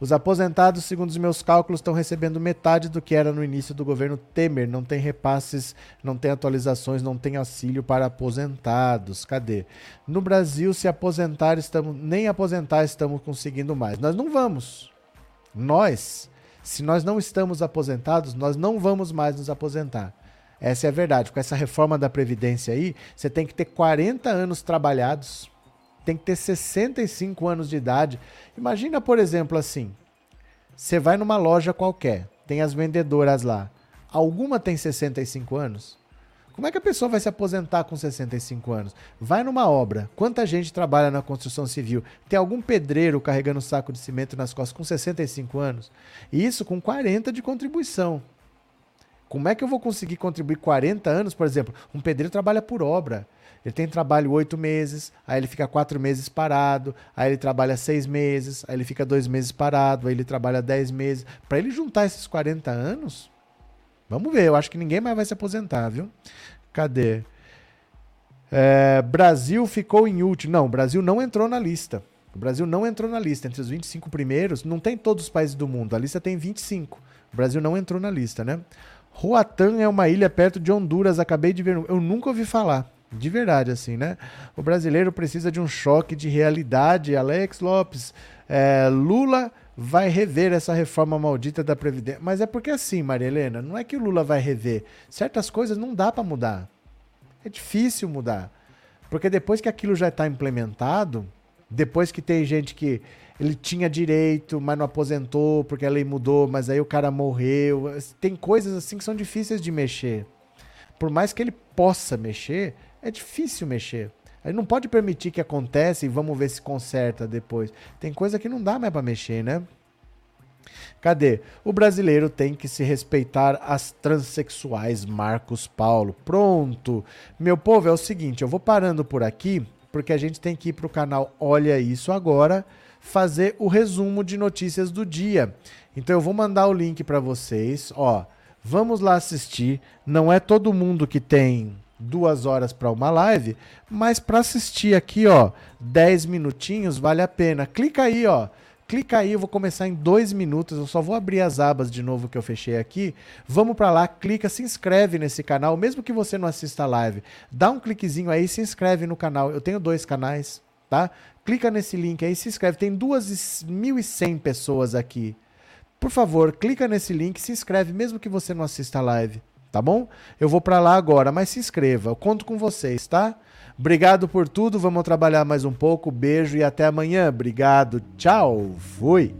Os aposentados, segundo os meus cálculos, estão recebendo metade do que era no início do governo Temer. Não tem repasses, não tem atualizações, não tem auxílio para aposentados. Cadê? No Brasil, se aposentar, estamos nem aposentar estamos conseguindo mais. Nós não vamos. Nós, se nós não estamos aposentados, nós não vamos mais nos aposentar. Essa é a verdade. Com essa reforma da Previdência aí, você tem que ter 40 anos trabalhados tem que ter 65 anos de idade. Imagina, por exemplo, assim: você vai numa loja qualquer, tem as vendedoras lá. Alguma tem 65 anos? Como é que a pessoa vai se aposentar com 65 anos? Vai numa obra. Quanta gente trabalha na construção civil? Tem algum pedreiro carregando saco de cimento nas costas com 65 anos? E isso com 40 de contribuição. Como é que eu vou conseguir contribuir 40 anos? Por exemplo, um pedreiro trabalha por obra. Ele tem trabalho oito meses, aí ele fica quatro meses parado, aí ele trabalha seis meses, aí ele fica dois meses parado, aí ele trabalha dez meses. Para ele juntar esses 40 anos, vamos ver. Eu acho que ninguém mais vai se aposentar, viu? Cadê? É, Brasil ficou em último. Não, Brasil não entrou na lista. O Brasil não entrou na lista. Entre os 25 primeiros, não tem todos os países do mundo. A lista tem 25. O Brasil não entrou na lista, né? Roatan é uma ilha perto de Honduras. Acabei de ver. Eu nunca ouvi falar. De verdade, assim, né? O brasileiro precisa de um choque de realidade. Alex Lopes, é, Lula vai rever essa reforma maldita da Previdência. Mas é porque assim, Maria Helena, não é que o Lula vai rever. Certas coisas não dá para mudar. É difícil mudar. Porque depois que aquilo já está implementado, depois que tem gente que ele tinha direito, mas não aposentou porque a lei mudou, mas aí o cara morreu. Tem coisas assim que são difíceis de mexer. Por mais que ele possa mexer, é difícil mexer. A gente não pode permitir que aconteça e vamos ver se conserta depois. Tem coisa que não dá mais para mexer, né? Cadê? O brasileiro tem que se respeitar as transexuais, Marcos Paulo. Pronto. Meu povo, é o seguinte, eu vou parando por aqui, porque a gente tem que ir pro canal Olha Isso Agora, fazer o resumo de notícias do dia. Então eu vou mandar o link para vocês, ó. Vamos lá assistir. Não é todo mundo que tem duas horas para uma live, mas para assistir aqui, ó, 10 minutinhos vale a pena. Clica aí, ó. Clica aí, eu vou começar em dois minutos. Eu só vou abrir as abas de novo que eu fechei aqui. Vamos para lá, clica, se inscreve nesse canal, mesmo que você não assista a live. Dá um cliquezinho aí, se inscreve no canal. Eu tenho dois canais, tá? Clica nesse link aí, se inscreve. Tem 2.100 pessoas aqui. Por favor, clica nesse link, se inscreve, mesmo que você não assista a live, tá bom? Eu vou para lá agora, mas se inscreva. Eu conto com vocês, tá? Obrigado por tudo. Vamos trabalhar mais um pouco. Beijo e até amanhã. Obrigado. Tchau. Fui.